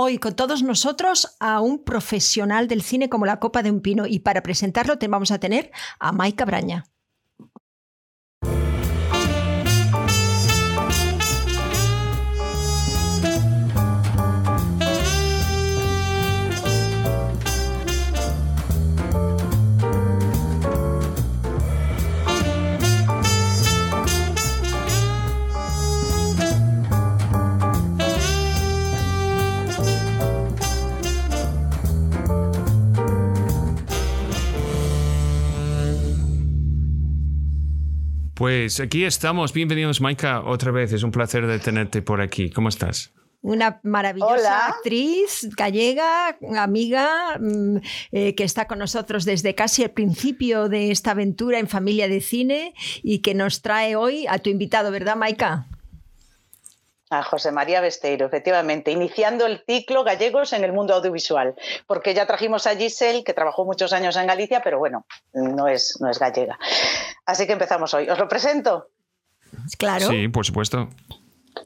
hoy con todos nosotros a un profesional del cine como la copa de un pino y para presentarlo te vamos a tener a Maika Braña. Pues aquí estamos. Bienvenidos, Maika, otra vez. Es un placer de tenerte por aquí. ¿Cómo estás? Una maravillosa actriz gallega, amiga, mm, eh, que está con nosotros desde casi el principio de esta aventura en familia de cine y que nos trae hoy a tu invitado, ¿verdad, Maika? A José María Besteiro, efectivamente, iniciando el ciclo gallegos en el mundo audiovisual, porque ya trajimos a Giselle, que trabajó muchos años en Galicia, pero bueno, no es, no es gallega. Así que empezamos hoy. ¿Os lo presento? Claro. Sí, por supuesto.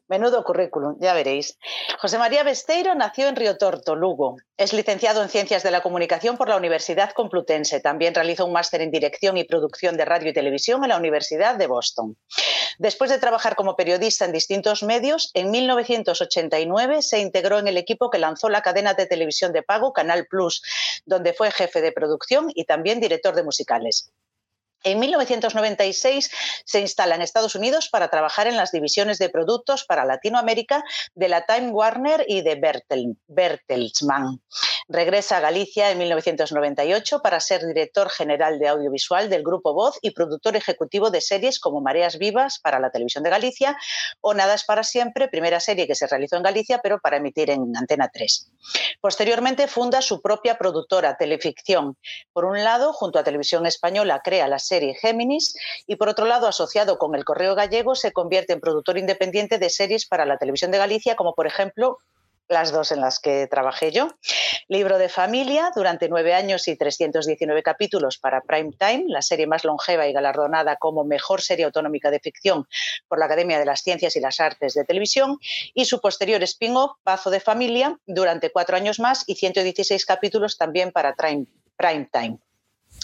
Menudo currículum, ya veréis. José María Besteiro nació en Río Torto, Lugo. Es licenciado en Ciencias de la Comunicación por la Universidad Complutense. También realizó un máster en Dirección y Producción de Radio y Televisión en la Universidad de Boston. Después de trabajar como periodista en distintos medios, en 1989 se integró en el equipo que lanzó la cadena de televisión de pago Canal Plus, donde fue jefe de producción y también director de musicales. En 1996 se instala en Estados Unidos para trabajar en las divisiones de productos para Latinoamérica de la Time Warner y de Bertelsmann. Regresa a Galicia en 1998 para ser director general de audiovisual del Grupo Voz y productor ejecutivo de series como Mareas Vivas para la Televisión de Galicia o Nada es para siempre, primera serie que se realizó en Galicia pero para emitir en Antena 3. Posteriormente funda su propia productora, Teleficción. Por un lado, junto a Televisión Española, crea la serie Géminis y por otro lado, asociado con el Correo Gallego, se convierte en productor independiente de series para la Televisión de Galicia, como por ejemplo las dos en las que trabajé yo. Libro de familia, durante nueve años y 319 capítulos para Prime Time, la serie más longeva y galardonada como mejor serie autonómica de ficción por la Academia de las Ciencias y las Artes de Televisión, y su posterior spin-off, Pazo de Familia, durante cuatro años más y 116 capítulos también para Prime Time.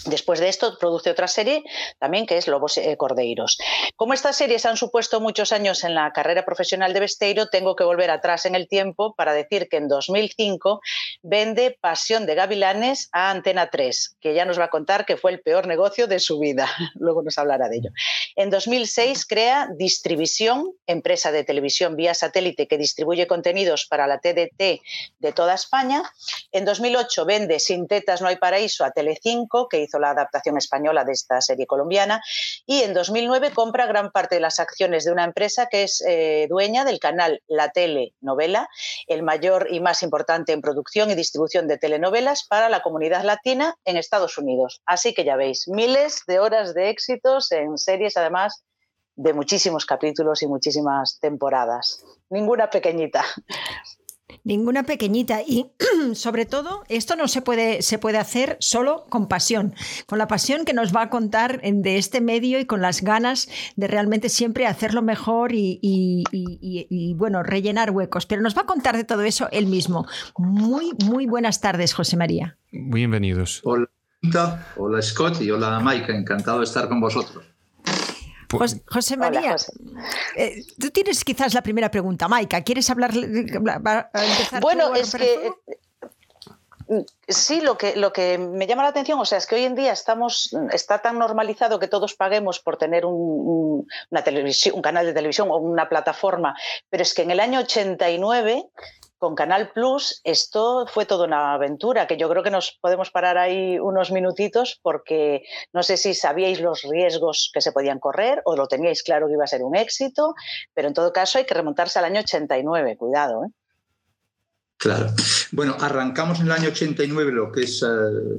Después de esto produce otra serie también que es Lobos eh, Cordeiros. Como estas series han supuesto muchos años en la carrera profesional de Besteiro, tengo que volver atrás en el tiempo para decir que en 2005 vende Pasión de Gavilanes a Antena 3, que ya nos va a contar que fue el peor negocio de su vida. Luego nos hablará de ello. En 2006 crea Distrivisión, empresa de televisión vía satélite que distribuye contenidos para la TDT de toda España. En 2008 vende Sin tetas no hay paraíso a Telecinco, que hizo la adaptación española de esta serie colombiana, y en 2009 compra gran parte de las acciones de una empresa que es eh, dueña del canal La Tele Novela, el mayor y más importante en producción y distribución de telenovelas para la comunidad latina en Estados Unidos. Así que ya veis, miles de horas de éxitos en series, además de muchísimos capítulos y muchísimas temporadas. Ninguna pequeñita. Ninguna pequeñita. Y sobre todo, esto no se puede, se puede hacer solo con pasión, con la pasión que nos va a contar de este medio y con las ganas de realmente siempre hacerlo mejor y, bueno, rellenar huecos. Pero nos va a contar de todo eso él mismo. Muy, muy buenas tardes, José María. Bienvenidos. Hola, hola Scott y hola Maika, encantado de estar con vosotros. José María, eh, tú tienes quizás la primera pregunta. Maika, ¿quieres hablar? bueno, es que mm, Sí, lo que, lo que me llama la atención, o sea, es que hoy en día estamos, está tan normalizado que todos paguemos por tener un, una televisión, un canal de televisión o una plataforma, pero es que en el año 89 con Canal Plus esto fue toda una aventura, que yo creo que nos podemos parar ahí unos minutitos porque no sé si sabíais los riesgos que se podían correr o lo teníais claro que iba a ser un éxito, pero en todo caso hay que remontarse al año 89, cuidado. ¿eh? Claro. Bueno, arrancamos en el año 89 lo que es eh,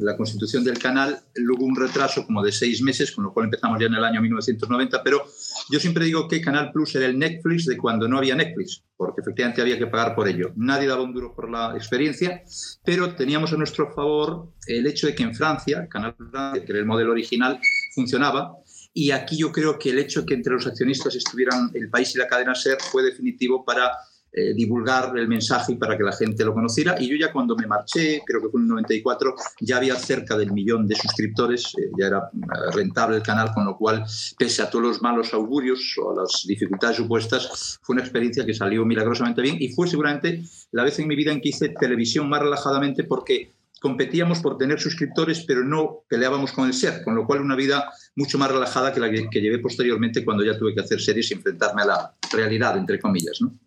la constitución del canal, luego un retraso como de seis meses, con lo cual empezamos ya en el año 1990, pero yo siempre digo que Canal Plus era el Netflix de cuando no había Netflix, porque efectivamente había que pagar por ello. Nadie daba un duro por la experiencia, pero teníamos a nuestro favor el hecho de que en Francia, Canal Francia, que era el modelo original, funcionaba, y aquí yo creo que el hecho de que entre los accionistas estuvieran el país y la cadena SER fue definitivo para eh, divulgar el mensaje para que la gente lo conociera. Y yo ya cuando me marché, creo que fue en el 94, ya había cerca del millón de suscriptores, eh, ya era rentable el canal, con lo cual, pese a todos los malos augurios o a las dificultades supuestas, fue una experiencia que salió milagrosamente bien y fue seguramente la vez en mi vida en que hice televisión más relajadamente porque competíamos por tener suscriptores, pero no peleábamos con el ser, con lo cual una vida mucho más relajada que la que, llevé posteriormente cuando ya tuve que hacer series y enfrentarme a la realidad, entre comillas. ¿no?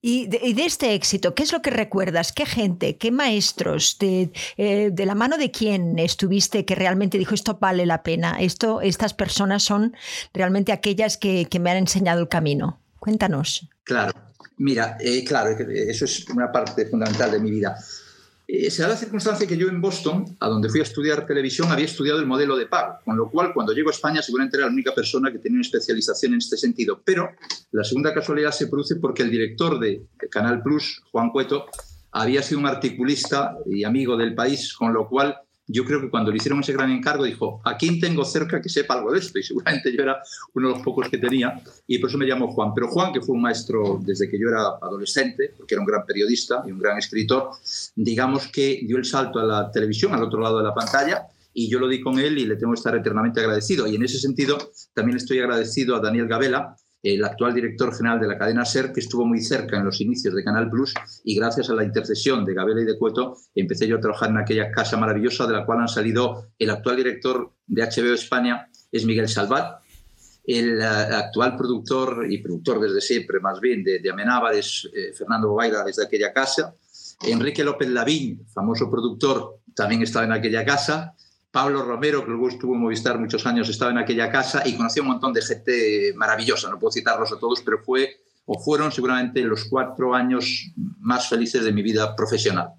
Y de, este éxito, ¿qué es lo que recuerdas? ¿Qué gente, qué maestros, de, eh, de, la mano de quién estuviste que realmente dijo esto vale la pena? Esto, estas personas son realmente aquellas que, que me han enseñado el camino. Cuéntanos. Claro, mira, eh, claro, eso es una parte fundamental de mi vida. Eh, se da la circunstancia que yo en Boston, a donde fui a estudiar televisión, había estudiado el modelo de pago, con lo cual cuando llego a España seguramente era la única persona que tenía una especialización en este sentido. Pero la segunda casualidad se produce porque el director de Canal Plus, Juan Cueto, había sido un articulista y amigo del país, con lo cual yo creo que cuando le hicieron ese gran encargo dijo, ¿a quién tengo cerca que sepa algo de esto? Y seguramente yo era uno de los pocos que tenía y por eso me llamo Juan. Pero Juan, que fue un maestro desde que yo era adolescente, porque era un gran periodista y un gran escritor, digamos que dio el salto a la televisión, al otro lado de la pantalla, y yo lo di con él y le tengo que estar eternamente agradecido. Y en ese sentido también estoy agradecido a Daniel Gabela, el actual director general de la cadena SER, que estuvo muy cerca en los inicios de Canal Plus y gracias a la intercesión de Gabela y de Cueto empecé yo a trabajar en aquella casa maravillosa de la cual han salido el actual director de HBO España, es Miguel Salvat, el eh, actual productor y productor desde siempre más bien de, de Amenábar es eh, Fernando Bobaida desde aquella casa, Enrique López Lavín, famoso productor, también estaba en aquella casa, Pablo Romero, que luego estuvo en Movistar muchos años, estaba en aquella casa y conocía un montón de gente maravillosa. No puedo citarlos a todos, pero fue o fueron seguramente los cuatro años más felices de mi vida profesional.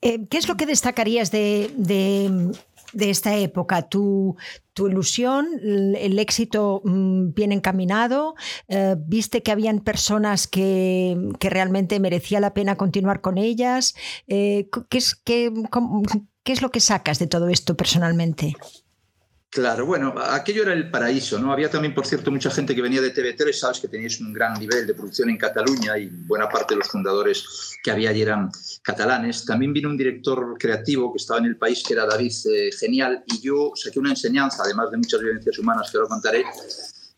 Eh, ¿Qué es lo que destacarías de, esta época? ¿Tu, ilusión, el éxito mm, bien encaminado? Eh, ¿Viste que habían personas que, realmente merecía la pena continuar con ellas? Eh, ¿qué, es, qué, ¿Qué es lo que sacas de todo esto personalmente? Claro, bueno, aquello era el paraíso, ¿no? Había también, por cierto, mucha gente que venía de TV3, sabes que teníais un gran nivel de producción en Cataluña y buena parte de los fundadores que había allí eran catalanes. También vino un director creativo que estaba en el país, que era David eh, Genial, y yo saqué una enseñanza, además de muchas vivencias humanas que ahora contaré,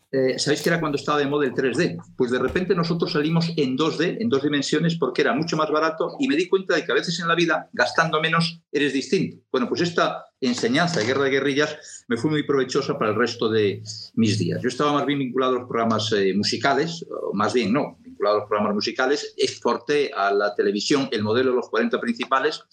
eh, ¿sabéis que era cuando estaba de moda el 3D? Pues de repente nosotros salimos en 2D, en dos dimensiones, porque era mucho más barato y me di cuenta de que a veces en la vida, gastando menos, eres distinto. Bueno, pues esta enseñanza de guerra de guerrillas me fue muy provechosa para el resto de mis días. Yo estaba más bien vinculado a los programas eh, musicales, o más bien no, vinculado a los programas musicales, exporté a la televisión el modelo de los 40 principales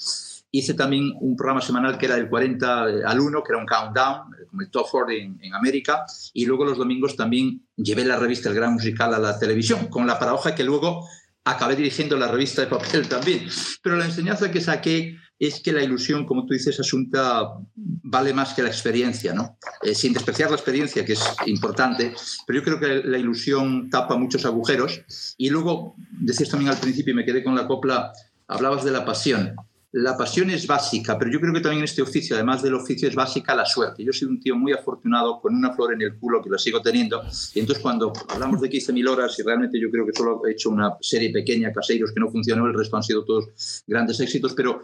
hice también un programa semanal que era del 40 al 1, que era un countdown, como el Top 40 en, América, y luego los domingos también llevé la revista El Gran Musical a la televisión, con la paradoja que luego acabé dirigiendo la revista de papel también. Pero la enseñanza que saqué es que la ilusión, como tú dices, Asunta, vale más que la experiencia, ¿no? Eh, sin despreciar la experiencia, que es importante, pero yo creo que la ilusión tapa muchos agujeros. Y luego, decías también al principio, y me quedé con la copla, hablabas de la pasión la pasión es básica, pero yo creo que también en este oficio, además del oficio, es básica la suerte. Yo soy un tío muy afortunado con una flor en el culo que la sigo teniendo. Y entonces cuando hablamos de 15.000 horas, y realmente yo creo que solo he hecho una serie pequeña, Caseiros, que no funcionó, el resto han sido todos grandes éxitos, pero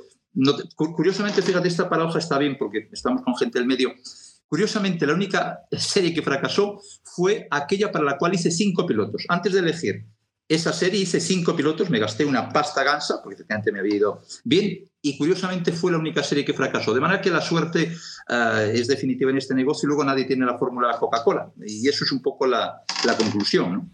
curiosamente, fíjate, esta paradoja está bien porque estamos con gente del medio. Curiosamente, la única serie que fracasó fue aquella para la cual hice cinco pilotos. Antes de elegir esa serie hice cinco pilotos, me gasté una pasta gansa, porque efectivamente me había ido bien, y curiosamente fue la única serie que fracasó. De manera que la suerte eh, es definitiva en este negocio y luego nadie tiene la fórmula Coca-Cola. Y eso es un poco la, conclusión. ¿no?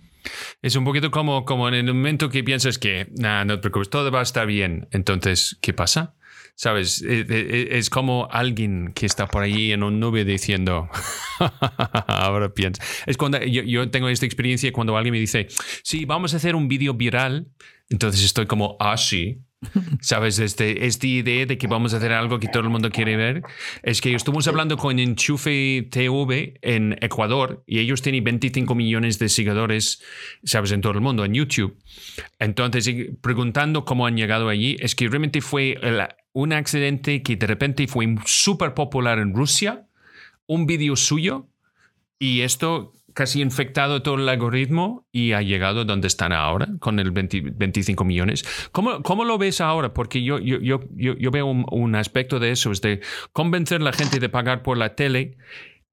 Es un poquito como, como en el momento que piensas que, no te preocupes, todo va a estar bien. Entonces, ¿qué pasa? ¿Sabes? E, e, e, es, como alguien que está por ahí en un nube diciendo, ahora piensa. Es cuando yo, yo, tengo esta experiencia cuando alguien me dice, sí, vamos a hacer un vídeo viral. Entonces estoy como, ah, sí. ¿Sabes? Este, esta idea de que vamos a hacer algo que todo el mundo quiere ver. Es que estuvimos hablando con Enchufe TV en Ecuador y ellos tienen 25 millones de seguidores, ¿sabes? En todo el mundo, en YouTube. Entonces, preguntando cómo han llegado allí, es que realmente fue un accidente que de repente fue súper popular en Rusia, un vídeo suyo y esto casi infectado todo el algoritmo y ha llegado donde están ahora, con el 25 millones. ¿Cómo, ¿Cómo, lo ves ahora? Porque yo, yo, yo, yo veo un, aspecto de eso, es de convencer a la gente de pagar por la tele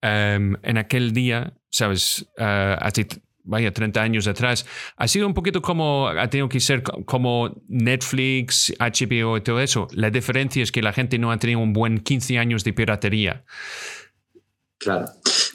em, en aquel día, ¿sabes? Uh, vaya, 30 años atrás, ha sido un poquito como, ha tenido que ser como Netflix, HBO y todo eso. La diferencia es que la gente no ha tenido un buen 15 años de piratería. Claro.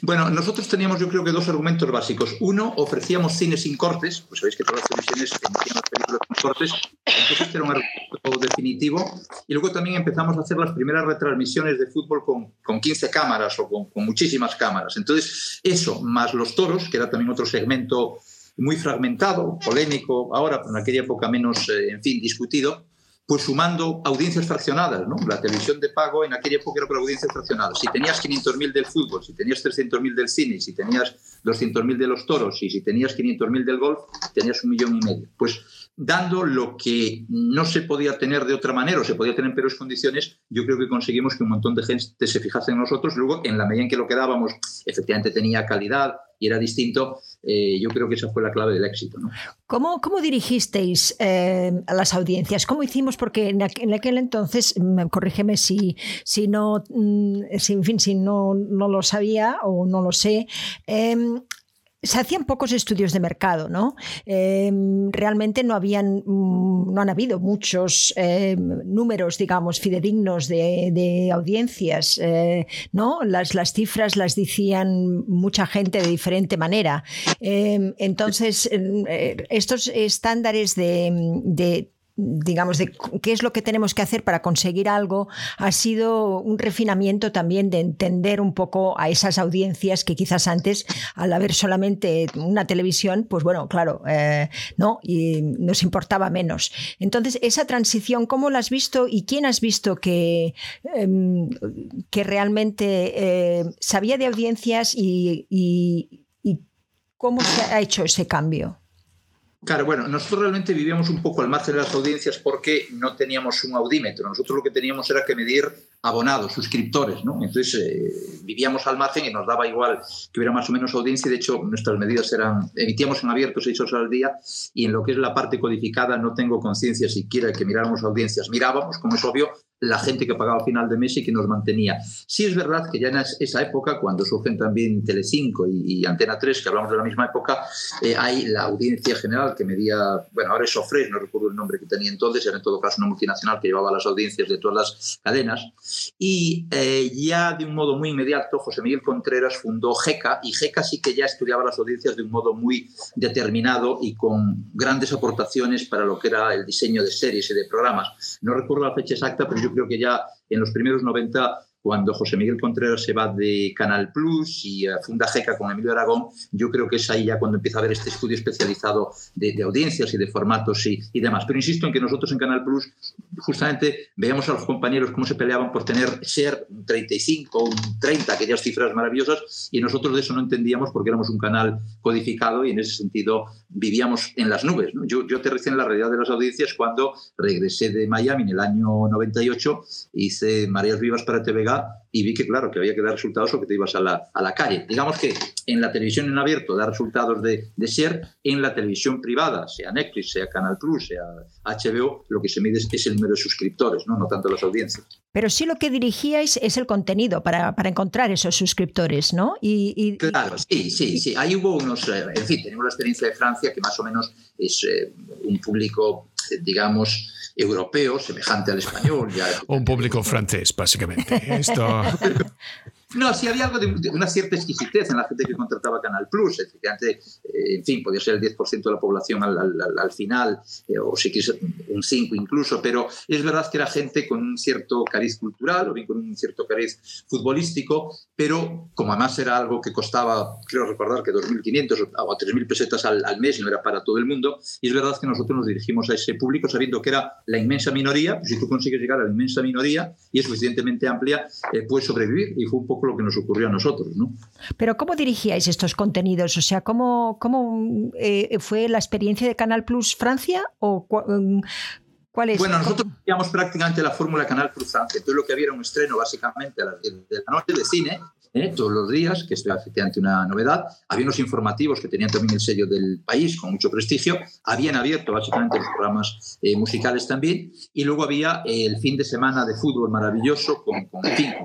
Bueno, nosotros teníamos yo creo que dos argumentos básicos. Uno, ofrecíamos cine sin cortes, pues sabéis que todas las televisiones emitían las películas sin cortes, entonces este era un argumento definitivo. Y luego también empezamos a hacer las primeras retransmisiones de fútbol con, con 15 cámaras o con, con muchísimas cámaras. Entonces, eso, más los toros, que era también otro segmento muy fragmentado, polémico ahora, pero en aquella época menos, eh, en fin, discutido, pues sumando audiencias fraccionadas, ¿no? La televisión de pago en aquella época era por audiencias fraccionadas. Si tenías 500.000 del fútbol, si tenías 300.000 del cine, si tenías 200.000 de los toros y si tenías 500.000 del golf, tenías un millón y medio. Pues dando lo que no se podía tener de otra manera o se podía tener en peores condiciones, yo creo que conseguimos que un montón de gente se fijase en nosotros. Luego, en la medida en que lo que dábamos efectivamente tenía calidad y era distinto, eh, yo creo que esa fue la clave del éxito. ¿Cómo, ¿Cómo, dirigisteis eh, las audiencias? ¿Cómo hicimos? Porque en, aquel entonces, mm, corrígeme si, si no, mm, si, fin, si no, no lo sabía o no lo sé, em, se hacían pocos estudios de mercado, ¿no? Em, realmente no habían, mm, no han habido muchos em, números, digamos, fidedignos de, audiencias, eh, ¿no? Las, cifras las decían mucha gente de diferente manera. Em, entonces, eh, estos estándares de digamos, de qué es lo que tenemos que hacer para conseguir algo, ha sido un refinamiento también de entender un poco a esas audiencias que quizás antes, al haber solamente una televisión, pues bueno, claro, eh, no, y nos importaba menos. Entonces, esa transición, ¿cómo la has visto y quién has visto que, em, que realmente eh, sabía de audiencias y cómo se ha hecho ese cambio? Claro, bueno, nosotros realmente vivíamos un poco al margen de las audiencias porque no teníamos un audímetro. Nosotros lo que teníamos era que medir abonados, suscriptores, ¿no? Entonces eh, vivíamos al margen y nos daba igual que hubiera más o menos audiencia de hecho nuestras medidas eran, emitíamos en abierto seis horas al día y en lo que es la parte codificada no tengo conciencia siquiera de que miráramos audiencias. Mirábamos, como es obvio, la gente que pagaba a final de mes y que nos mantenía. Sí es verdad que ya en esa época, cuando surgen también Telecinco y, y Antena 3, que hablamos de la misma época, eh, hay la audiencia general que medía, bueno, ahora es Sofres, no recuerdo el nombre que tenía entonces, era en todo caso una multinacional que llevaba las audiencias de todas las cadenas, y eh, ya de un modo muy inmediato José Miguel Contreras fundó GECA, y GECA sí que ya estudiaba las audiencias de un modo muy determinado y con grandes aportaciones para lo que era el diseño de series y de programas. No recuerdo la fecha exacta, pero yo creo que ya en los primeros 90 cuando José Miguel Contreras se va de Canal Plus y eh, funda GECA con Emilio Aragón, yo creo que es ahí ya cuando empieza a haber este estudio especializado de, audiencias y de formatos y, y, demás. Pero insisto en que nosotros en Canal Plus justamente veíamos a los compañeros cómo se peleaban por tener ser un 35, un 30, aquellas cifras maravillosas, y nosotros de eso no entendíamos porque éramos un canal codificado y en ese sentido vivíamos en las nubes. Yo, yo aterricé en la realidad de las audiencias cuando regresé de Miami en el año 98, hice Marías Vivas para TVG y vi que, claro, que había que dar resultados o que te ibas a la, a la calle. Digamos que en la televisión en abierto da resultados de, de ser, en la televisión privada, sea Netflix, sea Canal Plus, sea HBO, lo que se mide es, el número de suscriptores, ¿no? no tanto las audiencias. Pero sí lo que dirigíais es el contenido para, para encontrar esos suscriptores, ¿no? Y, Claro, sí, sí, sí. Ahí hubo unos, eh, en fin, tenemos la experiencia de Francia, que más o menos es eh, un público, digamos, europeo, semejante al español. Ya, Un público francés, básicamente. Esto... No, sí había algo de, una cierta exquisitez en la gente que contrataba Canal Plus. Efectivamente, eh, en fin, podía ser el 10% de la población al, final, eh, o si quieres un 5 incluso, pero es verdad que era gente con un cierto cariz cultural o bien con un cierto cariz futbolístico, pero como además era algo que costaba, creo recordar que 2.500 o 3.000 pesetas al, mes y no era para todo el mundo, y es verdad que nosotros nos dirigimos a ese público sabiendo que era la inmensa minoría, si tú consigues llegar a la inmensa minoría y es suficientemente amplia, eh, puedes sobrevivir. Y fue un poco lo que nos ocurrió a nosotros. ¿no? Pero ¿cómo dirigíais estos contenidos? O sea, ¿cómo, cómo eh, fue la experiencia de Canal Plus Francia? ¿O mm, cuál es? Bueno, nosotros teníamos prácticamente la fórmula Canal Plus Francia. Entonces lo que había era un estreno básicamente de la noche de cine ¿eh? todos los días, que esto es efectivamente una novedad. Había unos informativos que tenían también el sello del país, con mucho prestigio. Habían abierto básicamente los programas eh, musicales también. Y luego había el fin de semana de fútbol maravilloso con,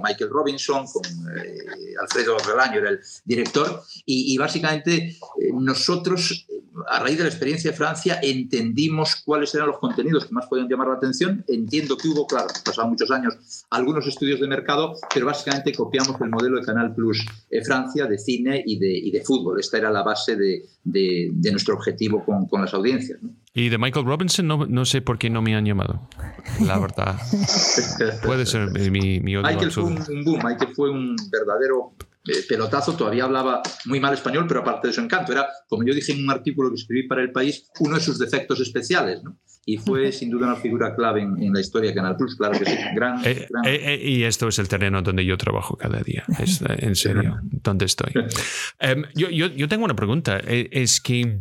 Michael Robinson, con eh, Alfredo Relaño, era el director. Y básicamente nosotros a raíz de la experiencia de Francia, entendimos cuáles eran los contenidos que más podían llamar la atención. Entiendo que hubo, claro, pasaron muchos años, algunos estudios de mercado, pero básicamente copiamos el modelo de Canal Plus eh, Francia de cine y de, y de, fútbol. Esta era la base de, de, de nuestro objetivo con, con las audiencias. ¿no? Y de Michael Robinson no, no, sé por qué no me han llamado, la verdad. Puede ser mi, mi odio Michael fue un, un boom, Michael fue un verdadero eh, pelotazo, todavía hablaba muy mal español, pero aparte de su encanto, era, como yo dije en un artículo que escribí para El País, uno de sus defectos especiales, ¿no? Y fue sin duda una figura clave en, en la historia de Canal Plus, claro que sí. Gran, eh, gran... Eh, y esto es el terreno donde yo trabajo cada día, es, en serio, donde estoy. um, yo, yo, yo, tengo una pregunta, es que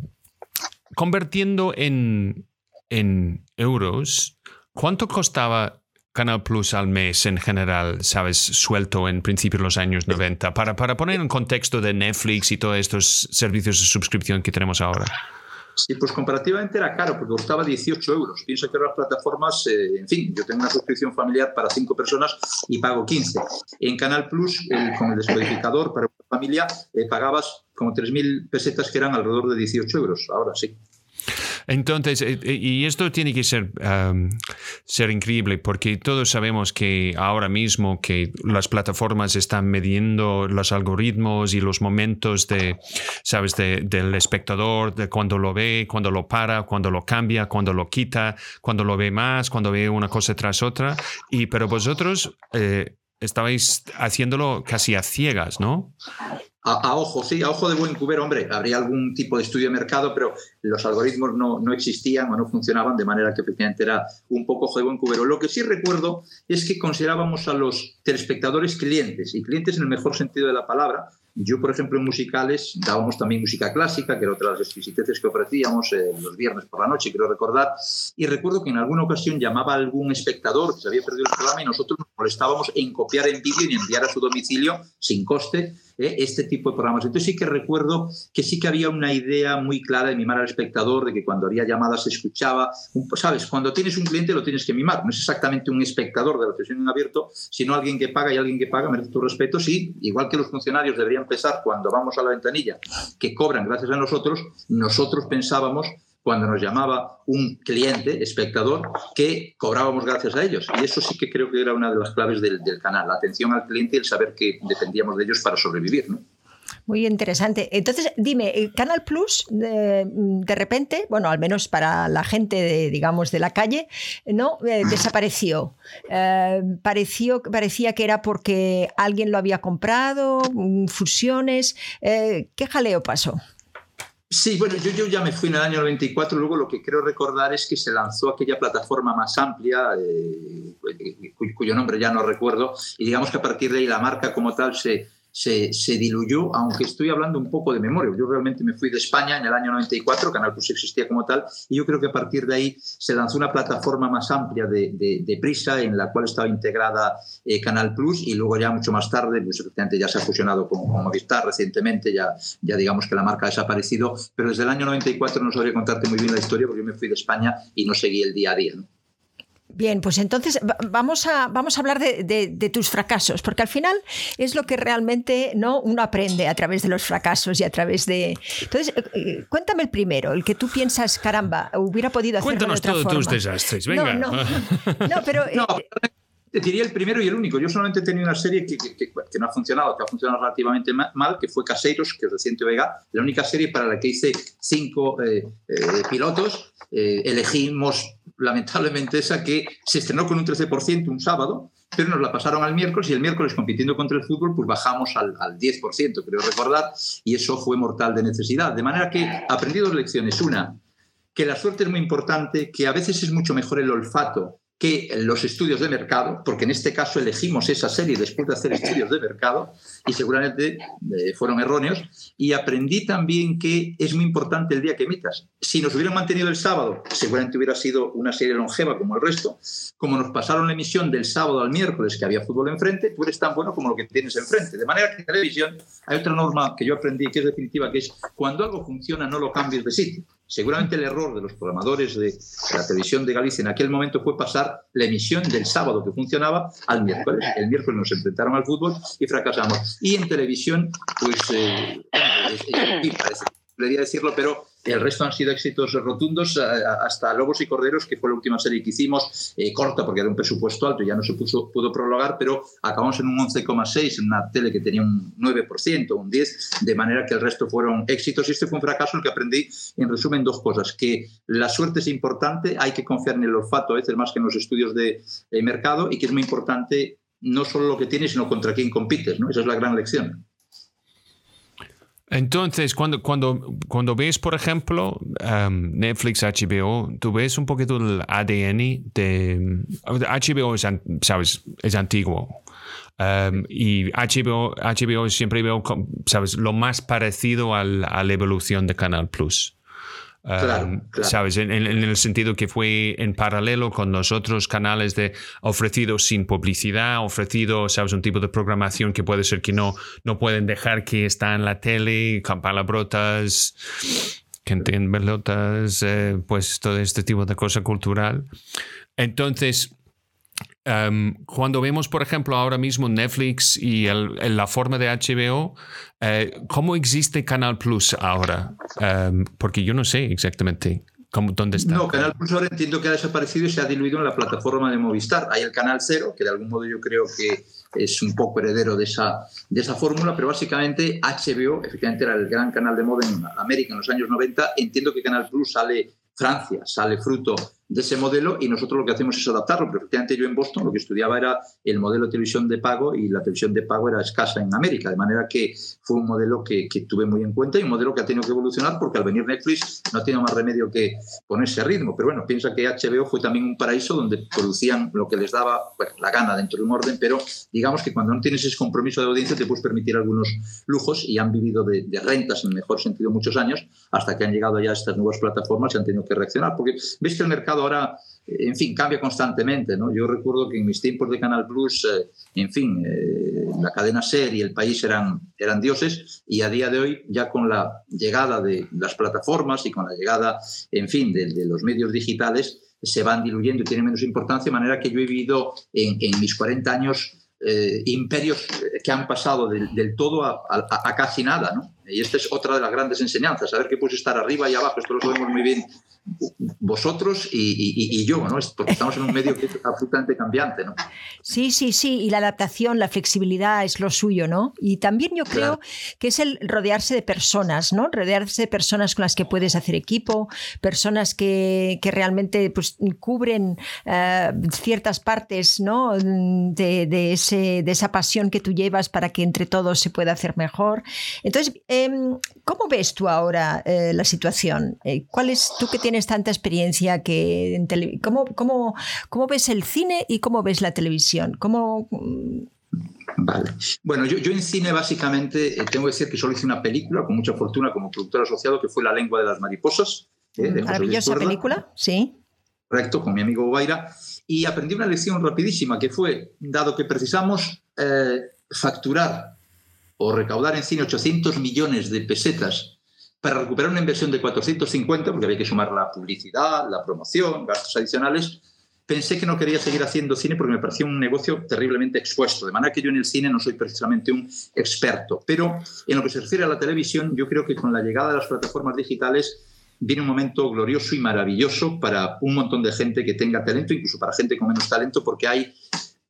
convirtiendo en, en euros, ¿cuánto costaba Canal Plus al mes en general, sabes, suelto en principios de los años 90, para, para poner en contexto de Netflix y todos estos servicios de suscripción que tenemos ahora? Sí, pues comparativamente era caro, porque costaba 18 euros. Pienso que ahora las plataformas, eh, en fin, yo tengo una suscripción familiar para cinco personas y pago 15. En Canal Plus, con el descodificador para una familia, eh, pagabas como 3.000 pesetas que eran alrededor de 18 euros. Ahora sí. Entonces, y esto tiene que ser, ser increíble porque todos sabemos que ahora mismo que las plataformas están midiendo los algoritmos y los momentos de, sabes, de, del espectador, de cuando lo ve, cuando lo para, cuando lo cambia, cuando lo quita, cuando lo ve más, cuando ve una cosa tras otra. Y, pero vosotros eh, estabais haciéndolo casi a ciegas, ¿no? A, ojo, sí, a ojo de buen cubero, hombre, habría algún tipo de estudio de mercado, pero los algoritmos no, no, existían o no funcionaban, de manera que efectivamente era un poco ojo de buen cubero. Lo que sí recuerdo es que considerábamos a los telespectadores clientes, y clientes en el mejor sentido de la palabra. Yo, por ejemplo, en musicales dábamos también música clásica, que era otra de las exquisiteces que ofrecíamos eh, los viernes por la noche, quiero recordar. Y recuerdo que en alguna ocasión llamaba a algún espectador que se había perdido el programa y nosotros nos molestábamos en copiar en vídeo y enviar a su domicilio sin coste ¿eh? este tipo de programas. Entonces sí que recuerdo que sí que había una idea muy clara de mimar al espectador, de que cuando había llamadas se escuchaba. Sabes, cuando tienes un cliente lo tienes que mimar. No es exactamente un espectador de la sesión en abierto, sino alguien que paga y alguien que paga merece tu respeto. Sí, igual que los funcionarios deberían pensar cuando vamos a la ventanilla que cobran gracias a nosotros, nosotros pensábamos cuando nos llamaba un cliente, espectador, que cobrábamos gracias a ellos. Y eso sí que creo que era una de las claves del, del canal, la atención al cliente y el saber que dependíamos de ellos para sobrevivir. ¿no? Muy interesante. Entonces, dime, Canal Plus, de, de, repente, bueno, al menos para la gente, de, digamos, de la calle, ¿no? Eh, desapareció. Eh, pareció, parecía que era porque alguien lo había comprado, fusiones. Eh, ¿Qué jaleo pasó? Sí, bueno, yo, yo, ya me fui en el año 94, luego lo que creo recordar es que se lanzó aquella plataforma más amplia, eh, cuyo nombre ya no recuerdo, y digamos que a partir de ahí la marca como tal se, se, diluyó, aunque estoy hablando un poco de memoria. Yo realmente me fui de España en el año 94, Canal Plus existía como tal, y yo creo que a partir de ahí se lanzó una plataforma más amplia de, de, de prisa en la cual estaba integrada eh, Canal Plus y luego ya mucho más tarde, pues efectivamente ya se ha fusionado con, con Movistar recientemente, ya, ya digamos que la marca ha desaparecido, pero desde el año 94 no sabría contarte muy bien la historia porque yo me fui de España y no seguí el día a día. ¿no? Bien, pues entonces vamos a, vamos a hablar de, de, de, tus fracasos, porque al final es lo que realmente ¿no? uno aprende a través de los fracasos y a través de... Entonces, eh, cuéntame el primero, el que tú piensas, caramba, hubiera podido hacerlo Cuéntanos de otra todos forma. tus desastres, venga. No, no, no pero... no, te diría el primero y el único. Yo solamente he tenido una serie que, no ha funcionado, que ha funcionado relativamente mal, que fue Caseiros, que es reciente Vega, la única serie para la que hice cinco eh, eh, pilotos. Eh, elegimos lamentablemente esa que se estrenó con un 13% un sábado, pero nos la pasaron al miércoles y el miércoles compitiendo contra el fútbol pues bajamos al, al 10%, creo recordar, y eso fue mortal de necesidad. De manera que aprendí dos lecciones. Una, que la suerte es muy importante, que a veces es mucho mejor el olfato que los estudios de mercado, porque en este caso elegimos esa serie después de hacer estudios de mercado y seguramente eh, fueron erróneos, y aprendí también que es muy importante el día que emitas. Si nos hubieran mantenido el sábado, seguramente hubiera sido una serie longeva como el resto, como nos pasaron la emisión del sábado al miércoles que había fútbol enfrente, tú eres tan bueno como lo que tienes enfrente. De manera que en televisión hay otra norma que yo aprendí que es definitiva, que es cuando algo funciona no lo cambies de sitio. Seguramente el error de los programadores de la televisión de Galicia en aquel momento fue pasar la emisión del sábado que funcionaba al miércoles. El miércoles nos enfrentaron al fútbol y fracasamos. Y en televisión, pues, eh, decirlo, pero el resto han sido éxitos rotundos, eh, hasta Lobos y Corderos, que fue la última serie que hicimos, eh, corta porque era un presupuesto alto y ya no se pudo prologar, pero acabamos en un 11,6 en una tele que tenía un 9%, un 10%, de manera que el resto fueron éxitos. Y este fue un fracaso en el que aprendí, en resumen, dos cosas. Que la suerte es importante, hay que confiar en el olfato a veces más que en los estudios de, mercado y que es muy importante no solo lo que tienes, sino contra quién compites. ¿no? Esa es la gran lección. Entonces, cuando, cuando, cuando ves, por ejemplo, um, Netflix, HBO, tú ves un poquito el ADN de... HBO es, ¿sabes? es antiguo. Um, y HBO, HBO siempre veo, ¿sabes? Lo más parecido al, a la evolución de Canal Plus. Claro, ¿Sabes? En, el sentido que fue en paralelo con los otros canales de ofrecidos sin publicidad, ofrecido, ¿sabes? Un tipo de programación que puede ser que no, no pueden dejar que está en la tele, con palabrotas, que entienden pelotas, eh, pues todo este tipo de cosa cultural. Entonces, Em, cuando vemos, por ejemplo, ahora mismo Netflix y la forma de HBO, eh, ¿cómo existe Canal Plus ahora? Em, porque yo no sé exactamente cómo, dónde está. No, Canal Plus ahora entiendo que ha desaparecido y se ha diluido en la plataforma de Movistar. Hay el Canal Cero, que de algún modo yo creo que es un poco heredero de esa, de esa fórmula, pero básicamente HBO, efectivamente era el gran canal de moda en América en los años 90. Entiendo que Canal Plus sale Francia, sale fruto de ese modelo y nosotros lo que hacemos es adaptarlo. Pero efectivamente yo en Boston lo que estudiaba era el modelo de televisión de pago y la televisión de pago era escasa en América, de manera que fue un modelo que, tuve muy en cuenta y un modelo que ha tenido que evolucionar porque al venir Netflix no ha tenido más remedio que ponerse a ritmo. Pero bueno, piensa que HBO fue también un paraíso donde producían lo que les daba la gana dentro de un orden, pero digamos que cuando no tienes ese compromiso de audiencia te puedes permitir algunos lujos y han vivido de, de rentas en el mejor sentido muchos años hasta que han llegado ya a estas nuevas plataformas y han tenido que reaccionar. Porque ves que el mercado ahora en fin, cambia constantemente. ¿no? Yo recuerdo que en mis tiempos de Canal Plus, eh, en fin, eh, la cadena SER y el país eran, eran dioses y a día de hoy, ya con la llegada de las plataformas y con la llegada, en fin, de, los medios digitales, se van diluyendo y tienen menos importancia, de manera que yo he vivido en, mis 40 años eh, imperios que han pasado del, todo a, a, casi nada, ¿no? Y esta es otra de las grandes enseñanzas, saber que puedes estar arriba y abajo, esto lo sabemos muy bien vosotros y, yo, ¿no? Porque estamos en un medio que es absolutamente cambiante, ¿no? Sí, sí, sí, y la adaptación, la flexibilidad es lo suyo, ¿no? Y también yo creo que es el rodearse de personas, ¿no? Rodearse de personas con las que puedes hacer equipo, personas que, realmente pues, cubren eh, ciertas partes, ¿no? De, ese, de esa pasión que tú llevas para que entre todos se pueda hacer mejor. Entonces, em, ¿cómo ves tú ahora eh, la situación? Eh, ¿Cuál es tú que tienes tanta experiencia que en ¿Cómo, cómo, cómo ves el cine y cómo ves la televisión? ¿Cómo, Vale. Bueno, yo, yo, en cine básicamente eh, tengo que decir que solo hice una película con mucha fortuna como productor asociado que fue La lengua de las mariposas. Eh, Maravillosa película, sí. Correcto, con mi amigo Guaira. Y aprendí una lección rapidísima que fue, dado que precisamos facturar o recaudar en cine 800 millones de pesetas para recuperar una inversión de 450, porque había que sumar la publicidad, la promoción, gastos adicionales, pensé que no quería seguir haciendo cine porque me parecía un negocio terriblemente expuesto. De manera que yo en el cine no soy precisamente un experto. Pero en lo que se refiere a la televisión, yo creo que con la llegada de las plataformas digitales viene un momento glorioso y maravilloso para un montón de gente que tenga talento, incluso para gente con menos talento, porque hay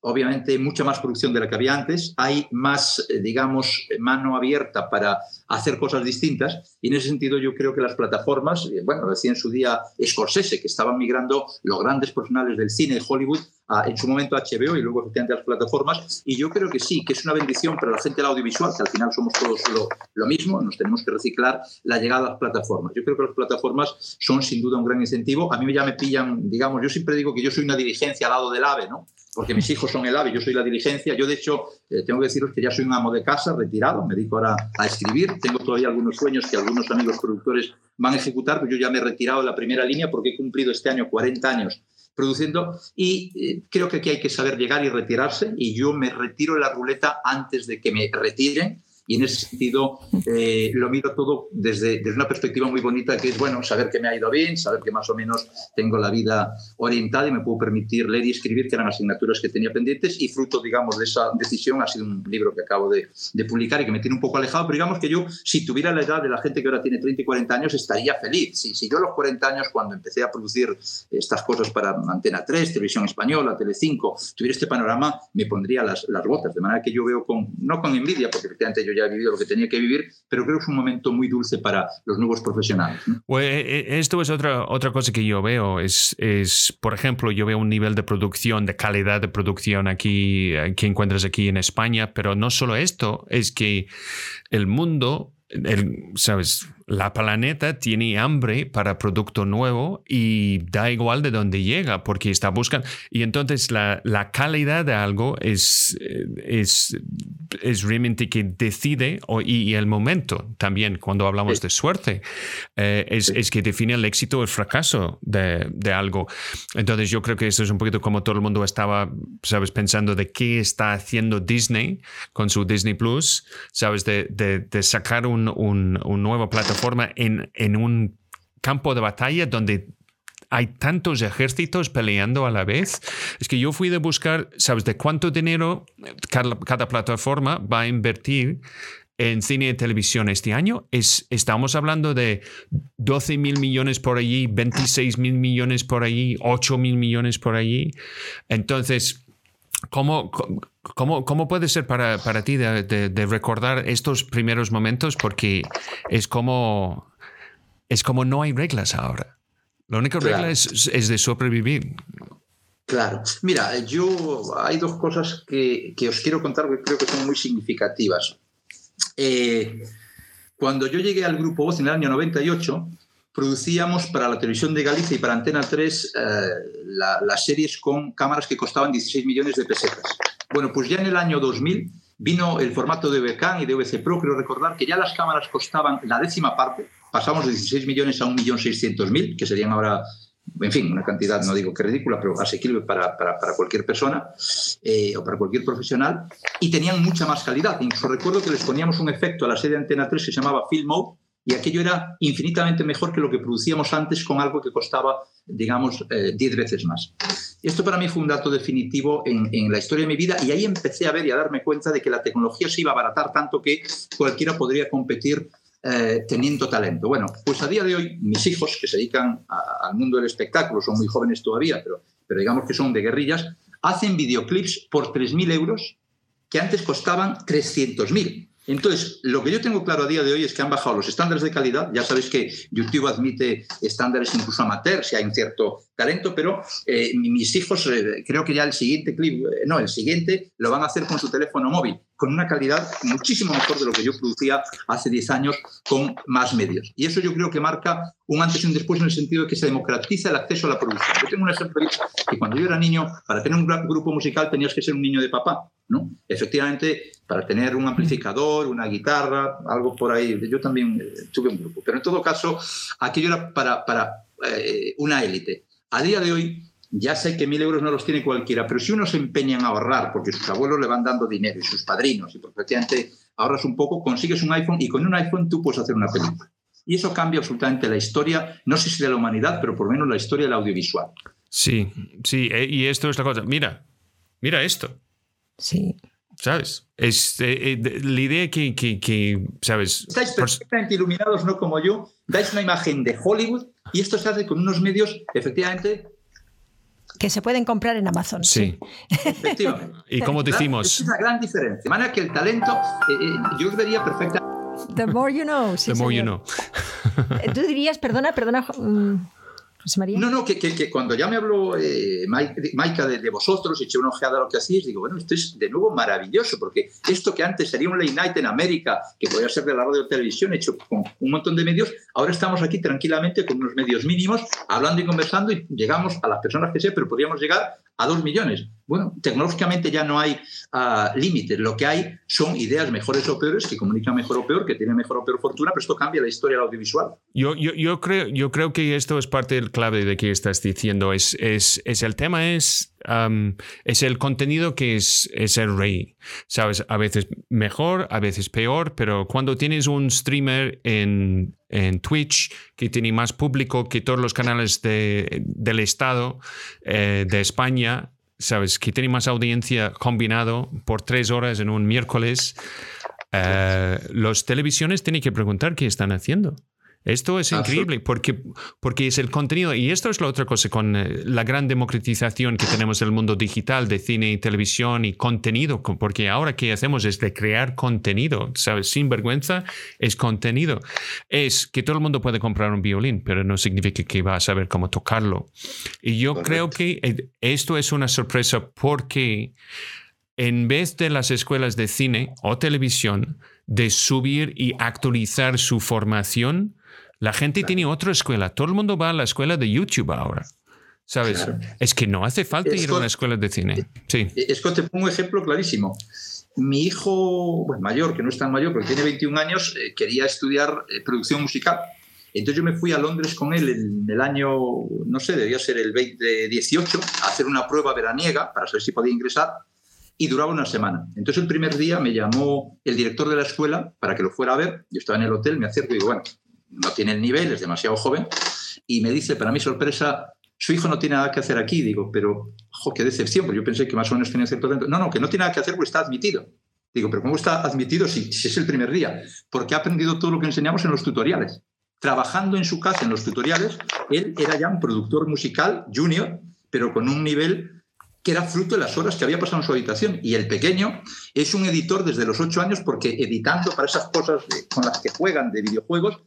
obviamente mucha más producción de la que había antes, hay más, eh, digamos, mano abierta para hacer cosas distintas y en ese sentido yo creo que las plataformas, eh, bueno, decía en su día Scorsese, que estaban migrando los grandes profesionales del cine de Hollywood en su momento a HBO y luego efectivamente a las plataformas y yo creo que sí, que es una bendición para la gente del audiovisual, que al final somos todos lo, lo mismo, nos tenemos que reciclar la llegada a las plataformas. Yo creo que las plataformas son sin duda un gran incentivo. A mí ya me pillan, digamos, yo siempre digo que yo soy una dirigencia al lado del AVE, ¿no? Porque mis hijos son el AVE, yo soy la diligencia. Yo, de hecho, eh, tengo que deciros que ya soy un amo de casa, retirado, me dedico ahora a escribir. Tengo todavía algunos sueños que algunos amigos productores van a ejecutar, pero yo ya me he retirado de la primera línea porque he cumplido este año 40 años produciendo y eh, creo que aquí hay que saber llegar y retirarse y yo me retiro de la ruleta antes de que me retiren y en ese sentido eh, lo miro todo desde, desde, una perspectiva muy bonita que es, bueno, saber que me ha ido bien, saber que más o menos tengo la vida orientada y me puedo permitir leer y escribir, que eran asignaturas que tenía pendientes y fruto, digamos, de esa decisión ha sido un libro que acabo de, de publicar y que me tiene un poco alejado, pero digamos que yo, si tuviera la edad de la gente que ahora tiene 30 y 40 años, estaría feliz. Si, si yo a los 40 años, cuando empecé a producir estas cosas para Antena 3, Televisión Española, Telecinco, tuviera este panorama, me pondría las, las botas, de manera que yo veo con, no con envidia, porque efectivamente yo ya he vivido lo que tenía que vivir, pero creo que es un momento muy dulce para los nuevos profesionales. Pues, esto es otra, otra cosa que yo veo, es, es, por ejemplo, yo veo un nivel de producción, de calidad de producción aquí, eh, que encuentras aquí en España, pero no solo esto, es que el mundo, el, ¿sabes? La planeta tiene hambre para producto nuevo y da igual de dónde llega porque está buscando. Y entonces la, la calidad de algo es, eh, es, es, realmente que decide o, y, el momento también cuando hablamos de suerte eh, es, es, que define el éxito o el fracaso de, de, algo. Entonces yo creo que esto es un poquito como todo el mundo estaba, sabes, pensando de qué está haciendo Disney con su Disney Plus, sabes, de, de, de sacar un, un, un nuevo plataforma forma en, en un campo de batalla donde hay tantos ejércitos peleando a la vez. Es que yo fui de buscar, ¿sabes? De cuánto dinero cada, cada plataforma va a invertir en cine y televisión este año. Es, estamos hablando de 12 mil millones por allí, 26 mil millones por allí, 8 mil millones por allí. Entonces, ¿cómo, ¿Cómo, ¿Cómo, puede ser para, para ti de, de, recordar estos primeros momentos? Porque es como, es como no hay reglas ahora. La única regla es, es, de sobrevivir. Claro. Mira, yo hay dos cosas que, que, os quiero contar que creo que son muy significativas. Eh, cuando yo llegué al Grupo Voz en el año 98, producíamos para la televisión de Galicia y para Antena 3 eh, la, las series con cámaras que costaban 16 millones de pesetas. Bueno, pues ya en el año 2000 vino el formato de VCAN y de VC Pro. Quiero recordar que ya las cámaras costaban la décima parte. Pasamos de 16 millones a 1.600.000, que serían ahora, en fin, una cantidad, no digo que ridícula, pero asequible para, para, para cualquier persona eh, o para cualquier profesional. Y tenían mucha más calidad. Incluso recuerdo que les poníamos un efecto a la serie Antena 3 que se llamaba Film Mode, y aquello era infinitamente mejor que lo que producíamos antes con algo que costaba, digamos, 10 eh, veces más. Esto para mí fue un dato definitivo en, en, la historia de mi vida y ahí empecé a ver y a darme cuenta de que la tecnología se iba a abaratar tanto que cualquiera podría competir eh, teniendo talento. Bueno, pues a día de hoy mis hijos, que se dedican a, al mundo del espectáculo, son muy jóvenes todavía, pero, pero digamos que son de guerrillas, hacen videoclips por 3.000 euros que antes costaban 300.000. Entonces, lo que yo tengo claro a día de hoy es que han bajado los estándares de calidad. Ya sabéis que YouTube admite estándares incluso amateur si hay un cierto talento, pero eh, mis hijos, eh, creo que ya el siguiente clip, eh, no, el siguiente lo van a hacer con su teléfono móvil, con una calidad muchísimo mejor de lo que yo producía hace 10 años con más medios. Y eso yo creo que marca un antes y un después en el sentido de que se democratiza el acceso a la producción. Yo tengo un ejemplo que cuando yo era niño, para tener un grupo musical tenías que ser un niño de papá. ¿no? Efectivamente, para tener un amplificador, una guitarra, algo por ahí. Yo también tuve un grupo. Pero en todo caso, aquello era para, para eh, una élite. A día de hoy, ya sé que mil euros no los tiene cualquiera, pero si uno se empeña en ahorrar, porque sus abuelos le van dando dinero y sus padrinos, y efectivamente ahorras un poco, consigues un iPhone y con un iPhone tú puedes hacer una película. Y eso cambia absolutamente la historia, no sé si de la humanidad, pero por lo menos la historia del audiovisual. Sí, sí, eh, y esto es la cosa. Mira, mira esto. Sí. ¿Sabes? Es, eh, eh, la idea que, que, que, ¿sabes? Estáis perfectamente iluminados, no como yo. Dais una imagen de Hollywood y esto se hace con unos medios, efectivamente, Que se pueden comprar en Amazon. Sí. Efectivamente. Y como decimos... Es una gran diferencia. De manera que el talento, eh, eh, yo vería perfecta. The more you know. Sí, The more you know. Eh, Tú dirías, perdona, perdona, mm, No, no, que, que- cuando ya me habló eh, Mai- Maika de, de vosotros, eché una ojeada a lo que hacéis, digo, bueno, esto es de nuevo maravilloso, porque esto que antes sería un late night en América, que podía ser de la radio televisión, hecho con un montón de medios, ahora estamos aquí tranquilamente con unos medios mínimos, hablando y conversando, y llegamos a las personas que sé, pero podríamos llegar a dos millones. Bueno, tecnológicamente ya no hay ah, límites, lo que hay son ideas mejores o peores, que comunican mejor o peor, que tienen mejor o peor fortuna, pero esto cambia la historia del audiovisual. Yo, yo, yo, creo, yo creo que esto es parte del clave de que estás diciendo. Es, es, es el tema es, es el contenido que es, es el rey. Sabes, a veces mejor, a veces peor, pero cuando tienes un streamer en, en Twitch que tiene más público que todos los canales de, del Estado eh, de España, sabes, que tiene más audiencia combinado por tres horas en un miércoles, eh, los televisiones tienen que preguntar qué están haciendo. Esto es Absolut- increíble porque, porque es el contenido. Y esto es la otra cosa con eh, la gran democratización que tenemos del mundo digital, de cine y televisión y contenido. con- Porque ahora que hacemos es de crear contenido, ¿sabes? Sin vergüenza es contenido. Es que todo el mundo puede comprar un violín, pero no significa que va a saber cómo tocarlo. Y yo creo que eh, esto es una sorpresa porque en vez de las escuelas de cine o televisión de subir y actualizar su formación, la gente tiene otra escuela. Todo el mundo va a la escuela de YouTube ahora. ¿Sabes? Claro. Es que no hace falta ir a una escuela de cine. Sí. Eh, Es que te pongo un ejemplo clarísimo. Mi hijo, bueno, mayor, que no es tan mayor, porque tiene 21 años, eh, quería estudiar eh, producción musical. Entonces yo me fui a Londres con él en el año, no sé, debía ser el 2018, a hacer una prueba veraniega para saber si podía ingresar y duraba una semana. Entonces el primer día me llamó el director de la escuela para que lo fuera a ver. Yo estaba en el hotel, me acerco y digo, bueno, no tiene el nivel, es demasiado joven. Y me dice, para mi sorpresa, su hijo no tiene nada que hacer aquí. Digo, pero, jo, qué decepción, porque yo pensé que más o menos tenía cierto talento. No, no, que no tiene nada que hacer porque está admitido. Digo, pero ¿cómo está admitido si, si es el primer día? Porque ha aprendido todo lo que enseñamos en los tutoriales. Trabajando en su casa en los tutoriales, él era ya un productor musical junior, pero con un nivel que era fruto de las horas que había pasado en su habitación. Y el pequeño es un editor desde los ocho años porque editando para esas cosas con las que juegan de videojuegos,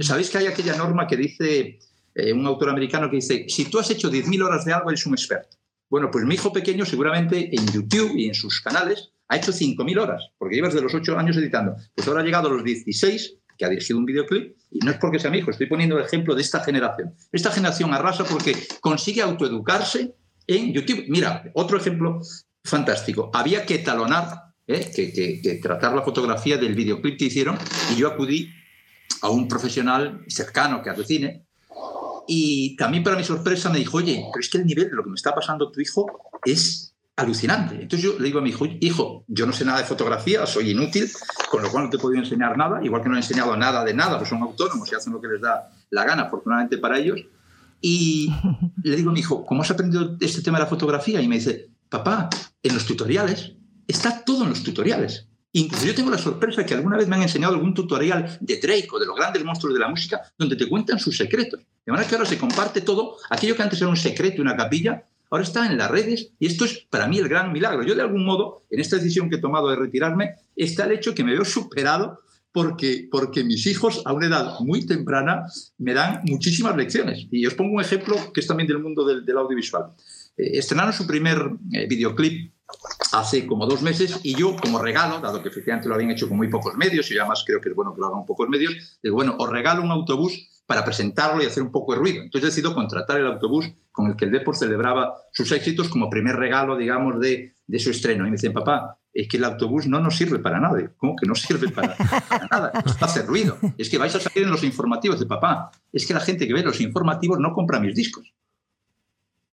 ¿sabéis que hay aquella norma que dice eh, un autor americano que dice, si tú has hecho 10.000 horas de algo, eres un experto? Bueno, pues mi hijo pequeño seguramente en YouTube y en sus canales ha hecho 5.000 horas, porque lleva desde los 8 años editando. Pues ahora ha llegado a los 16, que ha dirigido un videoclip, y no es porque sea mi hijo, estoy poniendo el ejemplo de esta generación. Esta generación arrasa porque consigue autoeducarse en YouTube. Mira, otro ejemplo fantástico. Había que talonar, ¿eh? que- que tratar la fotografía del videoclip que hicieron, y yo acudí a un profesional cercano que hace cine, y también para mi sorpresa me dijo, oye, pero es que el nivel de lo que me está pasando tu hijo es alucinante. Entonces yo le digo a mi hijo, hijo, yo no sé nada de fotografía, soy inútil, con lo cual no te he podido enseñar nada, igual que no he enseñado nada de nada, pues son autónomos y hacen lo que les da la gana, afortunadamente para ellos. Y le digo a mi hijo, ¿cómo has aprendido este tema de la fotografía? Y me dice, papá, en los tutoriales, está todo en los tutoriales. Incluso yo tengo la sorpresa que alguna vez me han enseñado algún tutorial de Drake o de los grandes monstruos de la música donde te cuentan sus secretos. De manera que ahora se comparte todo. Aquello que antes era un secreto, una capilla, ahora está en las redes y esto es para mí el gran milagro. Yo de algún modo, en esta decisión que he tomado de retirarme, está el hecho que me veo superado porque, porque mis hijos a una edad muy temprana me dan muchísimas lecciones. Y os pongo un ejemplo que es también del mundo del, del audiovisual. Eh, estrenaron su primer eh, videoclip hace como dos meses y yo como regalo, dado que efectivamente lo habían hecho con muy pocos medios y además creo que es bueno que lo hagan pocos medios, digo, bueno, os regalo un autobús para presentarlo y hacer un poco de ruido. Entonces decido contratar el autobús con el que el Depor celebraba sus éxitos como primer regalo, digamos, de, de su estreno. Y me dicen, papá, es que el autobús no nos sirve para nada. ¿Cómo que no sirve para, para nada? Esto hace ruido. Es que vais a salir en los informativos de papá. Es que la gente que ve los informativos no compra mis discos.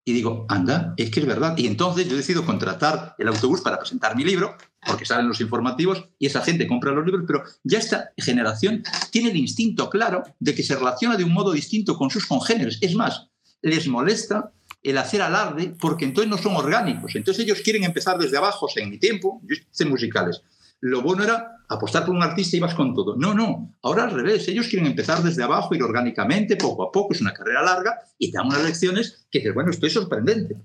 Y digo, anda, es que es verdad. Y entonces yo decido contratar el autobús para presentar mi libro, porque salen los informativos y esa gente compra los libros, pero ya esta generación tiene el instinto claro de que se relaciona de un modo distinto con sus congéneres. Es más, les molesta el hacer alarde porque entonces no son orgánicos. Entonces ellos quieren empezar desde abajo, o sea, en mi tiempo, yo hice musicales. Lo bueno era apostar por un artista y vas con todo. No, no, ahora al revés, ellos quieren empezar desde abajo, ir orgánicamente, poco a poco, es una carrera larga y te dan unas lecciones que dices, bueno, esto es sorprendente.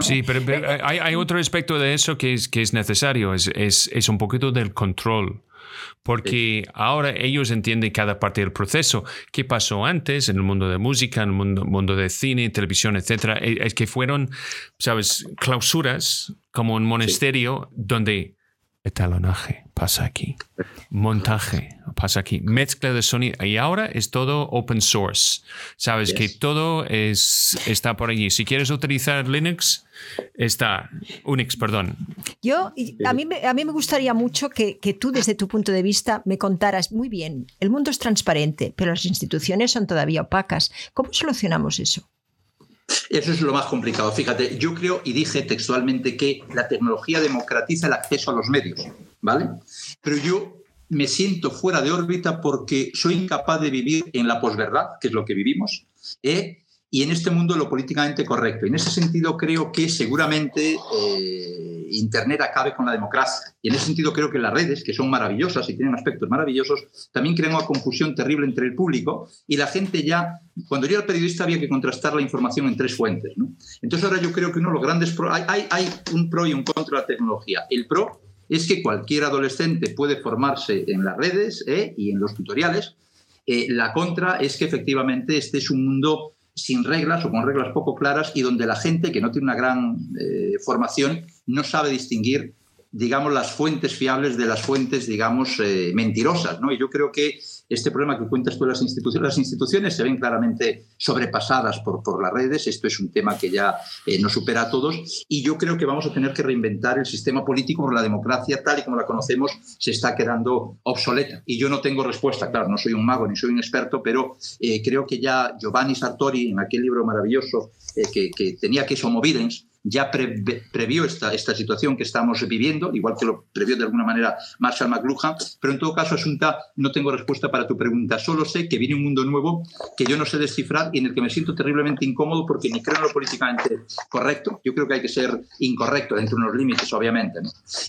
Sí, pero, hay, otro aspecto de eso que es, que es necesario, es, es, es un poquito del control porque ahora ellos entienden cada parte del proceso. ¿Qué pasó antes en el mundo de música, en el mundo, mundo de cine, televisión, etcétera? E, es que fueron, ¿sabes?, clausuras como un monasterio donde etalonaje pasa aquí, montaje pasa aquí, mezcla de sonido y ahora es todo open source. Sabes que todo es, está por allí. Si quieres utilizar Linux, está Unix, perdón. Yo, a mí, a mí me gustaría mucho que, que tú desde tu punto de vista me contaras muy bien, el mundo es transparente, pero las instituciones son todavía opacas. ¿Cómo solucionamos eso? Eso es lo más complicado. Fíjate, yo creo y dije textualmente que la tecnología democratiza el acceso a los medios, ¿vale? Pero yo me siento fuera de órbita porque soy incapaz de vivir en la posverdad, que es lo que vivimos, ¿eh? Y en este mundo lo políticamente correcto. Y en ese sentido creo que seguramente eh, Internet acabe con la democracia. Y en ese sentido creo que las redes, que son maravillosas y tienen aspectos maravillosos, también crean una confusión terrible entre el público y la gente ya, cuando yo era periodista había que contrastar la información en tres fuentes. Entonces ahora yo creo que uno de los grandes... hay, hay, un pro y un contra de la tecnología. El pro es que cualquier adolescente puede formarse en las redes ¿eh? y en los tutoriales. Eh, la contra es que efectivamente este es un mundo sin reglas o con reglas poco claras y donde la gente que no tiene una gran eh, formación no sabe distinguir digamos, las fuentes fiables de las fuentes, digamos, eh, mentirosas, ¿no? Y yo creo que este problema que cuentas tú de las instituciones, las instituciones se ven claramente sobrepasadas por, por las redes, esto es un tema que ya eh, nos supera a todos, y yo creo que vamos a tener que reinventar el sistema político porque la democracia, tal y como la conocemos, se está quedando obsoleta. Y yo no tengo respuesta, claro, no soy un mago ni soy un experto, pero eh, creo que ya Giovanni Sartori, en aquel libro maravilloso que, que tenía que Videns, ya previó esta, esta situación que estamos viviendo, igual que lo previó de alguna manera Marshall McLuhan, pero en todo caso, Asunta, no tengo respuesta para tu pregunta. Solo sé que viene un mundo nuevo que yo no sé descifrar y en el que me siento terriblemente incómodo porque ni creo en lo políticamente correcto. Yo creo que hay que ser incorrecto dentro de unos límites, obviamente.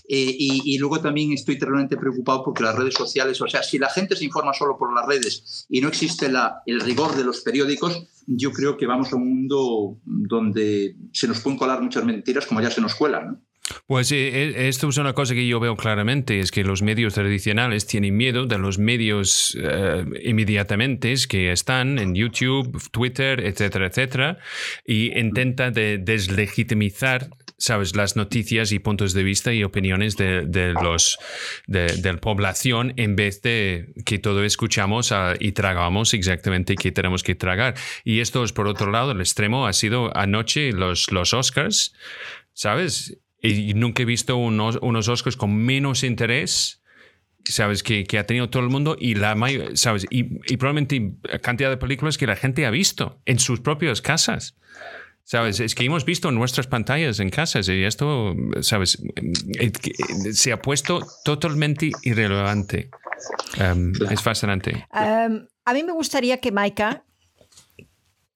Eh, y, y, luego también estoy terriblemente preocupado porque las redes sociales, o sea, si la gente se informa solo por las redes y no existe la, el rigor de los periódicos, yo creo que vamos a un mundo donde se nos pueden colar muchas mentiras como ya se nos cuelan. Pues eh, esto es una cosa que yo veo claramente, es que los medios tradicionales tienen miedo de los medios uh, inmediatamente que están en YouTube, Twitter, etcétera, etcétera, y intenta de deslegitimizar sabes, las noticias y puntos de vista y opiniones de, de los de, la población en vez de que todo escuchamos ah, y tragamos exactamente qué tenemos que tragar. Y esto es por otro lado, el extremo ha sido anoche los, los Oscars, ¿sabes? Y nunca he visto unos, unos Oscars con menos interés sabes que, que, ha tenido todo el mundo y la mayor, sabes y, y, probablemente cantidad de películas que la gente ha visto en sus propias casas ¿Sabes? Es que hemos visto nuestras pantallas en casa y esto, ¿sabes? Eh, se ha puesto totalmente irrelevante. Em, es fascinante. Em, a mí me gustaría que Maika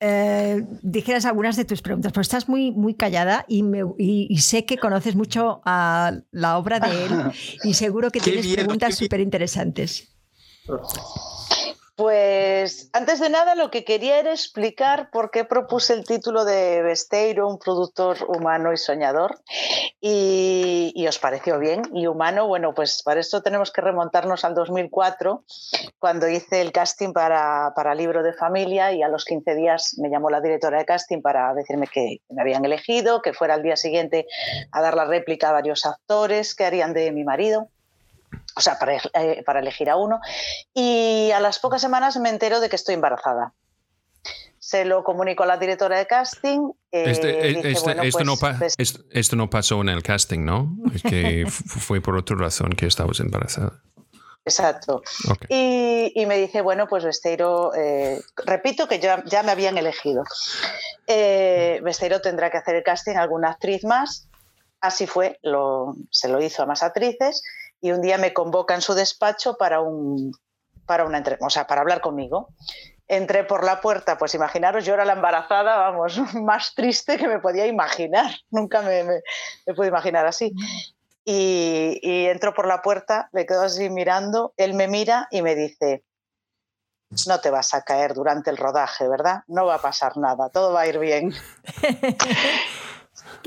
eh, dijeras algunas de tus preguntas, porque estás muy, muy callada y, y, sé que conoces mucho a la obra de él y seguro que tienes preguntas súper interesantes. Pues antes de nada lo que quería era explicar por qué propuse el título de Besteiro, un productor humano y soñador. Y, os pareció bien. Y humano, bueno, pues para esto tenemos que remontarnos al 2004, cuando hice el casting para, para Libro de Familia y a los 15 días me llamó la directora de casting para decirme que me habían elegido, que fuera al día siguiente a dar la réplica a varios actores que harían de mi marido o sea, eh, para, elegir a uno. Y a las pocas semanas me entero de que estoy embarazada se lo comunico a la directora de casting. esto, no pasó en el casting, ¿no? Es que fue por otra razón que estabas embarazada. Exacto. Y, me dice, bueno, pues Besteiro, eh, repito que ya, ya, me habían elegido. Eh, Besteiro tendrá que hacer el casting alguna actriz más. Así fue, lo, se lo hizo a más actrices y un día me convoca en su despacho para, un, para, una, para hablar conmigo. Entré por la puerta, pues imaginaros, yo era la embarazada, vamos, más triste que me podía imaginar. Nunca me, me, pude imaginar así. y, y entro por la puerta, me quedo así mirando, él me mira y me dice, no te vas a caer durante el rodaje, ¿verdad? No va a pasar nada, todo va a ir bien.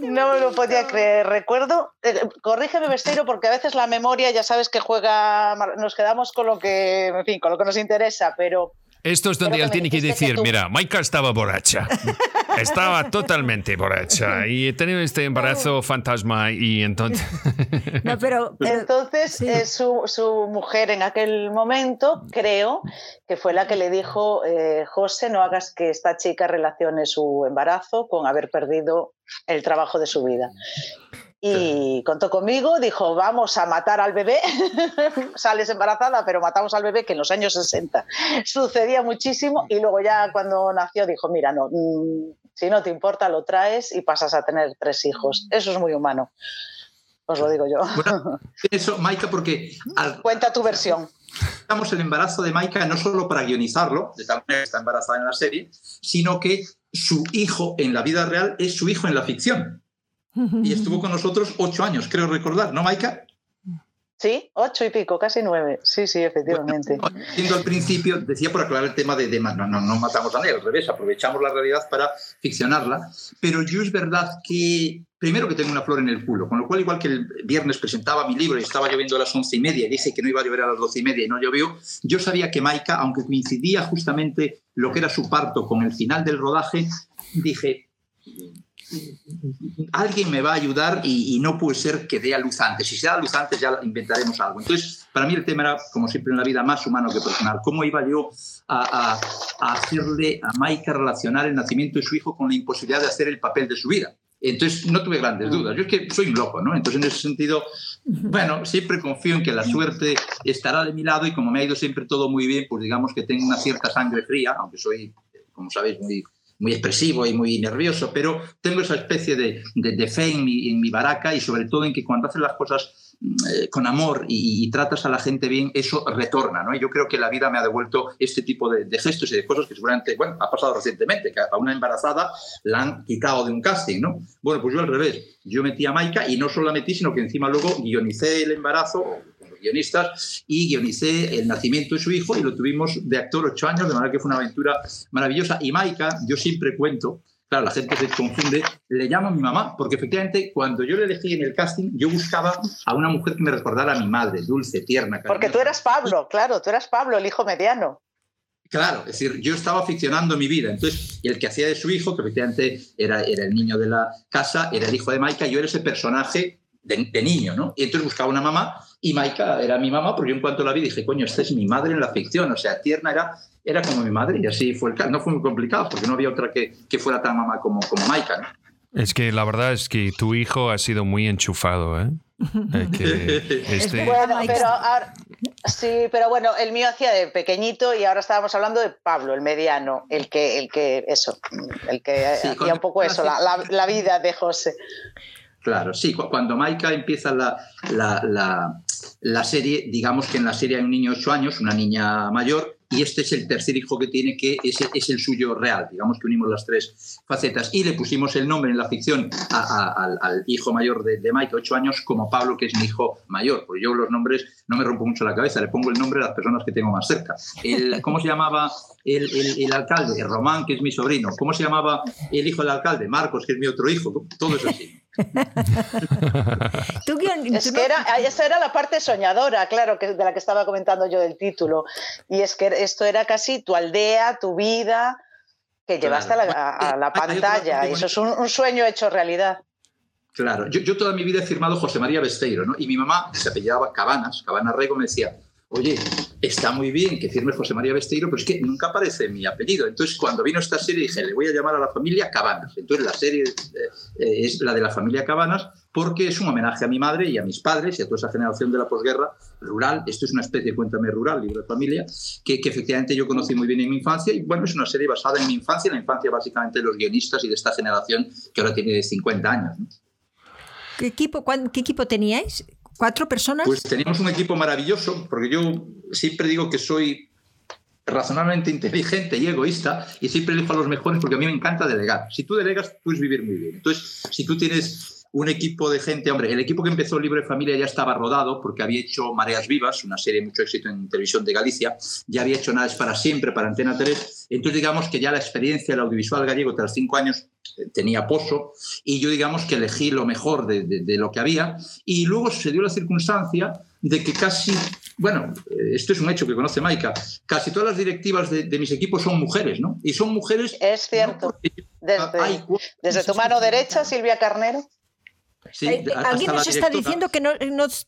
No me lo podía creer. Recuerdo, eh, corrígeme Besteiro, porque a veces la memoria ya sabes que juega, nos quedamos con lo que, en fin, con lo que nos interesa, pero esto es donde él tiene que decir, mira, Maika estaba borracha. estaba totalmente borracha y he tenido este embarazo fantasma y entonces... no, pero, entonces eh, su, su, mujer en aquel momento, creo, que fue la que le dijo, eh, José, no hagas que esta chica relacione su embarazo con haber perdido el trabajo de su vida y contó conmigo, dijo, vamos a matar al bebé, sales embarazada, pero matamos al bebé, que en los años 60 sucedía muchísimo, y luego ya cuando nació dijo, mira, no, mm, si no te importa, lo traes y pasas a tener tres hijos. Eso es muy humano, os lo digo yo. eso, Maika, porque... Cuenta tu versión. Estamos el embarazo de Maika no solo para guionizarlo, de tal manera que está embarazada en la serie, sino que su hijo en la vida real es su hijo en la ficción y estuvo con nosotros ocho años, creo recordar, ¿no, Maika? Sí, ocho y pico, casi nueve. Sí, sí, efectivamente. Bueno, al principio, decía por aclarar el tema de, de no, no, no, matamos a nadie, al revés, aprovechamos la realidad para ficcionarla, pero yo es verdad que, primero que tengo una flor en el culo, con lo cual igual que el viernes presentaba mi libro y estaba lloviendo a las once y media y dije que no iba a llover a las doce y media y no llovió, yo sabía que Maika, aunque coincidía justamente lo que era su parto con el final del rodaje, dije, alguien me va a ayudar y, no puede ser que dé a luz antes. Si se da a luz antes ya inventaremos algo. Entonces, para mí el tema era, como siempre en la vida, más humano que personal. ¿Cómo iba yo a, hacerle a Maika relacionar el nacimiento de su hijo con la imposibilidad de hacer el papel de su vida? Entonces no tuve grandes dudas. Yo es que soy un loco, ¿no? Entonces en ese sentido, bueno, siempre confío en que la suerte estará de mi lado y como me ha ido siempre todo muy bien, pues digamos que tengo una cierta sangre fría, aunque soy, como sabéis, muy muy expresivo y muy nervioso, pero tengo esa especie de, de, fe en mi, en mi, baraca y sobre todo en que cuando haces las cosas eh, con amor y, tratas a la gente bien, eso retorna, ¿no? Yo creo que la vida me ha devuelto este tipo de, gestos y de cosas que seguramente, bueno, ha pasado recientemente, que a una embarazada la han quitado de un casting, ¿no? Bueno, pues yo al revés, yo metí a Maika y no solo la metí, sino que encima luego guionicé el embarazo, guionistas, y guionicé el nacimiento de su hijo y lo tuvimos de actor ocho años, de manera que fue una aventura maravillosa. Y Maika, yo siempre cuento, claro, la gente se confunde, le llamo a mi mamá, porque efectivamente cuando yo le elegí en el casting, yo buscaba a una mujer que me recordara a mi madre, dulce, tierna. Porque tú eras Pablo, claro, tú eras Pablo, el hijo mediano. Claro, es decir, yo estaba ficcionando mi vida. Entonces, el que hacía de su hijo, que efectivamente era, era el niño de la casa, era el hijo de Maika, yo era ese personaje de, niño, ¿no? Y entonces buscaba una mamá y Maika era mi mamá porque yo en cuanto la vi dije, coño, esta es mi madre en la ficción, o sea, tierna era, era como mi madre y así fue el caso. No fue muy complicado porque no había otra que, que fuera tan mamá como, como Maika, ¿no? Es que la verdad es que tu hijo ha sido muy enchufado, ¿eh? este... Bueno, pero sí, pero bueno, el mío hacía de pequeñito y ahora estábamos hablando de Pablo, el mediano, el que, el que, eso, el que hacía un poco eso, la, la, la, vida de José. Claro, sí, cuando Maika empieza la, la, serie, digamos que en la serie hay un niño de 8 años, una niña mayor, y este es el tercer hijo que tiene, que es, es el suyo real. Digamos que unimos las tres facetas. Y le pusimos el nombre en la ficción al, hijo mayor de, de Mike, 8 años, como Pablo, que es mi hijo mayor. Porque yo los nombres no me rompo mucho la cabeza, le pongo el nombre a las personas que tengo más cerca. El, ¿Cómo se llamaba el, el, alcalde? Román, que es mi sobrino. ¿Cómo se llamaba el hijo del alcalde? Marcos, que es mi otro hijo. Todo es así. es que era, esa era la parte soñadora, claro, que, de la que estaba comentando yo del título. Y es que esto era casi tu aldea, tu vida, que llevaste a la, pantalla. Y eso es un, sueño hecho realidad. Claro, yo, yo, toda mi vida he firmado José María Besteiro, ¿no? Y mi mamá, se apellidaba Cabanas, Cabana Rego, me decía, oye, está muy bien que firme José María Besteiro, pero es que nunca aparece mi apellido. Entonces, cuando vino esta serie, dije, le voy a llamar a la familia Cabanas. Entonces, la serie eh, es la de la familia Cabanas porque es un homenaje a mi madre y a mis padres y a toda esa generación de la posguerra rural. Esto es una especie Cuéntame Rural, libro de familia, que, que, efectivamente yo conocí muy bien en mi infancia. Y bueno, es una serie basada en mi infancia, en la infancia básicamente de los guionistas y de esta generación que ahora tiene 50 años. ¿Qué, equipo, ¿Qué equipo teníais? ¿Cuatro personas? Pues teníamos un equipo maravilloso, porque yo siempre digo que soy razonablemente inteligente y egoísta y siempre elijo a los mejores porque a mí me encanta delegar. Si tú delegas, puedes vivir muy bien. Entonces, si tú tienes un equipo de gente, hombre, el equipo que empezó Libre Familia ya estaba rodado porque había hecho Mareas Vivas, una serie de mucho éxito en televisión de Galicia, ya había hecho Nada es para siempre para Antena 3, entonces digamos que ya la experiencia del audiovisual gallego tras cinco años eh, tenía pozo y yo digamos que elegí lo mejor de, de lo que había y luego se dio la circunstancia de que casi, bueno, eh, esto es un hecho que conoce Maika, casi todas las directivas de, mis equipos son mujeres, ¿no? Y son mujeres... Es cierto. desde, desde tu mano derecha, Silvia Carnero. Eh, alguien nos está diciendo que no,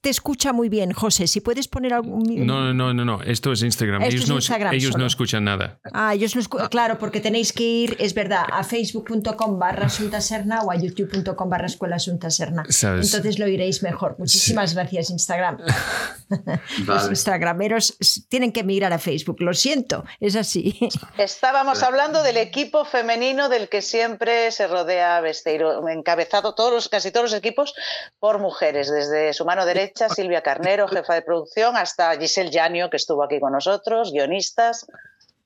te escucha muy bien, José. Si puedes poner algún. No, no, no, no. Esto es Instagram. ellos, no, ellos no, escuchan nada. Ah, ellos no escuchan. Claro, porque tenéis que ir, es verdad, a facebook.com barra Serna o a youtube.com barra escuela Serna. Entonces lo iréis mejor. Muchísimas gracias, Instagram. Los instagrameros tienen que mirar a Facebook. Lo siento, es así. Estábamos hablando del equipo femenino del que siempre se rodea Besteiro, encabezado todos los, casi todos los equipos por mujeres, desde su mano derecha Silvia Carnero, jefa de producción, hasta Giselle Janio, que estuvo aquí con nosotros, guionistas.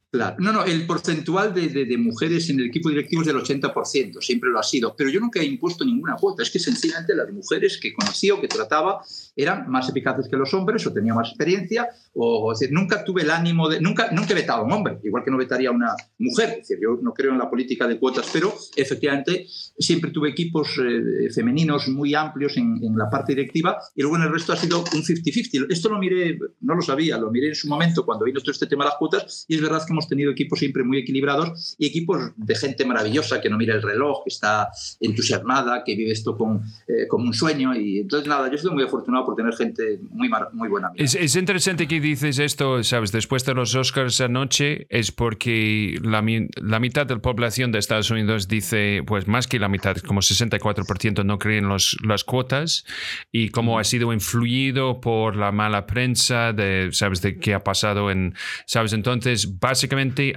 Claro. No, no, el porcentual de, de, mujeres en el equipo directivo es del 80%, siempre lo ha sido, pero yo nunca he impuesto ninguna cuota, es que sencillamente las mujeres que conocí o que trataba eran más eficaces que los hombres o tenía más experiencia, o, nunca tuve el ánimo de, nunca, nunca he vetado a un hombre, igual que no vetaría a una mujer, es decir, yo no creo en la política de cuotas, pero efectivamente siempre tuve equipos eh, femeninos muy amplios en, en, la parte directiva y luego en el resto ha sido un 50-50. Esto lo miré, no lo sabía, lo miré en su momento cuando vino todo este tema de las cuotas y es verdad que hemos tenido equipos siempre muy equilibrados y equipos de gente maravillosa que no mira el reloj, que está entusiasmada, que vive esto con, eh, como un sueño y entonces nada, yo estoy muy afortunado por tener gente muy, muy buena. Es, es, interesante que dices esto, ¿sabes? Después de los Oscars anoche, es porque la, la, mitad de la población de Estados Unidos dice, pues más que la mitad, como 64% no creen los, las cuotas y cómo ha sido influido por la mala prensa de, ¿sabes? De qué ha pasado en, ¿sabes? Entonces, básicamente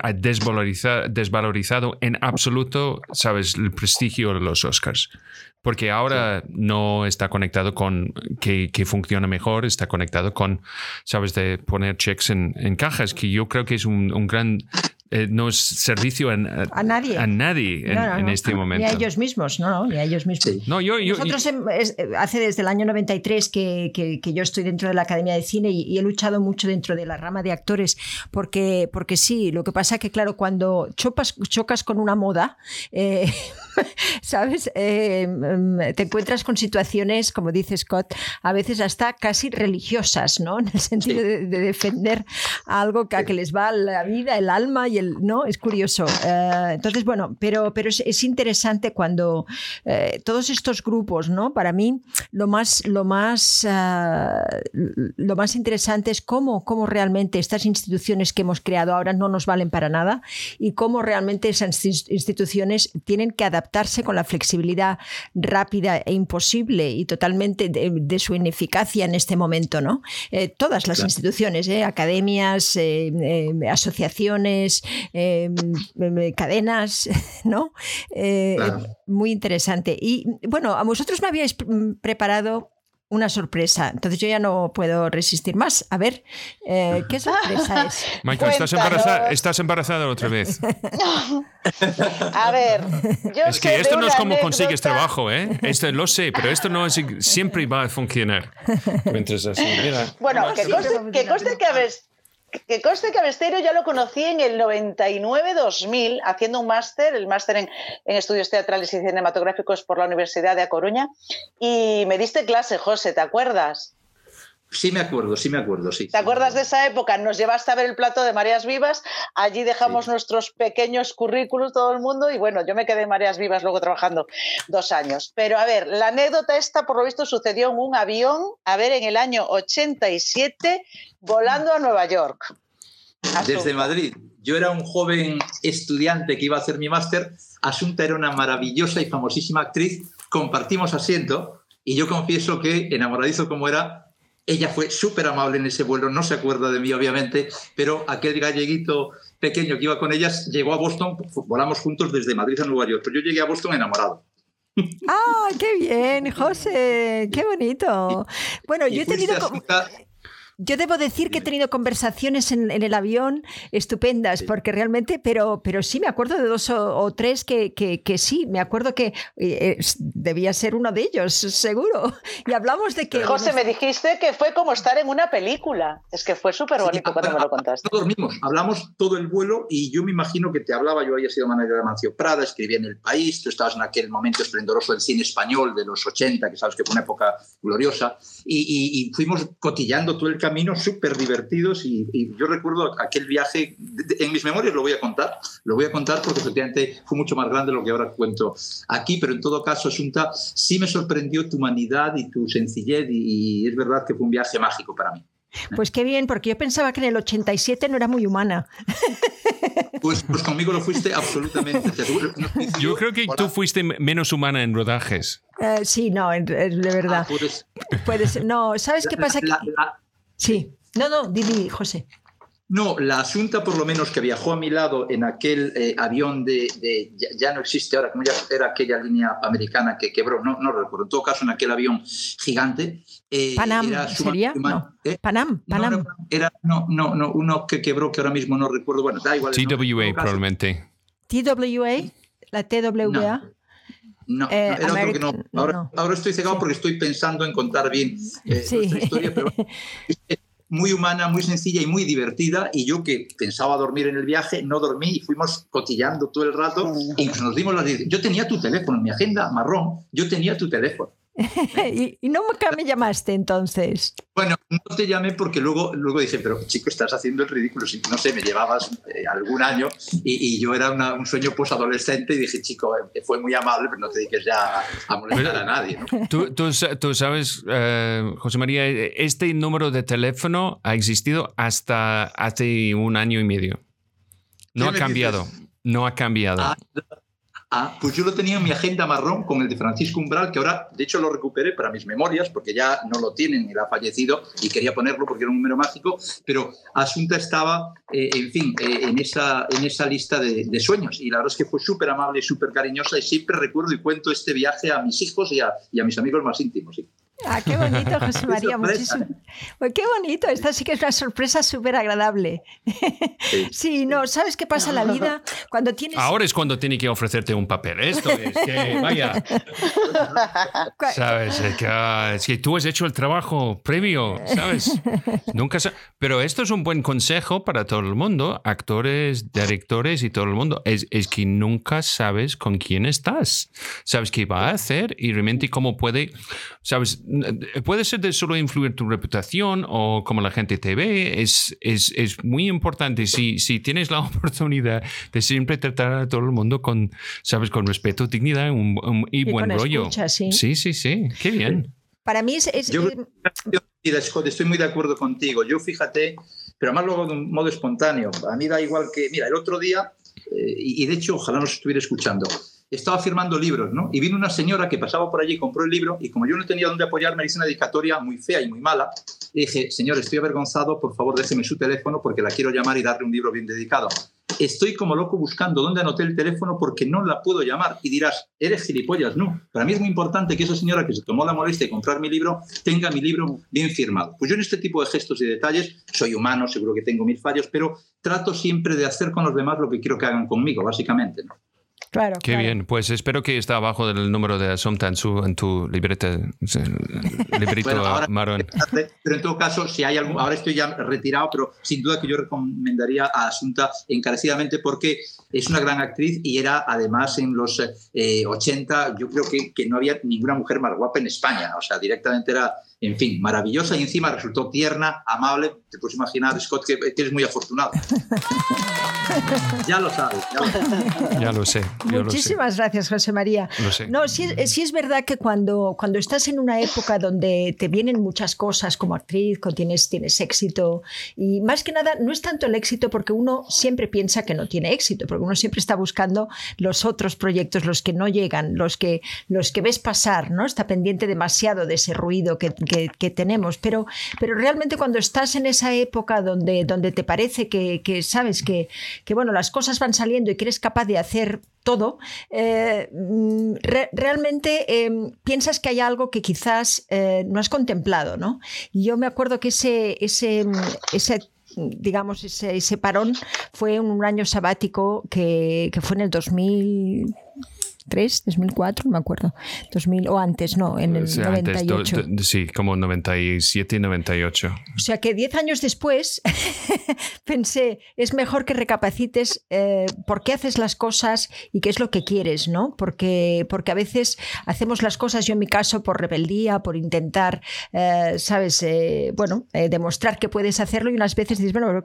ha desvalorizado, desvalorizado en absoluto, ¿sabes? El prestigio de los Oscars. Porque ahora no está conectado con que, que, funciona mejor, está conectado con, sabes, de poner checks en, en cajas, que yo creo que es un, un gran eh, no es servicio a, nadie, a nadie en, este momento. Ni a ellos mismos, no, ni a ellos mismos. No, yo, Nosotros hace desde el año 93 que, que, que, yo estoy dentro de la Academia de Cine y, he luchado mucho dentro de la rama de actores porque, porque sí, lo que pasa es que claro, cuando chopas, chocas con una moda, eh, ¿sabes? Eh, mm, te encuentras con situaciones, como dice Scott, a veces hasta casi religiosas, ¿no? En el sentido de, defender algo que, a que les va la vida, el alma y ¿no? Es curioso. Eh, entonces, bueno, pero, pero es, interesante cuando eh, todos estos grupos, ¿no? Para mí, lo más, lo más, eh, lo más interesante es cómo, cómo realmente estas instituciones que hemos creado ahora no nos valen para nada y cómo realmente esas instituciones tienen que adaptarse con la flexibilidad rápida e imposible y totalmente de, su ineficacia en este momento, ¿no? todas las instituciones, academias, asociaciones, Em, cadenas, ¿no? Eh, muy interesante. Y bueno, a vosotros me habíais preparado una sorpresa. Entonces yo ya no puedo resistir más. A ver, eh, ¿qué sorpresa es? Michael, ¿estás embarazada, ¿estás embarazada otra vez? A ver, yo es que esto no es como consigues trabajo, ¿eh? Esto lo sé, pero esto no es, siempre va a funcionar. Mientras así, Bueno, que conste, que, conste que, que conste que ya lo conocí en el 99-2000 haciendo un máster, el máster en, estudios teatrales y cinematográficos por la Universidad de A Coruña y me diste clase, José, ¿te acuerdas? Sí me acuerdo, sí me acuerdo, sí. ¿Te acuerdas de esa época? Nos llevaste a ver el plato de Mareas Vivas, allí dejamos nuestros pequeños currículos todo el mundo y bueno, yo me quedé en Mareas Vivas luego trabajando dos años. Pero a ver, la anécdota esta por lo visto sucedió en un avión, a ver, en el año 87, volando a Nueva York. Desde Madrid. Yo era un joven estudiante que iba a hacer mi máster. Asunta era una maravillosa y famosísima actriz. Compartimos asiento y yo confieso que, enamoradizo como era, ella fue súper amable en ese vuelo, no se acuerda de mí, obviamente, pero aquel galleguito pequeño que iba con ellas llegó a Boston, volamos juntos desde Madrid a Nueva York, pero yo llegué a Boston enamorado. ¡Ah, qué bien, José! ¡Qué bonito! Bueno, yo he tenido... Yo debo decir que he tenido conversaciones en, el avión estupendas, porque realmente, pero, pero sí me acuerdo de dos o, tres que, que, sí, me acuerdo que eh, debía ser uno de ellos, seguro. Y hablamos de que... José, me dijiste que fue como estar en una película. Es que fue súper bonito cuando me lo contaste. No dormimos, hablamos todo el vuelo y yo me imagino que te hablaba, yo había sido manager de Mancio Prada, escribía en El País, tú estabas en aquel momento esplendoroso del cine español de los 80, que sabes que fue una época gloriosa, y, y fuimos cotillando todo el camino caminos súper divertidos y, yo recuerdo aquel viaje, en mis memorias lo voy a contar, lo voy a contar porque efectivamente fue mucho más grande de lo que ahora cuento aquí, pero en todo caso, Asunta, sí me sorprendió tu humanidad y tu sencillez y, es verdad que fue un viaje mágico para mí. Pues qué bien, porque yo pensaba que en el 87 no era muy humana. Pues, pues conmigo lo fuiste absolutamente. Yo creo que tú fuiste menos humana en rodajes. Eh, sí, no, de verdad. Ah, puedes... No, ¿sabes qué pasa? Sí, no, no, Didi, José. No, la Asunta, por lo menos, que viajó a mi lado en aquel eh, avión de, ya, no existe ahora, como ya era aquella línea americana que quebró, no, no recuerdo, en todo caso, en aquel avión gigante. Eh, Panam, ¿sería? No. ¿eh? Panam, Panam. No, era, no, no, no, uno que quebró que ahora mismo no recuerdo, bueno, da igual. TWA, probablemente. TWA, la TWA. No, era otro que no. Ahora, ahora estoy cegado porque estoy pensando en contar bien eh, historia, pero muy humana, muy sencilla y muy divertida. Y yo que pensaba dormir en el viaje, no dormí y fuimos cotillando todo el rato. Y nos dimos las. Yo tenía tu teléfono en mi agenda marrón, yo tenía tu teléfono. y, nunca me llamaste entonces. Bueno, no te llamé porque luego, luego dije, pero chico, estás haciendo el ridículo. no sé, me llevabas eh, algún año y, yo era un sueño posadolescente y dije, chico, eh, fue muy amable, pero no te dediques ya a, molestar a nadie. Tú, tú, sabes, eh, José María, este número de teléfono ha existido hasta hace un año y medio. No ha cambiado. No ha cambiado. Ah, Ah, pues yo lo tenía en mi agenda marrón con el de Francisco Umbral, que ahora, de hecho, lo recuperé para mis memorias, porque ya no lo tienen, él ha fallecido y quería ponerlo porque era un número mágico, pero Asunta estaba, eh, en fin, eh, en, esa, en esa lista de, sueños. Y la verdad es que fue súper amable y súper cariñosa y siempre recuerdo y cuento este viaje a mis hijos y a, mis amigos más íntimos. Ah, qué bonito, José María, muchísimo. Pues qué bonito, esta sí que es una sorpresa súper agradable. Sí. no, ¿sabes qué pasa en la vida? Cuando tienes... Ahora es cuando tiene que ofrecerte un papel, esto es que, vaya. ¿Sabes? Es que, ah, es que, tú has hecho el trabajo previo, ¿sabes? Nunca Pero esto es un buen consejo para todo el mundo, actores, directores y todo el mundo. Es, es que nunca sabes con quién estás. Sabes qué va a hacer y realmente cómo puede, ¿sabes? Eh, puede ser de solo influir tu reputación o como la gente te ve, es, es, es muy importante si, si tienes la oportunidad de siempre tratar a todo el mundo con, sabes, con respeto, dignidad y buen rollo. sí. sí, sí, qué bien. Para mí es... Yo, estoy muy de acuerdo contigo. Yo fíjate, pero además luego de un modo espontáneo. A mí da igual que, mira, el otro día, eh, y de hecho ojalá nos estuviera escuchando, estaba firmando libros, ¿no? Y vino una señora que pasaba por allí, compró el libro, y como yo no tenía dónde apoyarme, me hice una dedicatoria muy fea y muy mala. Y dije, señor, estoy avergonzado, por favor, déjeme su teléfono porque la quiero llamar y darle un libro bien dedicado. Estoy como loco buscando dónde anoté el teléfono porque no la puedo llamar. Y dirás, eres gilipollas, no. Para mí es muy importante que esa señora que se tomó la molestia de comprar mi libro tenga mi libro bien firmado. Pues yo en este tipo de gestos y detalles soy humano, seguro que tengo mil fallos, pero trato siempre de hacer con los demás lo que quiero que hagan conmigo, básicamente. ¿no? Claro. Qué bien. Pues espero que está abajo del número de Assumpta en, en tu libreta, librito marrón. Pero en todo caso, si hay algún. Ahora estoy ya retirado, pero sin duda que yo recomendaría a Asunta encarecidamente porque es una gran actriz y era además en los 80, eh, yo creo que, que no había ninguna mujer más guapa en España. O sea, directamente era en fin, maravillosa y encima resultó tierna, amable. Te puedes imaginar, Scott, que, eres muy afortunado. ya lo sabes. Ya lo, sé. Muchísimas gracias, José María. No, sí, es verdad que cuando, cuando estás en una época donde te vienen muchas cosas como actriz, cuando tienes, tienes éxito, y más que nada, no es tanto el éxito porque uno siempre piensa que no tiene éxito, uno siempre está buscando los otros proyectos, los que no llegan, los que, los que ves pasar, ¿no? Está pendiente demasiado de ese ruido que, tenemos, pero, pero realmente cuando estás en esa época donde, donde te parece que, sabes que, que, bueno, las cosas van saliendo y que eres capaz de hacer todo, eh, mm, realmente em, piensas que hay algo que quizás eh, no has contemplado, ¿no? Y yo me acuerdo que ese, ese, ese digamos, ese, ese parón fue un año sabático que, que fue en el 2000 2003, 2004, no me acuerdo. 2000 o antes, no, en el 98. sí, como 97 y 98. O sea que 10 años después pensé, es mejor que recapacites eh, por qué haces las cosas y qué es lo que quieres, ¿no? Porque, porque a veces hacemos las cosas, yo en mi caso, por rebeldía, por intentar, eh, ¿sabes? Eh, bueno, demostrar que puedes hacerlo y unas veces dices, bueno,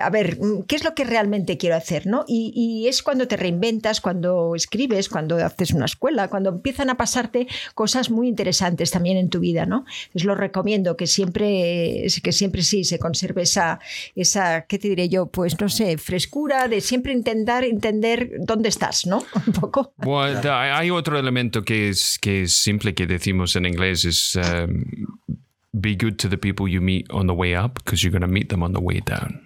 a ver, ¿qué es lo que realmente quiero hacer, ¿no? Y, y es cuando te reinventas, cuando escribes, cuando haces una escuela, cuando empiezan a pasarte cosas muy interesantes también en tu vida, ¿no? Les lo recomiendo que siempre, que siempre sí se conserve esa, esa, ¿qué te diré yo? Pues no sé, frescura de siempre intentar entender dónde estás, ¿no? Un poco. hay otro elemento que es, que es simple que decimos en inglés, es um, be good to the people you meet on the way up because you're going to meet them on the way down.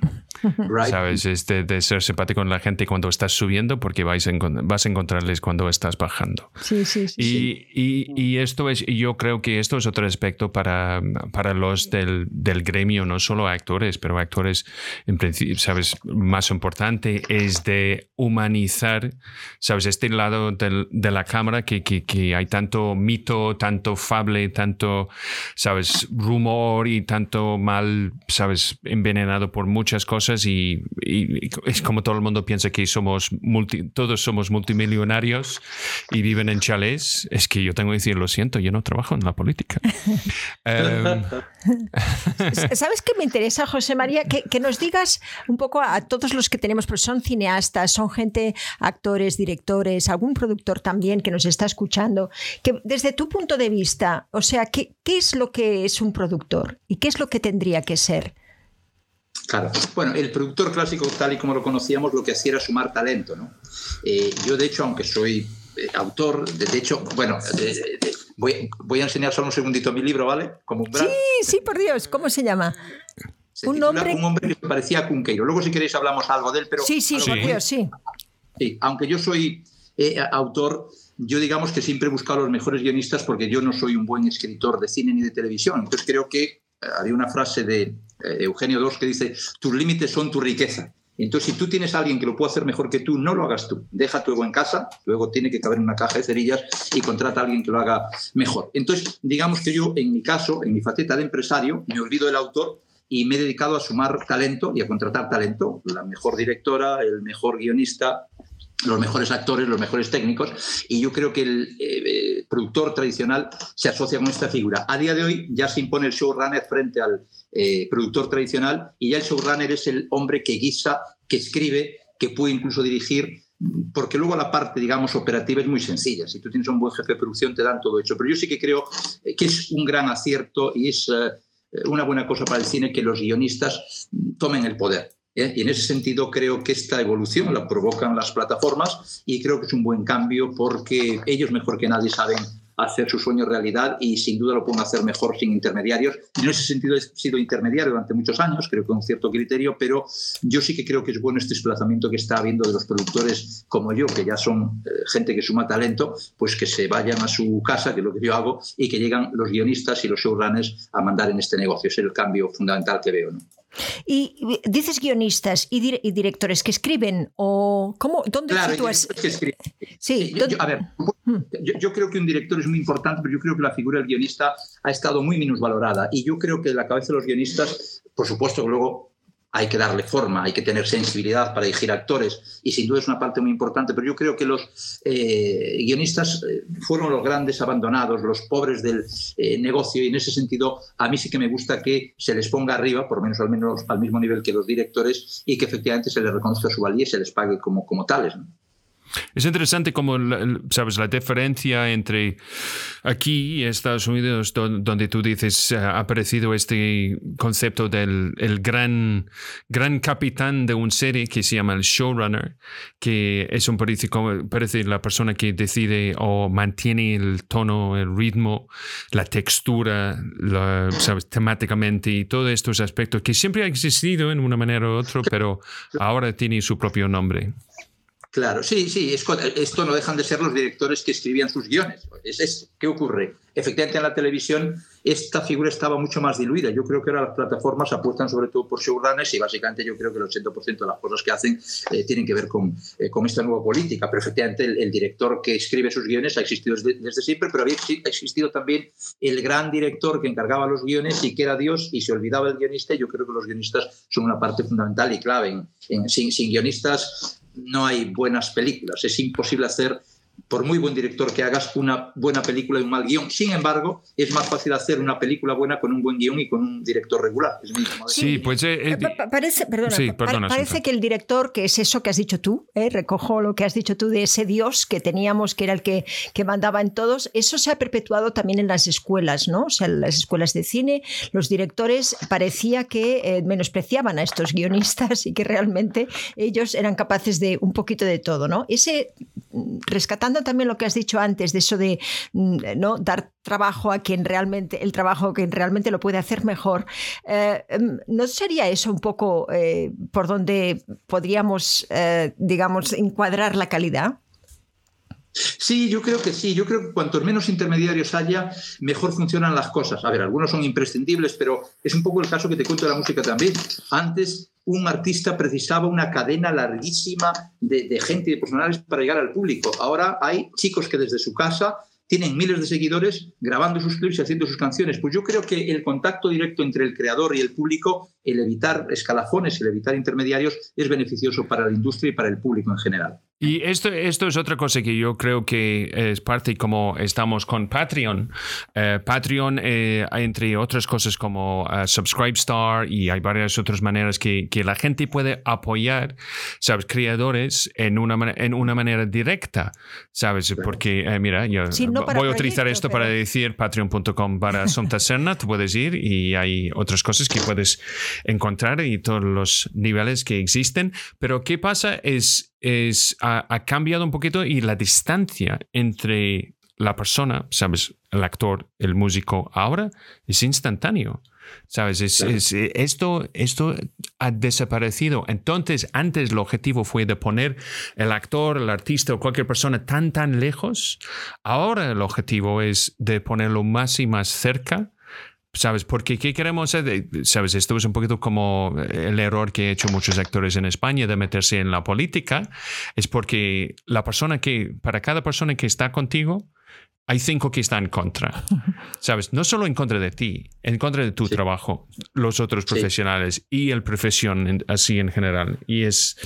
¿Sabes? Es de, ser simpático con la gente cuando estás subiendo porque vais vas a encontrarles cuando estás bajando. Sí, sí, sí. Y, y, esto es, yo creo que esto es otro aspecto para, para los del, del, gremio, no solo actores, pero actores, en principio, ¿sabes? Más importante es de humanizar, ¿sabes? Este lado del, de la cámara que, que, que hay tanto mito, tanto fable, tanto, ¿sabes? Rumor y tanto mal, ¿sabes? Envenenado por muchas cosas y, es como todo el mundo piensa que somos todos somos multimillonarios y viven en chalés. Es que yo tengo que decir, lo siento, yo no trabajo en la política. Em, ¿Sabes qué me interesa, José María? Que, que, nos digas un poco a todos los que tenemos, pues son cineastas, son gente, actores, directores, algún productor también que nos está escuchando, que desde tu punto de vista, o sea, ¿qué, qué es lo que es un productor y qué es lo que tendría que ser? Claro. Bueno, el productor clásico, tal y como lo conocíamos, lo que hacía era sumar talento, ¿no? Eh, yo, de hecho, aunque soy eh, autor, de, hecho, bueno, voy, voy, a enseñar solo un segundito mi libro, ¿vale? Como sí, sí, por Dios, ¿cómo se llama? un hombre... un hombre que parecía a Cunqueiro. Luego, si queréis, hablamos algo de él, pero... Sí, sí, por Dios, sí. Sí, aunque yo soy eh, autor, yo digamos que siempre he buscado los mejores guionistas porque yo no soy un buen escritor de cine ni de televisión. Entonces creo que había una frase de eh, Eugenio II que dice, tus límites son tu riqueza. Entonces, si tú tienes a alguien que lo puede hacer mejor que tú, no lo hagas tú. Deja tu ego en casa, luego tiene que caber en una caja de cerillas y contrata a alguien que lo haga mejor. Entonces, digamos que yo, en mi caso, en mi faceta de empresario, me olvido del autor y me he dedicado a sumar talento y a contratar talento. La mejor directora, el mejor guionista, los mejores actores, los mejores técnicos, y yo creo que el eh, productor tradicional se asocia con esta figura. A día de hoy ya se impone el showrunner frente al eh, productor tradicional y ya el showrunner es el hombre que guisa, que escribe, que puede incluso dirigir, porque luego la parte, digamos, operativa es muy sencilla. Si tú tienes un buen jefe de producción, te dan todo hecho. Pero yo sí que creo eh, que es un gran acierto y es una buena cosa para el cine que los guionistas tomen el poder ¿eh? Y en ese sentido creo que esta evolución la provocan las plataformas y creo que es un buen cambio porque ellos mejor que nadie saben hacer su sueño realidad y sin duda lo pueden hacer mejor sin intermediarios. En ese sentido he sido intermediario durante muchos años, creo que con cierto criterio, pero yo sí que creo que es bueno este desplazamiento que está habiendo de los productores como yo, que ya son eh, gente que suma talento, pues que se vayan a su casa, que es lo que yo hago, y que llegan los guionistas y los showrunners a mandar en este negocio. es el cambio fundamental que veo. ¿no? Y dices guionistas y, directores que escriben o cómo, dónde claro, sitúas? Que escriben. Sí, yo, a ver, yo, creo que un director es muy importante, pero yo creo que la figura del guionista ha estado muy minusvalorada y yo creo que la cabeza de los guionistas, por supuesto que luego hay que darle forma, hay que tener sensibilidad para dirigir actores y sin duda es una parte muy importante, pero yo creo que los eh, guionistas eh, fueron los grandes abandonados, los pobres del eh, negocio y en ese sentido a mí sí que me gusta que se les ponga arriba, por menos al, menos, al mismo nivel que los directores y que efectivamente se les reconozca su valía y se les pague como, como tales. Es interesante como, sabes, la diferencia entre aquí y Estados Unidos, donde tú dices, eh, ha aparecido este concepto del el gran, gran capitán de un serie que se llama el showrunner, que es un parece, parece la persona que decide o mantiene el tono, el ritmo, la textura, sabes, temáticamente y todos estos aspectos que siempre ha existido en una manera u otra, pero ahora tiene su propio nombre. Claro, sí, sí, esto no dejan de ser los directores que escribían sus guiones. Es, ¿Qué ocurre? Efectivamente, en la televisión esta figura estaba mucho más diluida. Yo creo que ahora las plataformas apuestan sobre todo por showrunners y básicamente yo creo que el 80% de las cosas que hacen eh, tienen que ver con, eh, con, esta nueva política. Pero efectivamente el, director que escribe sus guiones ha existido desde, siempre, pero había existido también el gran director que encargaba los guiones y que era Dios y se olvidaba el guionista. Yo creo que los guionistas son una parte fundamental y clave. En, sin guionistas no hay buenas películas. Es imposible hacer por muy buen director que hagas una buena película y un mal guion. Sin embargo, es más fácil hacer una película buena con un buen guion y con un director regular. sí, pues eh, eh, parece, parece que el director, que es eso que has dicho tú, eh, recojo lo que has dicho tú de ese Dios que teníamos, que era el que, que mandaba en todos, eso se ha perpetuado también en las escuelas, ¿no? O sea, en las escuelas de cine, los directores parecía que menospreciaban a estos guionistas y que realmente ellos eran capaces de un poquito de todo, ¿no? Ese rescatando también lo que has dicho antes, de eso de mm, ¿no? dar trabajo a quien realmente, el trabajo quien realmente lo puede hacer mejor, eh, em, ¿no sería eso un poco eh, por donde podríamos, eh, digamos, encuadrar la calidad? Sí, yo creo que sí. Yo creo que cuantos menos intermediarios haya, mejor funcionan las cosas. A ver, algunos son imprescindibles, pero es un poco el caso que te cuento de la música también. Antes un artista precisaba una cadena larguísima de, gente y de personales para llegar al público. Ahora hay chicos que desde su casa tienen miles de seguidores grabando sus clips y haciendo sus canciones. Pues yo creo que el contacto directo entre el creador y el público, el evitar escalafones, el evitar intermediarios, es beneficioso para la industria y para el público en general. Y esto, esto es otra cosa que yo creo que es parte como estamos con Patreon. Eh, Patreon, eh, entre otras cosas como uh, Subscribe Star y hay varias otras maneras que, que, la gente puede apoyar, ¿sabes? Creadores en una, en una manera directa, ¿sabes? Porque, eh, mira, yo voy a utilizar esto para decir patreon.com para Sontaserna, tú puedes ir y hay otras cosas que puedes encontrar y todos los niveles que existen. Pero ¿qué pasa? Es es, ha, cambiado un poquito y la distancia entre la persona, ¿sabes? El actor, el músico, ahora es instantáneo. ¿Sabes? esto, esto ha desaparecido. Entonces, antes el objetivo fue de poner el actor, el artista o cualquier persona tan, tan lejos. Ahora el objetivo es de ponerlo más y más cerca ¿Sabes? Porque ¿qué queremos hacer? ¿Sabes? Esto es un poquito como el error que han hecho muchos actores en España de meterse en la política. Es porque la persona que, para cada persona que está contigo, hay cinco que están en contra. ¿Sabes? No solo en contra de ti, en contra de tu trabajo, los otros profesionales y el profesión así en general. Y es,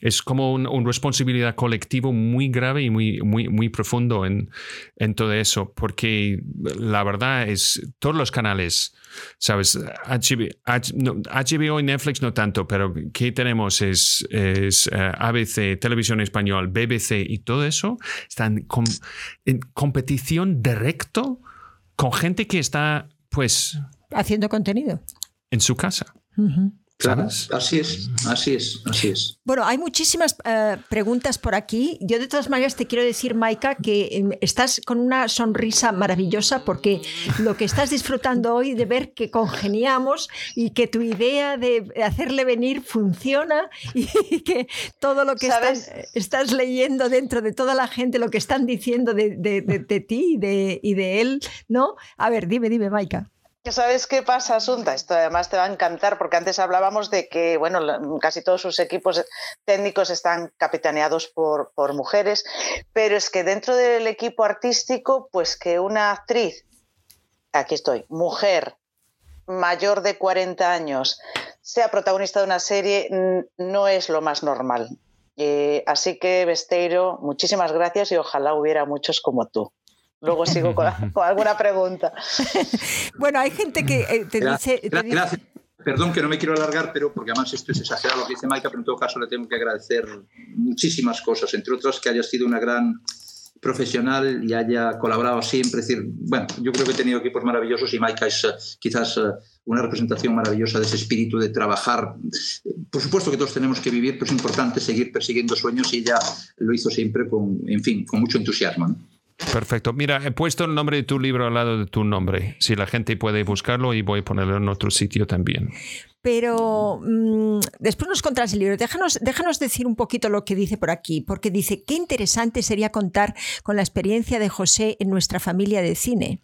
es como una responsabilidad colectiva muy grave y muy, muy, muy profundo en, en todo eso, porque la verdad es, todos los canales ¿Sabes? HBO, y Netflix no tanto, pero ¿qué tenemos? Es, es eh, ABC, Televisión Español, BBC y todo eso están en competición directo con gente que está, pues... Haciendo contenido. En su casa. Claro, así es, así es, así es. Bueno, hay muchísimas eh, preguntas por aquí. Yo de todas maneras te quiero decir, Maika, que em, estás con una sonrisa maravillosa porque lo que estás disfrutando hoy de ver que congeniamos y que tu idea de hacerle venir funciona y que todo lo que estás, estás, leyendo dentro de toda la gente, lo que están diciendo de, de, ti y de, y de él, ¿no? A ver, dime, dime, Maika. ¿Sabes qué pasa, Asunta? Esto además te va a encantar porque antes hablábamos de que bueno, casi todos sus equipos técnicos están capitaneados por, por mujeres, pero es que dentro del equipo artístico, pues que una actriz, aquí estoy, mujer, mayor de 40 años, sea protagonista de una serie, no es lo más normal. Eh, así que, Besteiro, muchísimas gracias y ojalá hubiera muchos como tú. Luego sigo con, alguna pregunta. bueno, hay gente que eh, te dice... gracias. perdón que no me quiero alargar, pero porque además esto es exagerado lo que dice Maika, pero en todo caso le tengo que agradecer muchísimas cosas, entre otras que haya sido una gran profesional y haya colaborado siempre. Es decir, bueno, yo creo que he tenido equipos maravillosos y Maika es eh, quizás eh, una representación maravillosa de ese espíritu de trabajar. Por supuesto que todos tenemos que vivir, pero es importante seguir persiguiendo sueños y ella lo hizo siempre con, en fin, con mucho entusiasmo. Perfecto. Mira, he puesto el nombre de tu libro al lado de tu nombre. Si la gente puede buscarlo y voy a ponerlo en otro sitio también. Pero mm, después nos contarás el libro. Déjanos, déjanos decir un poquito lo que dice por aquí, porque dice, qué interesante sería contar con la experiencia de José en nuestra familia de cine.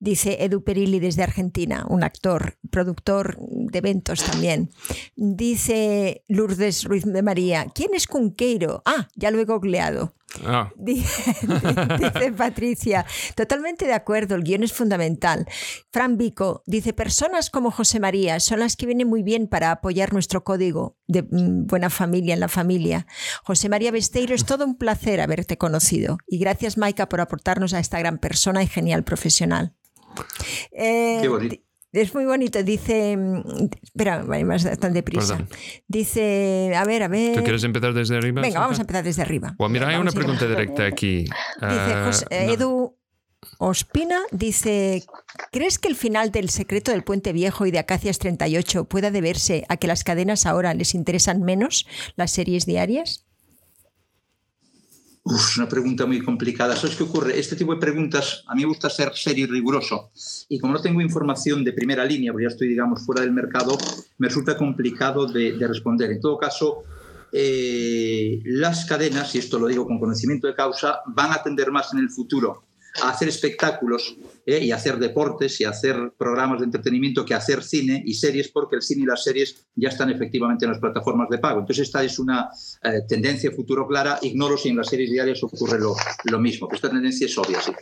Dice Edu Perilli desde Argentina, un actor, productor de eventos también. Dice Lourdes Ruiz de María, ¿quién es Cunqueiro? Ah, ya lo he googleado. Ah. Dice, Patricia, totalmente de acuerdo, el guion es fundamental. Fran Vico dice, personas como José María son las que vienen muy bien para apoyar nuestro código de mm, buena familia en la familia. José María Besteiro, es todo un placer haberte conocido y gracias Maika por aportarnos a esta gran persona y genial profesional. Qué bonito. Eh, es muy bonito, dice. Espera, más tan deprisa. Dice, a ver, a ver. ¿Tú quieres empezar desde arriba? Venga, vamos a empezar desde arriba. Bueno, mira, hay una pregunta directa aquí. Dice ah, Edu Ospina, dice: ¿Crees que el final del secreto del Puente Viejo y de Acacias 38 pueda deberse a que las cadenas ahora les interesan menos las series diarias? Uf, una pregunta muy complicada. ¿Sabes qué ocurre? Este tipo de preguntas, a mí me gusta ser serio y riguroso. Y como no tengo información de primera línea, porque ya estoy, digamos, fuera del mercado, me resulta complicado de, responder. En todo caso, eh, las cadenas, y esto lo digo con conocimiento de causa, van a atender más en el futuro a hacer espectáculos ¿eh? y hacer deportes y hacer programas de entretenimiento que hacer cine y series, porque el cine y las series ya están efectivamente en las plataformas de pago. Entonces, esta es una eh, tendencia futuro clara. Ignoro si en las series diarias ocurre lo, lo mismo, pero esta tendencia es obvia, sí.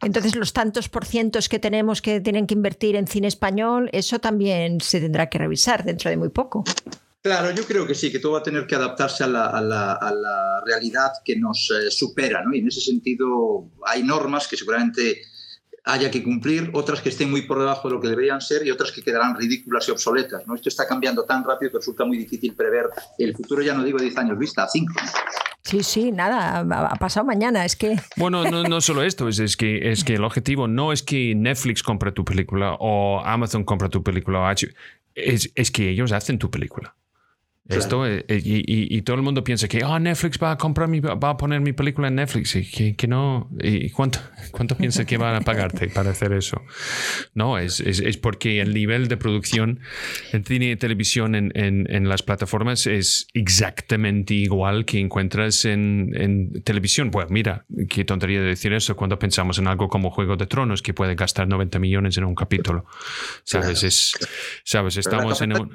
Entonces, los tantos por cientos que tenemos que tienen que invertir en cine español, eso también se tendrá que revisar dentro de muy poco. Claro, yo creo que sí, que todo va a tener que adaptarse a la, realidad que nos eh, supera, ¿no? Y en ese sentido hay normas que seguramente haya que cumplir, otras que estén muy por debajo de lo que deberían ser y otras que quedarán ridículas y obsoletas, ¿no? Esto está cambiando tan rápido que resulta muy difícil prever el futuro, ya no digo 10 años vista, a 5. Sí, sí, nada, ha pasado mañana, es que... Bueno, no, no solo esto, es, es, que, es que el objetivo no es que Netflix compre tu película o Amazon compre tu película, es, es que ellos hacen tu película. Esto, eh, eh, y, todo el mundo piensa que oh, Netflix va a comprar mi, va a poner mi película en Netflix y que, que no. ¿Y cuánto, cuánto piensa que van a pagarte para hacer eso? No, es, es, es, porque el nivel de producción en cine y televisión en, en, en, las plataformas es exactamente igual que encuentras en, en televisión. Pues mira, qué tontería de decir eso cuando pensamos en algo como Juego de Tronos que puede gastar 90 millones en un capítulo. ¿Sabes? Es, ¿sabes? Estamos en un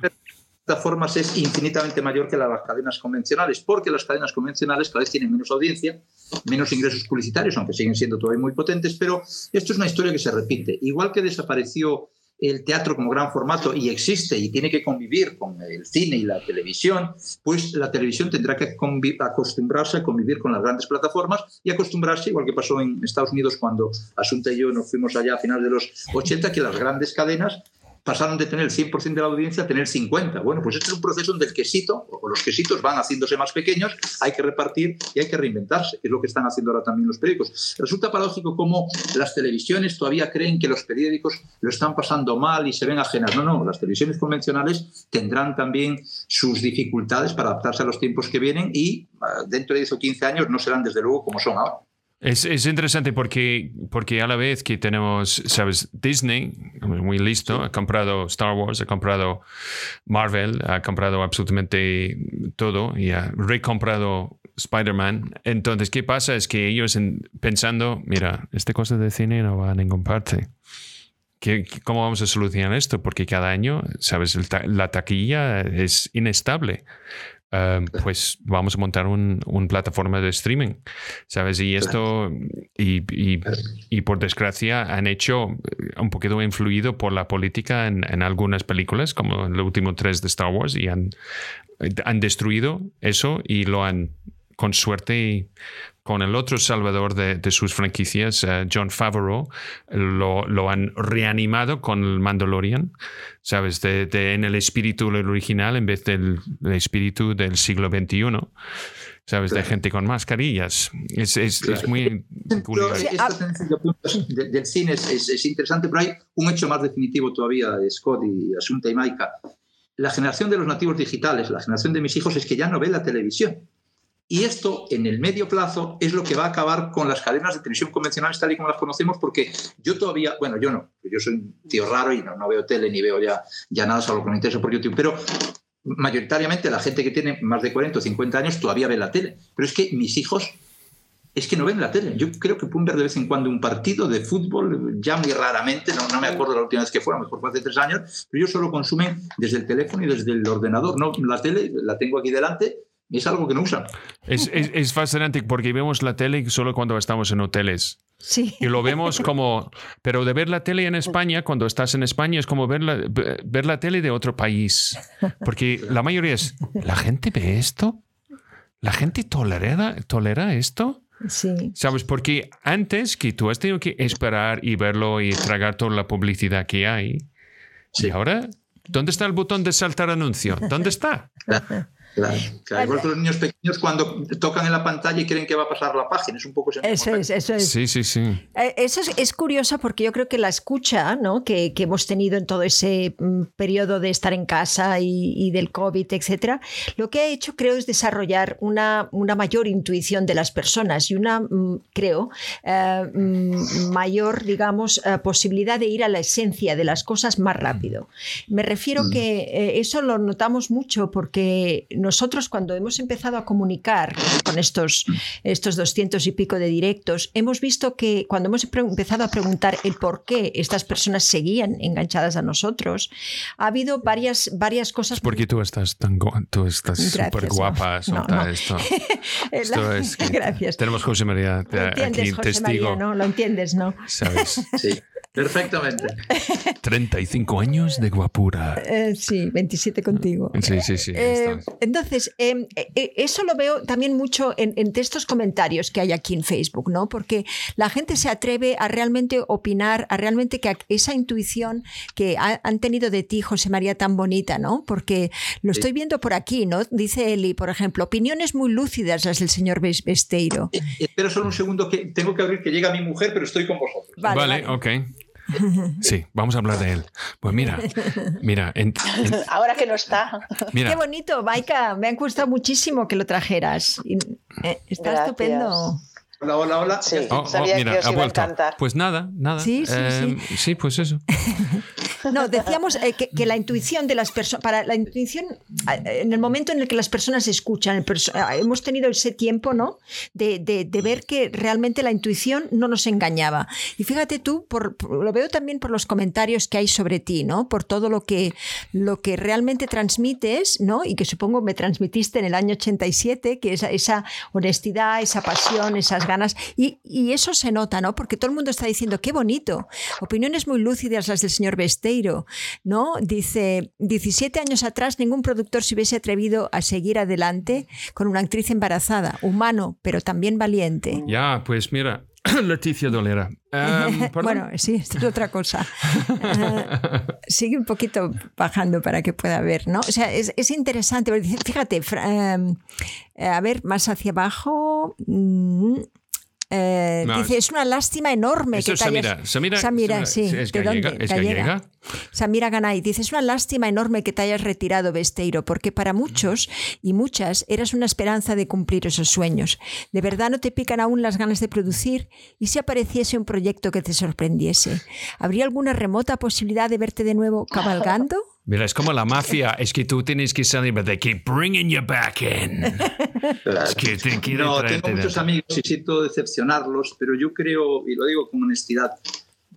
plataformas es infinitamente mayor que las cadenas convencionales, porque las cadenas convencionales cada vez tienen menos audiencia, menos ingresos publicitarios, aunque siguen siendo todavía muy potentes, pero esto es una historia que se repite. Igual que desapareció el teatro como gran formato y existe y tiene que convivir con el cine y la televisión, pues la televisión tendrá que acostumbrarse a convivir con las grandes plataformas y acostumbrarse, igual que pasó en Estados Unidos cuando Asunta y yo nos fuimos allá a finales de los 80, que las grandes cadenas pasaron de tener el 100% de la audiencia a tener 50. Bueno, pues este es un proceso donde el quesito, o los quesitos van haciéndose más pequeños, hay que repartir y hay que reinventarse, es lo que están haciendo ahora también los periódicos. Resulta paradójico cómo las televisiones todavía creen que los periódicos lo están pasando mal y se ven ajenas. No, no, las televisiones convencionales tendrán también sus dificultades para adaptarse a los tiempos que vienen y ah, dentro de 10 o 15 años no serán desde luego como son ahora. Es, es, interesante porque, porque a la vez que tenemos, sabes, Disney, muy listo, ha comprado Star Wars, ha comprado Marvel, ha comprado absolutamente todo y ha recomprado Spider-Man. Entonces, ¿qué pasa? Es que ellos pensando, mira, esta cosa de cine no va a ninguna parte. ¿Qué, ¿Cómo vamos a solucionar esto? Porque cada año, sabes, la taquilla es inestable. Em, pues vamos a montar una un plataforma de streaming, ¿sabes? Y esto, y, por desgracia, han hecho eh, un poquito influido por la política en, en algunas películas, como el último tres de Star Wars, y han, han destruido eso y lo han con suerte con el otro salvador de, de sus franquicias, eh, John Favreau, lo, lo, han reanimado con el Mandalorian, ¿sabes? De, de, en el espíritu original en vez del espíritu del siglo XXI. ¿sabes? Claro. De gente con mascarillas. Es, es, claro. es muy curioso. Esta del cine es, es, es, interesante, pero hay un hecho más definitivo todavía de Scott y Asunta y Maika. La generación de los nativos digitales, la generación de mis hijos, es que ya no ve la televisión. Y esto, en el medio plazo, es lo que va a acabar con las cadenas de televisión convencionales tal y como las conocemos, porque yo todavía, bueno, yo no, yo soy un tío raro y no, no veo tele ni veo ya, ya nada, salvo que me interesa por YouTube, pero mayoritariamente la gente que tiene más de 40 o 50 años todavía ve la tele. Pero es que mis hijos es que no ven la tele. Yo creo que pueden ver de vez en cuando un partido de fútbol, ya muy raramente, no, no me acuerdo la última vez que fue, a lo mejor fue hace tres años, pero ellos solo consumen desde el teléfono y desde el ordenador. No, la tele la tengo aquí delante es algo que no usan. Es, es, es, fascinante porque vemos la tele solo cuando estamos en hoteles. Sí. Y lo vemos como, pero de ver la tele en España, cuando estás en España, es como ver la, ver la tele de otro país. Porque la mayoría es, ¿la gente ve esto? ¿La gente tolera, tolera esto? Sí. ¿Sabes? Porque antes que tú has tenido que esperar y verlo y tragar toda la publicidad que hay, sí. y ahora, ¿dónde está el botón de saltar anuncio? ¿Dónde está? Claro, claro. Igual que los niños pequeños cuando tocan en la pantalla y creen que va a pasar la página, es un poco ese Eso es, eso es. Sí, sí, sí. Eh, eso es, es, curioso porque yo creo que la escucha ¿no? que, que, hemos tenido en todo ese mm, periodo de estar en casa y, y, del COVID, etcétera, lo que ha hecho creo es desarrollar una, una mayor intuición de las personas y una, mm, creo, eh, mm, mayor, digamos, eh, posibilidad de ir a la esencia de las cosas más rápido. Me refiero mm. que eh, eso lo notamos mucho porque nosotros cuando hemos empezado a comunicar con estos, estos 200 y pico de directos, hemos visto que cuando hemos empezado a preguntar el por qué estas personas seguían enganchadas a nosotros, ha habido varias, varias cosas. Es porque tú estás tan tú estás súper guapa, no, esto. esto es Gracias. Tenemos José María lo entiendes, aquí José testigo. María, ¿no? Lo entiendes, ¿no? ¿Sabes? Sí. Perfectamente. 35 años de guapura. Eh, sí, 27 contigo. Sí, sí, sí. Eh, entonces, eh, eso lo veo también mucho en, en, estos comentarios que hay aquí en Facebook, ¿no? Porque la gente se atreve a realmente opinar, a realmente que esa intuición que ha, han tenido de ti, José María, tan bonita, ¿no? Porque lo sí. estoy viendo por aquí, ¿no? Dice Eli, por ejemplo, opiniones muy lúcidas las del señor Besteiro. Espera solo un segundo que tengo que abrir que llega mi mujer, pero estoy con vosotros. Vale, vale, vale. ok. Sí, vamos a hablar de él. Pues mira, mira. En, en, Ahora que no está. Mira. Qué bonito, Maika. Me ha gustado muchísimo que lo trajeras. Eh, está Gracias. estupendo. Hola, hola, hola. Sí, oh, sabía oh, mira, que os iba a encantar. Pues nada, nada. Sí, sí, eh, sí. sí. pues eso. No, decíamos eh, que, que, la intuición de las personas, para la intuición, eh, en el momento en el que las personas escuchan, hemos tenido ese tiempo, ¿no? De, de, de, ver que realmente la intuición no nos engañaba. Y fíjate tú, por, por, lo veo también por los comentarios que hay sobre ti, ¿no? Por todo lo que, lo que realmente transmites, ¿no? Y que supongo me transmitiste en el año 87, que esa, esa honestidad, esa pasión, esas ganas. Y, y, eso se nota, ¿no? Porque todo el mundo está diciendo, qué bonito. Opiniones muy lúcidas las del señor ¿no? Dice, 17 años atrás ningún productor se hubiese atrevido a seguir adelante con una actriz embarazada, humano, pero también valiente. Ya, pues mira, Leticia Dolera. Um, bueno, sí, esto es otra cosa. Uh, sigue un poquito bajando para que pueda ver, ¿no? O sea, es, es interesante. Fíjate, um, a ver, más hacia abajo. Mm, eh, no, dice, es una lástima enorme que te Samira, hayas... Samira, Samira, sí. ¿Es ¿De gallega? dónde? ¿Es gallega? Samira Ganay dice, es una lástima enorme que te hayas retirado, Besteiro, porque para muchos y muchas eras una esperanza de cumplir esos sueños. ¿De verdad no te pican aún las ganas de producir? ¿Y si apareciese un proyecto que te sorprendiese? ¿Habría alguna remota posibilidad de verte de nuevo cabalgando? Mira, es como la mafia, es que tú tienes que salir, but they keep bringing you back in. Claro. Es que te no, tengo muchos amigos y siento decepcionarlos, pero yo creo, y lo digo con honestidad,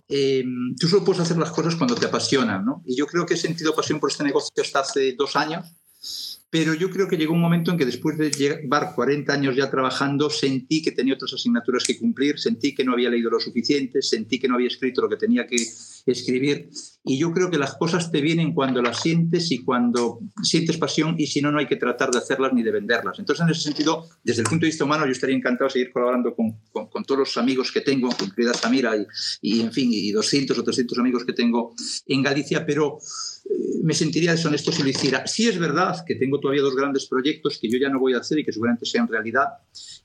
eh, tú solo puedes hacer las cosas cuando te apasionan, ¿no? Y yo creo que he sentido pasión por este negocio hasta hace dos años, pero yo creo que llegó un momento en que después de llevar 40 años ya trabajando, sentí que tenía otras asignaturas que cumplir, sentí que no había leído lo suficiente, sentí que no había escrito lo que tenía que escribir. Y yo creo que las cosas te vienen cuando las sientes y cuando sientes pasión y si no, no hay que tratar de hacerlas ni de venderlas. Entonces, en ese sentido, desde el punto de vista humano, yo estaría encantado de seguir colaborando con, con, todos los amigos que tengo, incluida Samira y, y, en fin, y 200 o 300 amigos que tengo en Galicia, pero me sentiría deshonesto si lo hiciera. Sí es verdad que tengo todavía dos grandes proyectos que yo ya no voy a hacer y que seguramente sean realidad.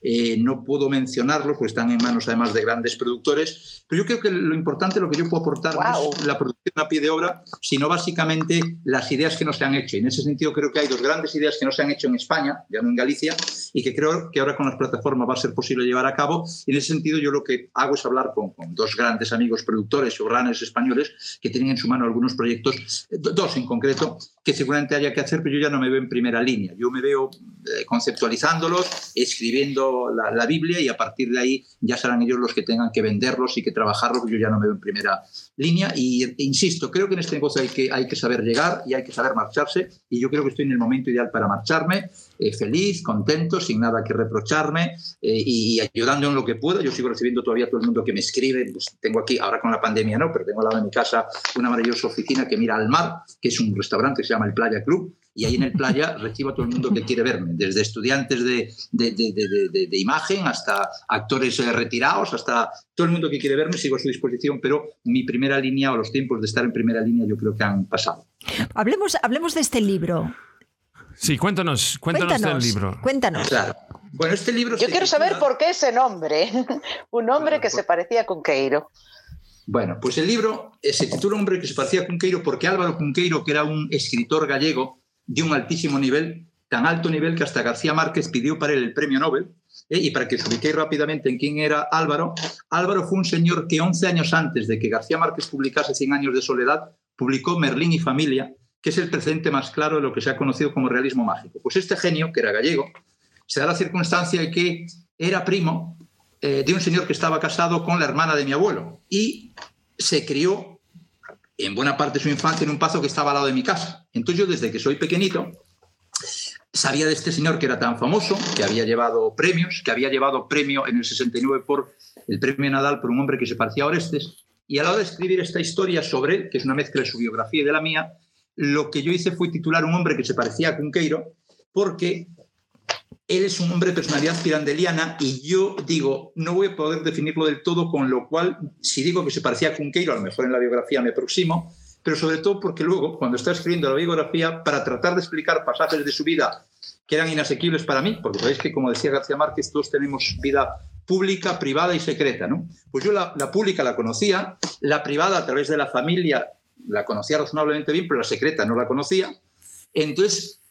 Eh, no puedo mencionarlos, pues están en manos además de grandes productores, pero yo creo que lo importante, lo que yo puedo aportar no es la producción a pie de obra, sino básicamente las ideas que no se han hecho. Y en ese sentido creo que hay dos grandes ideas que no se han hecho en España, ya no en Galicia, y que creo que ahora con las plataformas va a ser posible llevar a cabo. Y en ese sentido yo lo que hago es hablar con, dos grandes amigos productores o runners españoles que tienen en su mano algunos proyectos, dos en concreto, que seguramente haya que hacer, pero yo ya no me veo en primera línea. Yo me veo eh, conceptualizándolos, escribiendo la, Biblia y a partir de ahí ya serán ellos los que tengan que venderlos y que trabajarlos. Yo ya no me veo en primera línea. Y e insisto, creo que en este negocio hay que, hay que saber llegar y hay que saber marcharse. Y yo creo que estoy en el momento ideal para marcharme, eh, feliz, contento, sin nada que reprocharme eh, y ayudando en lo que pueda. Yo sigo recibiendo todavía todo el mundo que me escribe. Pues tengo aquí, ahora con la pandemia no, pero tengo al lado de mi casa una maravillosa oficina que mira al mar, que es un restaurante que se llama el Playa Club y ahí en el playa recibo a todo el mundo que quiere verme, desde estudiantes de, de, imagen hasta actores eh, retirados, hasta todo el mundo que quiere verme, sigo a su disposición, pero mi primera línea o los tiempos de estar en primera línea yo creo que han pasado. Hablemos, hablemos de este libro. Sí, cuéntanos, cuéntanos, del libro. Cuéntanos. Claro. Bueno, este libro Yo quiero saber por qué ese nombre, un hombre que se parecía a Cunqueiro. Bueno, pues el libro eh, se titula Hombre que se parecía a Cunqueiro porque Álvaro Cunqueiro, que era un escritor gallego, de un altísimo nivel, tan alto nivel que hasta García Márquez pidió para él el premio Nobel. ¿eh? Y para que os rápidamente en quién era Álvaro, Álvaro fue un señor que 11 años antes de que García Márquez publicase Cien años de soledad, publicó Merlín y familia, que es el precedente más claro de lo que se ha conocido como realismo mágico. Pues este genio, que era gallego, se da la circunstancia de que era primo eh, de un señor que estaba casado con la hermana de mi abuelo y se crió en buena parte de su infancia en un pazo que estaba al lado de mi casa. Entonces yo desde que soy pequeñito sabía de este señor que era tan famoso, que había llevado premios, que había llevado premio en el 69 por el premio Nadal por un hombre que se parecía a Orestes. Y a la hora de escribir esta historia sobre él, que es una mezcla de su biografía y de la mía, lo que yo hice fue titular un hombre que se parecía a Cunqueiro, porque él es un hombre de personalidad pirandeliana y yo digo, no voy a poder definirlo del todo, con lo cual, si digo que se parecía a Cunqueiro, a lo mejor en la biografía me aproximo, pero sobre todo porque luego, cuando está escribiendo la biografía, para tratar de explicar pasajes de su vida que eran inasequibles para mí, porque sabéis que, como decía García Márquez, todos tenemos vida pública, privada y secreta, ¿no? Pues yo la, la pública la conocía, la privada a través de la familia la conocía razonablemente bien, pero la secreta no la conocía. Entonces,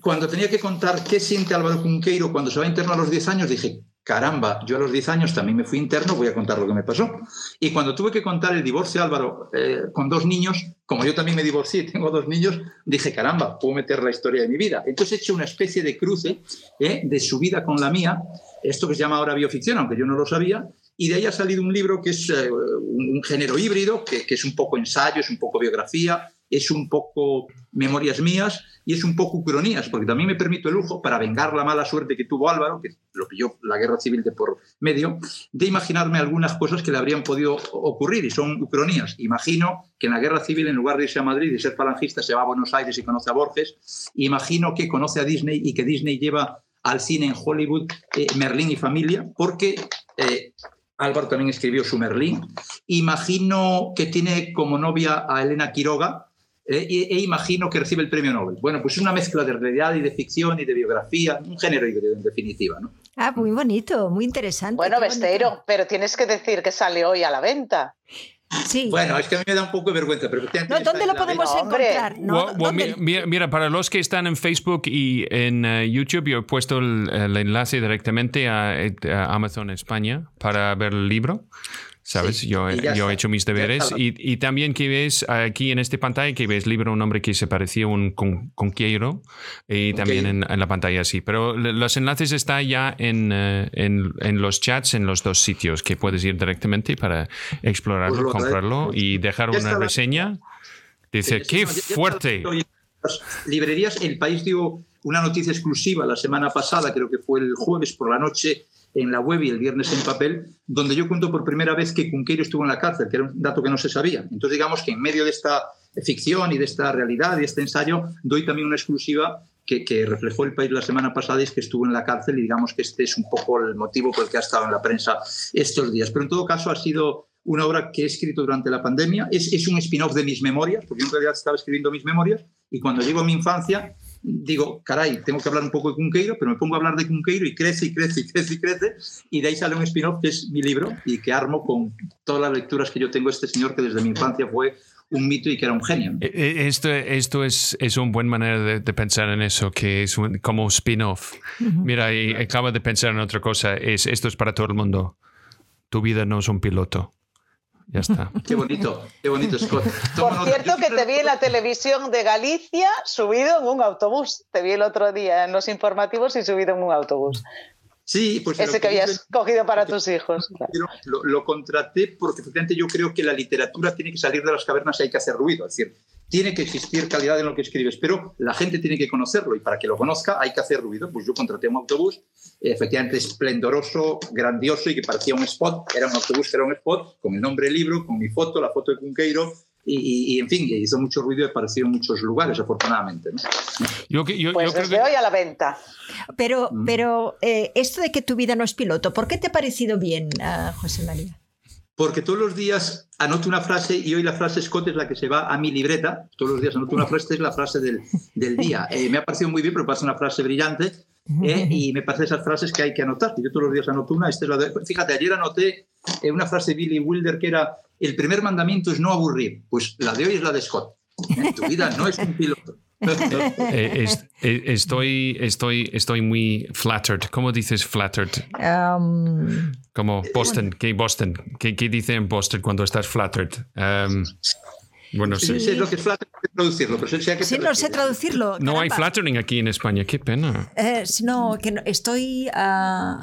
cuando tenía que contar qué siente Álvaro Cunqueiro cuando se va interno a los 10 años, dije, caramba, yo a los 10 años también me fui interno, voy a contar lo que me pasó. Y cuando tuve que contar el divorcio Álvaro eh, con dos niños, como yo también me divorcié tengo dos niños, dije, caramba, puedo meter la historia de mi vida. Entonces he hecho una especie de cruce eh, de su vida con la mía, esto que se llama ahora bioficción, aunque yo no lo sabía, y de ahí ha salido un libro que es eh, un, género híbrido, que, que es un poco ensayo, es un poco biografía, es un poco memorias mías y es un poco ucronías, porque también me permito el lujo, para vengar la mala suerte que tuvo Álvaro, que lo pilló la guerra civil de por medio, de imaginarme algunas cosas que le habrían podido ocurrir y son ucronías. Imagino que en la guerra civil, en lugar de irse a Madrid y ser falangista, se va a Buenos Aires y conoce a Borges. Imagino que conoce a Disney y que Disney lleva al cine en Hollywood eh, Merlín y familia, porque eh, Álvaro también escribió su Merlín. Imagino que tiene como novia a Elena Quiroga, eh, e, imagino que recibe el premio Nobel. Bueno, pues es una mezcla de realidad y de ficción y de biografía, un género híbrido en definitiva. ¿no? Ah, muy bonito, muy interesante. Bueno, Besteiro, pero tienes que decir que sale hoy a la venta. Sí. Bueno, es que a mí me da un poco de vergüenza. Pero no, ¿Dónde lo podemos encontrar? mira, para los que están en Facebook y en eh, YouTube, yo he puesto el, enlace directamente a, a Amazon España para ver el libro. ¿Sabes? yo, yo he hecho mis deberes. Y, y, también que ves aquí en esta pantalla, que ves libro, un nombre que se parecía un con, conquiero, y también en, en, la pantalla así. Pero los enlaces están ya en, eh, en, en, los chats en los dos sitios, que puedes ir directamente para explorarlo, pues comprarlo y dejar una reseña. Dice, ¡qué fuerte! Librerías, El País dio una noticia exclusiva la semana pasada, creo que fue el jueves por la noche, en la web y el viernes en papel, donde yo cuento por primera vez que Cunqueiro estuvo en la cárcel, que era un dato que no se sabía. Entonces, digamos que en medio de esta ficción y de esta realidad y este ensayo, doy también una exclusiva que, reflejó el país la semana pasada y es que estuvo en la cárcel y digamos que este es un poco el motivo por el que ha estado en la prensa estos días. Pero en todo caso ha sido una obra que he escrito durante la pandemia, es, es un spin-off de mis memorias, porque yo en realidad estaba escribiendo mis memorias y cuando llego a mi infancia digo, caray, tengo que hablar un poco de Cunqueiro, pero me pongo a hablar de Cunqueiro y crece y crece y crece y crece, y de ahí sale un spin-off que es mi libro y que armo con todas las lecturas que yo tengo de este señor que desde mi infancia fue un mito y que era un genio. Eh, eh, esto, esto es, es una buena manera de, de, pensar en eso, que es un, como spin-off. Mira, y acabo de pensar en otra cosa, es, esto es para todo el mundo. Tu vida no es un piloto. Ya está. Qué bonito, qué bonito, Scott. Por cierto, que te vi en la televisión de Galicia subido en un autobús. Te vi el otro día en los informativos y subido en un autobús. Sí, pues ese que habías cogido para tus hijos. Lo, lo, contraté porque efectivamente yo creo que la literatura tiene que salir de las cavernas y hay que hacer ruido. Es decir, tiene que existir calidad en lo que escribes, pero la gente tiene que conocerlo y para que lo conozca hay que hacer ruido. Pues yo contraté un autobús efectivamente esplendoroso, grandioso y que parecía un spot. Era un autobús era un spot con el nombre del libro, con mi foto, la foto de Cunqueiro. Y, y, en fin, hizo mucho ruido y apareció en muchos lugares, afortunadamente. ¿no? Yo, yo, pues yo desde que... hoy a la venta. Pero, mm. pero eh, esto de que tu vida no es piloto, ¿por qué te ha parecido bien, uh, José María? Porque todos los días anoto una frase y hoy la frase Scott es la que se va a mi libreta. Todos los días anoto una frase, esta es la frase del, del día. Eh, me ha parecido muy bien, pero pasa una frase brillante eh, y me parece esas frases que hay que anotar. Yo todos los días anoto una. Esta es la de, fíjate, ayer anoté eh, una frase de Billy Wilder que era: el primer mandamiento es no aburrir. Pues la de hoy es la de Scott. En tu vida no es un piloto. Eh, estoy, estoy, estoy muy flattered. ¿Cómo dices flattered? Um, Como Boston. ¿Qué Boston? ¿Qué, ¿Qué, dice en Boston cuando estás flattered? Um, bueno, sí. sé lo que es flattering, traducirlo, pero sé que Sí, no sé traducirlo. No hay flattering aquí en España, qué pena. Eh, no, que no, estoy... Uh...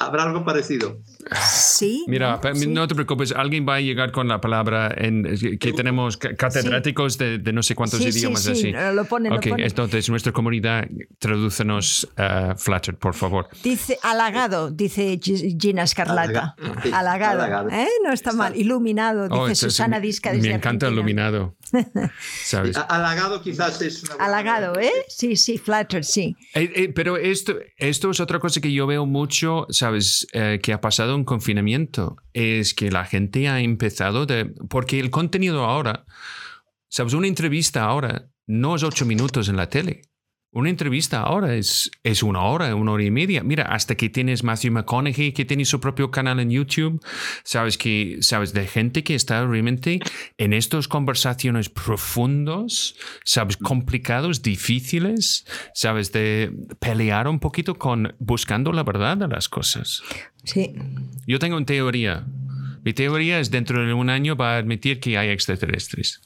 Habrá algo parecido. Sí. Mira, no, sí. no te preocupes, alguien va a llegar con la palabra en, que tenemos catedráticos sí. de, de, no sé cuántos sí, idiomas sí, así. Lo pone, ok, lo pone. entonces nuestra comunidad, tradúcenos uh, flattered, por favor. Dice halagado, dice Gina Escarlata. Halagado. halagado. ¿Eh? No está mal. Iluminado, dice oh, Susana Disca desde Me encanta Argentina. iluminado. ¿Sabes? Halagado quizás es una Halagado, ¿eh? Sí, sí, flattered, sí. Eh, eh, pero esto, esto es otra cosa que yo veo mucho, ¿sabes? Eh, que ha pasado en confinamiento. Es que la gente ha empezado de... Porque el contenido ahora, ¿sabes? Una entrevista ahora no es ocho minutos en la tele. Una entrevista ahora es, es una hora, una hora y media. Mira, hasta que tienes Matthew McConaughey, que tiene su propio canal en YouTube, sabes que, sabes, de gente que está realmente en estas conversaciones profundos, sabes, complicados, difíciles, sabes, de pelear un poquito con buscando la verdad de las cosas. Sí. Yo tengo una teoría. Mi teoría es dentro de un año va a admitir que hay extraterrestres.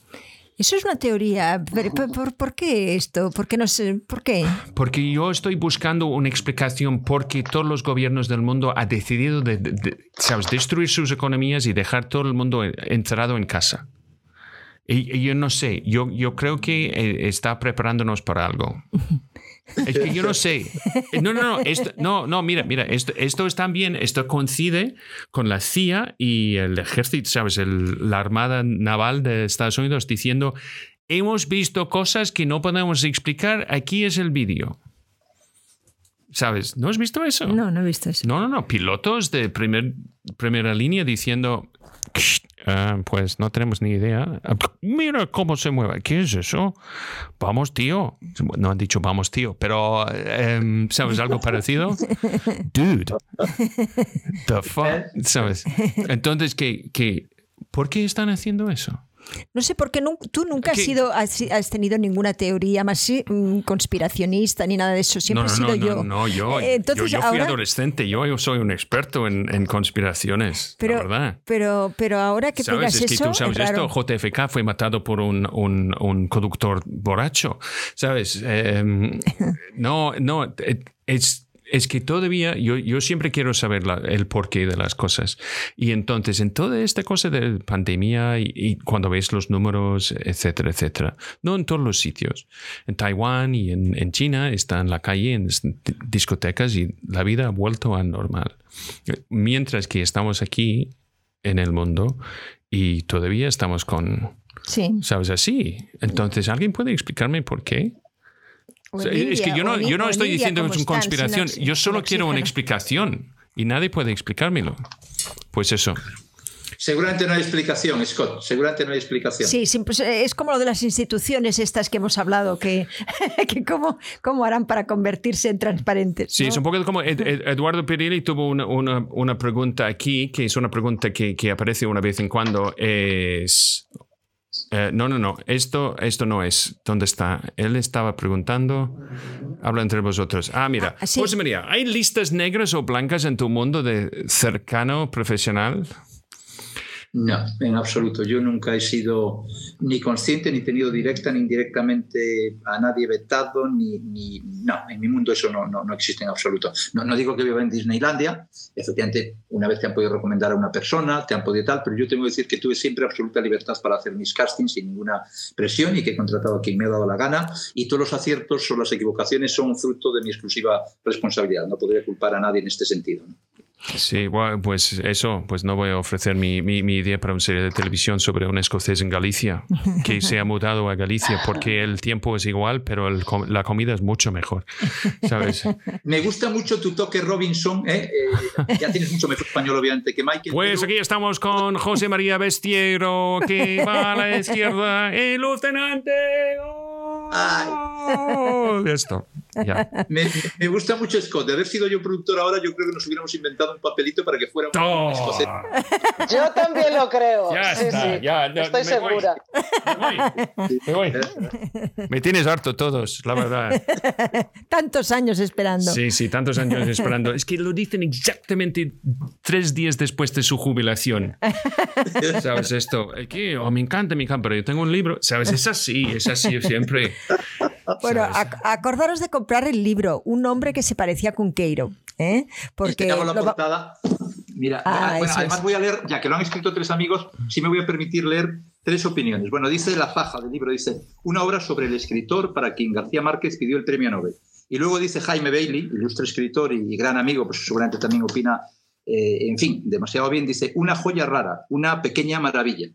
Eso es una teoría. ¿Por, por, por qué esto? ¿Por qué no sé? ¿Por qué? Porque yo estoy buscando una explicación por qué todos los gobiernos del mundo han decidido de, de, de, ¿sabes? destruir sus economías y dejar todo el mundo encerrado en casa. Y, y yo no sé, yo, yo creo que eh, está preparándonos para algo. Es que yo no sé. No, no, no. Esto, no, no, mira, mira, esto, esto es también, esto coincide con la CIA y el ejército, ¿sabes? El, la Armada Naval de Estados Unidos diciendo, hemos visto cosas que no podemos explicar, aquí es el vídeo. ¿Sabes? ¿No has visto eso? No, no he visto eso. No, no, no. Pilotos de primer, primera línea diciendo, Uh, pues no tenemos ni idea. Mira cómo se mueve. ¿Qué es eso? Vamos, tío. No han dicho vamos, tío, pero um, ¿sabes algo parecido? Dude. The fuck. ¿Sabes? Entonces, ¿qué, qué, ¿por qué están haciendo eso? No sé por qué no, tú nunca has, sido, has, has, tenido ninguna teoría más mm, conspiracionista ni nada de eso. Siempre no, no, he sido no, yo. No, no, yo, eh, Entonces, yo, yo fui ahora, adolescente, yo, yo, soy un experto en, en conspiraciones, pero, la verdad. Pero, pero ahora que ¿Sabes? es que eso, tú sabes es esto, JFK fue matado por un, un, un conductor borracho, ¿sabes? Eh, no, no, es es que todavía yo, yo siempre quiero saber el porqué de las cosas. Y entonces, en toda esta cosa de pandemia y, cuando ves los números, etcétera, etcétera, no en todos los sitios. En Taiwán y en, en China está en la calle, en discotecas y la vida ha vuelto a normal. Mientras que estamos aquí en el mundo y todavía estamos con... Sí. ¿Sabes? Así. Entonces, ¿alguien puede explicarme por qué? Es que yo no, yo no estoy diciendo que es una conspiración, yo solo quiero una explicación y nadie puede explicármelo. Pues eso. Seguramente no hay explicación, Scott. Seguramente no hay explicación. Sí, pues, eh, es como lo de las instituciones estas que hemos hablado, que, que cómo, cómo, harán para convertirse en transparentes. Sí, es un poco como Eduardo Perilli tuvo una, una, una, pregunta aquí, que es una pregunta que, que aparece una vez en cuando. Es eh, no, no, no. Esto, esto no es. ¿Dónde está? Él estaba preguntando. Habla entre vosotros. Ah, mira. Ah, José María, ¿hay listas negras o blancas en tu mundo de cercano profesional? No, en absoluto. Yo nunca he sido ni consciente, ni tenido directa ni indirectamente a nadie vetado, ni, ni no, en mi mundo eso no, no, no existe en absoluto. No, no, digo que viva en Disneylandia, efectivamente una vez te han podido recomendar a una persona, te han podido tal, pero yo tengo que decir que tuve siempre absoluta libertad para hacer mis castings sin ninguna presión y que he contratado a quien me ha dado la gana y todos los aciertos o las equivocaciones son fruto de mi exclusiva responsabilidad. No podría culpar a nadie en este sentido. Sí, pues eso, pues no voy a ofrecer mi, mi, idea para una serie de televisión sobre un escocés en Galicia que se ha mudado a Galicia porque el tiempo es igual, pero la comida es mucho mejor, ¿sabes? Me gusta mucho tu toque Robinson, ¿eh? Eh, ya tienes mucho mejor español obviamente que Michael. Pues aquí estamos con José María Bestiero que va a la izquierda, el lieutenante. ¡Oh! Esto. Me, gusta mucho Scott. De haber sido yo productor ahora, yo creo que nos hubiéramos inventado un papelito para que fuera un escocés. Yo también lo creo. Ya está, ya. Estoy segura. Me voy. Me tienes harto todos, la verdad. tantos años esperando. Sí, sí, tantos años esperando. Es que lo dicen exactamente tres días después de su jubilación. ¿Sabes esto? Que, oh, me encanta, me encanta, pero yo tengo un libro. ¿Sabes? Es así, es así siempre. Bueno, acordaros de comprar el libro, Un hombre que se parecía a Cunqueiro. ¿eh? Porque la portada. Mira, ah, además voy a leer, ya que lo han escrito tres amigos, sí me voy a permitir leer tres opiniones. Bueno, dice la faja del libro, dice una obra sobre el escritor para quien García Márquez pidió el premio Nobel. Y luego dice Jaime Bailey, ilustre escritor y gran amigo, pues seguramente también opina, eh, en fin, demasiado bien, dice una joya rara, una pequeña maravilla.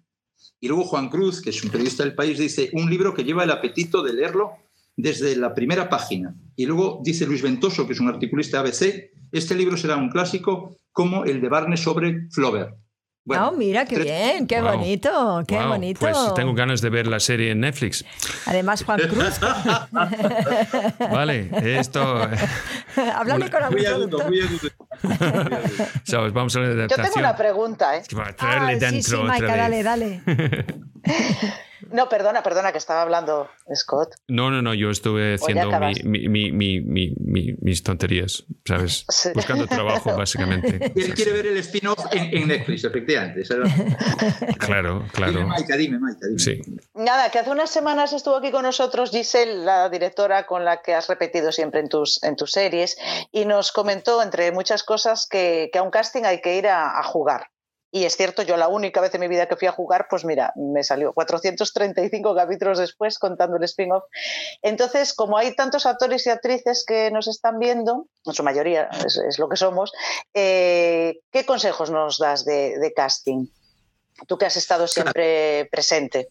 Y luego Juan Cruz, que es un periodista del país, dice un libro que lleva el apetito de leerlo desde la primera página. Y luego dice Luis Ventoso, que es un articulista ABC, este libro será un clásico como el de Barnes sobre Flaubert. Bueno, oh, mira, qué bien, qué bonito, qué bonito. Pues tengo ganas de ver la serie en Netflix. Además, Juan Cruz. vale, esto. Háblame con algún productor. Sabes, vamos a la Yo tengo una pregunta, ¿eh? Traerle ah, dentro. Sí, sí, dale, dale. No, perdona, perdona, que estaba hablando Scott. No, no, no, yo estuve haciendo mis tonterías, ¿sabes? Buscando trabajo, básicamente. Él quiere ver el spin-off en, Netflix, efectivamente. claro, claro. Dime, Maika, dime, Maika, dime. Sí. Nada, que hace unas semanas estuvo aquí con nosotros Giselle, la directora con la que has repetido siempre en tus, en tus series, y nos comentó, entre muchas cosas, que, a un casting hay que ir a jugar. Y es cierto, yo la única vez en mi vida que fui a jugar, pues mira, me salió 435 capítulos después contando el spin-off. Entonces, como hay tantos actores y actrices que nos están viendo, en su mayoría es, lo que somos, eh, ¿qué consejos nos das de, casting? Tú que has estado siempre presente.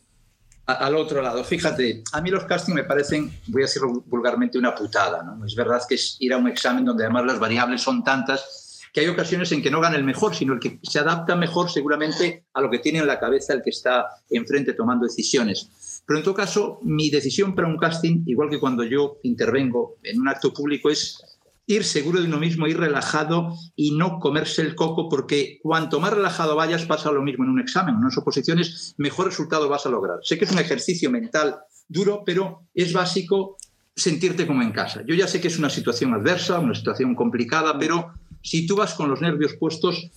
Al otro lado, fíjate, a mí los castings me parecen, voy a decirlo vulgarmente, una putada. ¿no? Es verdad que es ir a un examen donde además las variables son tantas que hay ocasiones en que no gana el mejor, sino el que se adapta mejor seguramente a lo que tiene en la cabeza el que está enfrente tomando decisiones. Pero en todo caso, mi decisión para un casting, igual que cuando yo intervengo en un acto público, es ir seguro de uno mismo, ir relajado y no comerse el coco, porque cuanto más relajado vayas, pasa lo mismo en un examen, en unas oposiciones, mejor resultado vas a lograr. Sé que es un ejercicio mental duro, pero es básico sentirte como en casa. Yo ya sé que es una situación adversa, una situación complicada, pero si tú vas con los nervios puestos,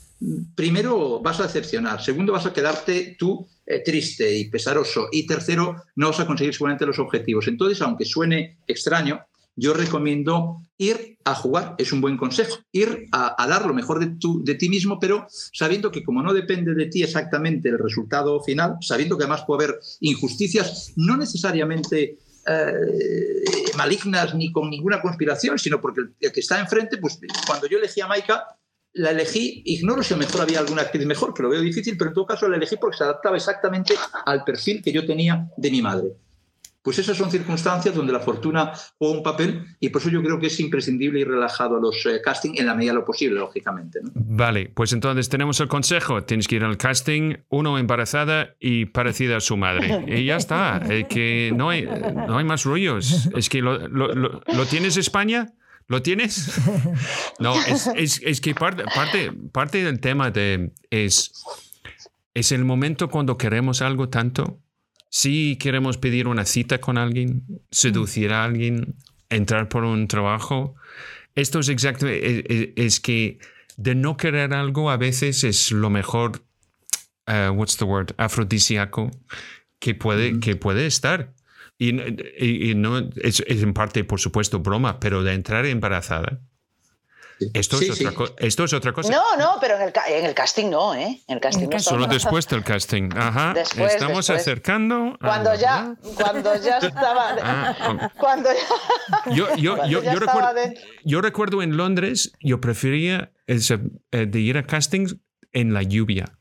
primero vas a decepcionar, segundo vas a quedarte tú eh, triste y pesaroso y tercero no vas a conseguir seguramente los objetivos. Entonces, aunque suene extraño, yo recomiendo ir a jugar, es un buen consejo, ir a, dar lo mejor de, de ti mismo, pero sabiendo que como no depende de ti exactamente el resultado final, sabiendo que además puede haber injusticias, no necesariamente eh, malignas ni con ninguna conspiración, sino porque el, que está enfrente, pues cuando yo elegí a Maika, la elegí, ignoro si a lo mejor había alguna actriz mejor, que lo veo difícil, pero en todo caso la elegí porque se adaptaba exactamente al perfil que yo tenía de mi madre. Pues esas son circunstancias donde la fortuna juega un papel y por eso yo creo que es imprescindible ir relajado a los eh, casting en la medida de lo posible, lógicamente. Vale, pues entonces tenemos el consejo. Tienes que ir al casting, uno embarazada y parecida a su madre. Y ya está, que no hay, no hay más rollos. Es que lo, lo, lo, tienes España. ¿Lo tienes? No, es, es, es que parte, parte, parte del tema de, es, es el momento cuando queremos algo tanto si queremos pedir una cita con alguien, seducir a alguien, entrar por un trabajo, esto es exactamente, es, que de no querer algo a veces es lo mejor, uh, what's the word, afrodisíaco que puede, que puede estar. Y, no, es, en parte, por supuesto, broma, pero de entrar embarazada esto, es otra esto es otra cosa. No, no, pero en el, en el casting no, ¿eh? En el casting no Solo después del casting. Ajá. Estamos acercando. Cuando ya, cuando ya estaba. Ah, cuando ya, yo, yo, yo, yo, recuerdo, yo recuerdo en Londres, yo prefería ese, eh, de ir a castings en la lluvia.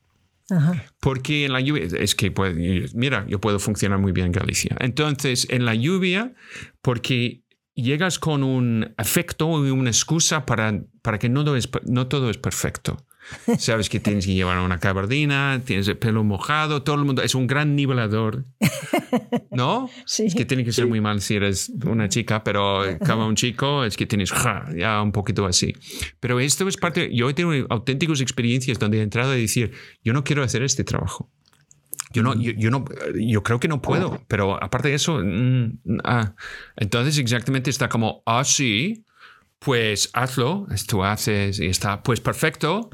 Ajá. Porque en la lluvia, es que, pues, mira, yo puedo funcionar muy bien en Galicia. Entonces, en la lluvia, porque llegas con un afecto y una excusa para, para que no todo, es, no todo es perfecto. Sabes que tienes que llevar una cabardina, tienes el pelo mojado, todo el mundo es un gran nivelador. ¿No? Sí. Es que tiene que ser muy mal si eres una chica, pero como un chico es que tienes ya un poquito así. Pero esto es parte, yo he tenido auténticas experiencias donde he entrado a decir, yo no quiero hacer este trabajo. Yo no, yo, no, yo creo que no puedo, pero aparte de eso, mm, ah, entonces exactamente está como, ah, sí, pues hazlo, tú haces y está, pues perfecto,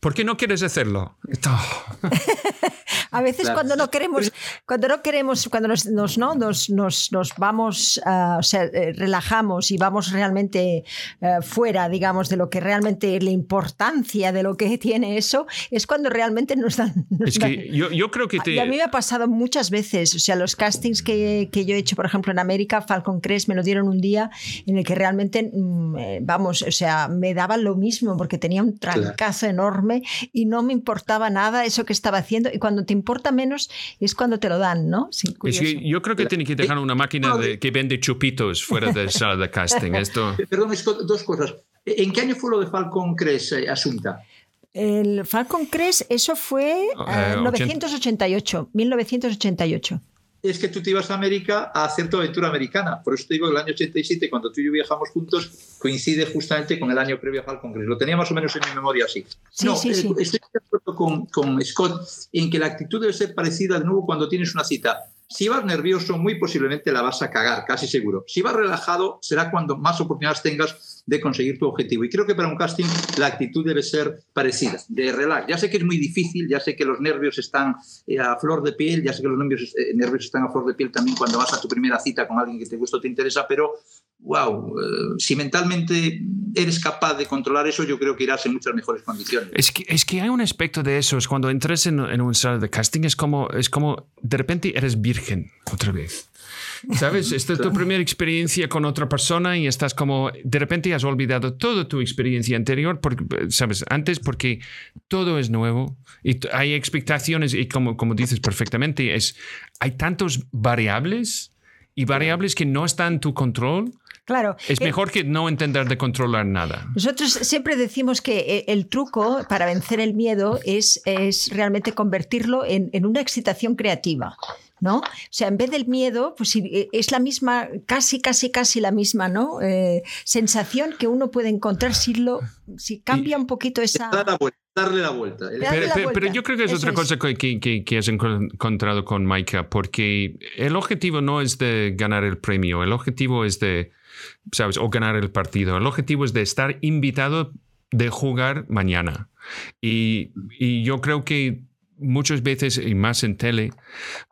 ¿por qué no quieres hacerlo? A veces cuando no queremos, cuando no queremos, cuando nos, nos ¿no? nos, nos, nos, vamos, uh, o sea, eh, relajamos y vamos realmente uh, fuera, digamos, de lo que realmente la importancia de lo que tiene eso, es cuando realmente nos dan. es que yo, yo, creo que te... Y a mí me ha pasado muchas veces, o sea, los castings que, que, yo he hecho, por ejemplo, en América, Falcon Crest me lo dieron un día en el que realmente, mm, eh, vamos, o sea, me daba lo mismo porque tenía un trancazo enorme y no me importaba nada eso que estaba haciendo y cuando te importa menos es cuando te lo dan, ¿no? yo creo que tiene que dejar una máquina de, que vende chupitos fuera de sala de casting. Esto... Perdón, dos cosas. ¿En qué año fue lo de Falcon Crest, eh, Asunta? El Falcon Crest, eso fue en uh, 1988, 1988 es que tú te ibas a América a hacer tu aventura americana. Por eso te digo, el año 87, cuando tú y yo viajamos juntos, coincide justamente con el año previo a Falcon Crest. Lo tenía más o menos en mi memoria así. no, eh, estoy de acuerdo con, con Scott en que la actitud debe ser parecida de nuevo cuando tienes una cita. Si vas nervioso, muy posiblemente la vas a cagar, casi seguro. Si vas relajado, será cuando más oportunidades tengas de conseguir tu objetivo. Y creo que para un casting la actitud debe ser parecida, de relax. Ya sé que es muy difícil, ya sé que los nervios están eh, a flor de piel, ya sé que los nervios, eh, nervios están a flor de piel también cuando vas a tu primera cita con alguien que te gusta o te interesa, pero wow, eh, si mentalmente eres capaz de controlar eso, yo creo que irás en muchas mejores condiciones. Es que, es que hay un aspecto de eso, es cuando entres en, en un sala de casting, es como, es como de repente eres virgen otra vez. ¿Sabes? Esta es tu primera experiencia con otra persona y estás como, de repente has olvidado toda tu experiencia anterior, porque, ¿sabes? Antes porque todo es nuevo y hay expectaciones y como, como dices perfectamente, es, hay tantos variables y variables que no están en tu control Claro. Es eh, mejor que no entender de controlar nada. Nosotros siempre decimos que eh, el truco para vencer el miedo es, es realmente convertirlo en, en una excitación creativa. ¿No? O sea, en vez del miedo, pues eh, es la misma, casi, casi, casi la misma, ¿no? sensación que uno puede encontrar si, lo, si cambia un poquito esa... Darle la vuelta. Pero, yo creo que es otra cosa que, que, que, has encontrado con Maika, porque el objetivo no es de ganar el premio, el objetivo es de ¿sabes? O ganar el partido. El objetivo es de estar invitado de jugar mañana. Y, y yo creo que muchas veces, y más en tele,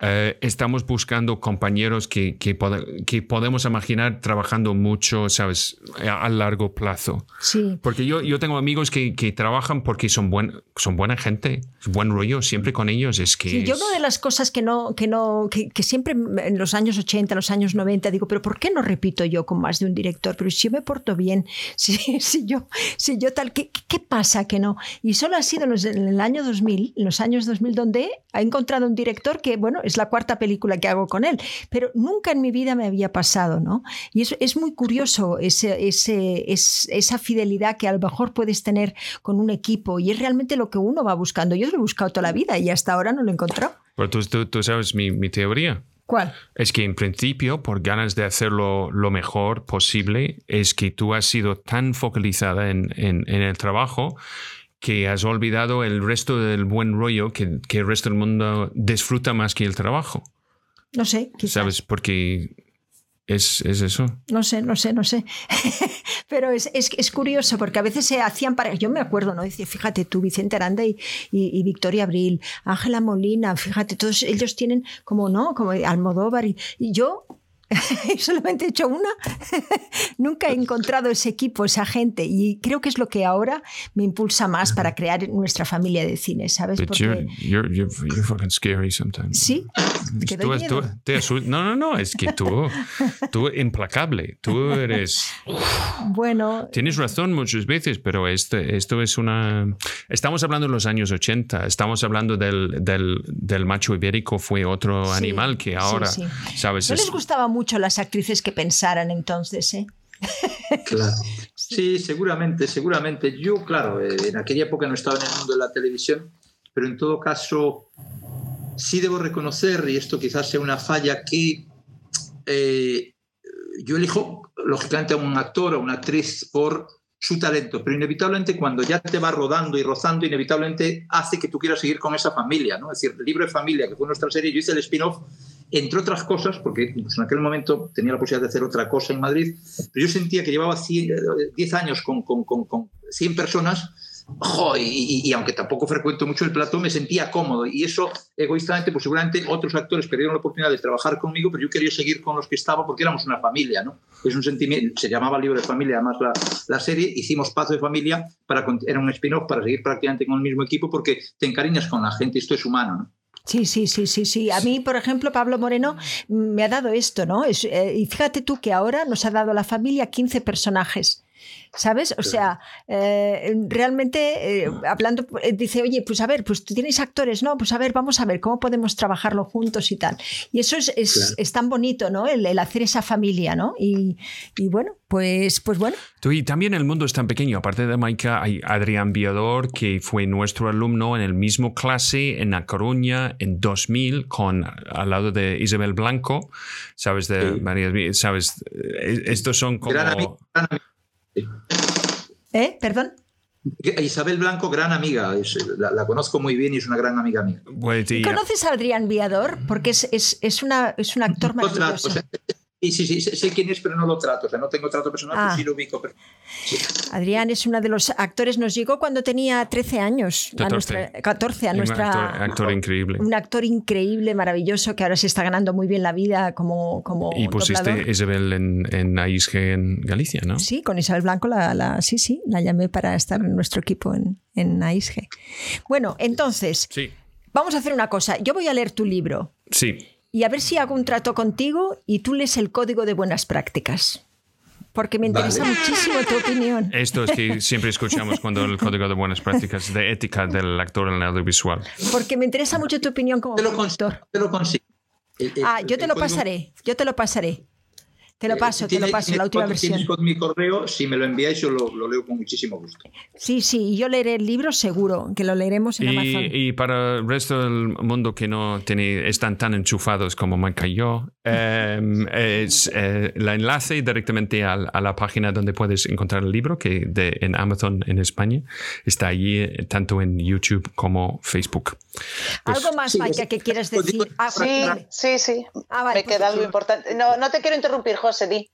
eh, estamos buscando compañeros que, que, que, podemos imaginar trabajando mucho, ¿sabes?, a, largo plazo. Sí. Porque yo, yo tengo amigos que, que trabajan porque son, buen, son buena gente, buen rollo siempre con ellos. Es que sí, yo una de las cosas que no, que no, que, siempre en los años 80, los años 90, digo, pero ¿por qué no repito yo con más de un director? Pero si yo me porto bien, si, si yo, si yo tal, ¿qué, ¿qué, pasa que no? Y solo ha sido en el año 2000, en los años 2000, donde he encontrado un director que, bueno, es la cuarta película que hago con él, pero nunca en mi vida me había pasado, ¿no? Y eso es muy curioso, ese, ese, esa fidelidad que a lo mejor puedes tener con un equipo y es realmente lo que uno va buscando. Yo lo he buscado toda la vida y hasta ahora no lo he encontrado. Pero tú, tú, sabes mi, mi teoría. ¿Cuál? Es que en principio, por ganas de hacerlo lo mejor posible, es que tú has sido tan focalizada en, en, en el trabajo que has olvidado el resto del buen rollo que, que, el resto del mundo disfruta más que el trabajo. No sé, quizás. ¿Sabes? Porque es, es, eso. No sé, no sé, no sé. Pero es, es, es, curioso porque a veces se hacían para. Yo me acuerdo, ¿no? Decía, fíjate tú, Vicente Aranda y, y, Victoria Abril, Ángela Molina, fíjate, todos ellos tienen como, ¿no? Como Almodóvar. y yo solamente he hecho una. Nunca he encontrado ese equipo, esa gente. Y creo que es lo que ahora me impulsa más para crear nuestra familia de cine, ¿sabes? Porque... You're, you're, you're, fucking scary sometimes. Sí. Tú, tú, no, no, no. Es que tú, tú implacable. Tú eres. Bueno. Tienes razón muchas veces, pero esto, esto es una. Estamos hablando de los años 80. Estamos hablando del, del, del macho ibérico, fue otro animal que ahora, ¿sabes? No les gustaba mucho mucho las actrices que pensaran entonces, ¿eh? Claro. Sí, seguramente, seguramente. Yo, claro, eh, en aquella época no estaba en el mundo de la televisión, pero en todo caso sí debo reconocer, y esto quizás sea una falla, que eh, yo elijo, lógicamente, a un actor o una actriz por su talento, pero inevitablemente cuando ya te va rodando y rozando, inevitablemente hace que tú quieras seguir con esa familia, ¿no? Es decir, el libro de familia, que fue nuestra serie, yo hice el spin-off entre otras cosas, porque en aquel momento tenía la posibilidad de hacer otra cosa en Madrid, pero yo sentía que llevaba 10 eh, años con, con, con, 100 personas, y, aunque tampoco frecuento mucho el plató, me sentía cómodo. Y eso, egoístamente, pues seguramente otros actores perdieron la oportunidad de trabajar conmigo, pero yo quería seguir con los que estaba porque éramos una familia, ¿no? Es un sentimiento, se llamaba Libro de Familia, además la, la serie, hicimos Paz de Familia, para, era un spin-off para seguir prácticamente con el mismo equipo porque te encariñas con la gente, esto es humano, ¿no? Sí, sí, sí, sí, sí. A mí, por ejemplo, Pablo Moreno me ha dado esto, ¿no? Eh, y fíjate tú que ahora nos ha dado la familia 15 personajes. ¿Sabes? O sea, eh, realmente eh, hablando, eh, dice, oye, pues a ver, pues tú tienes actores, ¿no? Pues a ver, vamos a ver cómo podemos trabajarlo juntos y tal. Y eso es, es, tan bonito, ¿no? El, hacer esa familia, ¿no? Y, y, bueno, pues, pues bueno. y también el mundo es tan pequeño. Aparte de Maika, hay Adrián Viador, que fue nuestro alumno en el mismo clase en La Coruña en 2000, con, al lado de Isabel Blanco, ¿sabes? De María, ¿sabes? Estos son como... ¿Eh? ¿Perdón? Isabel Blanco, gran amiga, la, conozco muy bien y es una gran amiga mía. ¿Conoces a Adrián Viador? Porque es, es, es, una, es un actor maravilloso. Sí, sí, sí, sé quién es, pero no lo trato. O sea, no tengo trato personal, pero ah. sí lo ubico. Adrián es uno de los actores, nos llegó cuando tenía 13 años. 14. A nuestra, 14, a nuestra. Un actor, increíble. Un actor increíble, maravilloso, que ahora se está ganando muy bien la vida como. como y pusiste Isabel en, en AISG en Galicia, ¿no? Sí, con Isabel Blanco, la, la, sí, sí, la llamé para estar en nuestro equipo en, en AISG. Bueno, entonces. Sí. Vamos a hacer una cosa. Yo voy a leer tu libro. Sí y a ver si hago un trato contigo y tú lees el código de buenas prácticas. Porque me interesa muchísimo tu opinión. Esto es que siempre escuchamos cuando el código de buenas prácticas de ética del actor en el audiovisual. Porque me interesa mucho tu opinión como te lo Te lo consigo. Ah, yo te lo pasaré. Yo te lo pasaré. Te lo paso, te lo paso, la última versión. Con mi correo, si me lo enviáis, yo lo, leo con muchísimo gusto. Sí, sí, yo leeré el libro seguro, que lo leeremos en y, Amazon. Y para el resto del mundo que no tiene, están tan enchufados como Mike y yo, em, es eh, el enlace directamente a, la página donde puedes encontrar el libro, que de, en Amazon en España, está allí eh, tanto en YouTube como Facebook. Pues ¿Algo más, Mike, que quieras pues decir? Ah, sí, sí, sí. Ah, me pues queda algo importante. No, no te quiero interrumpir, Di.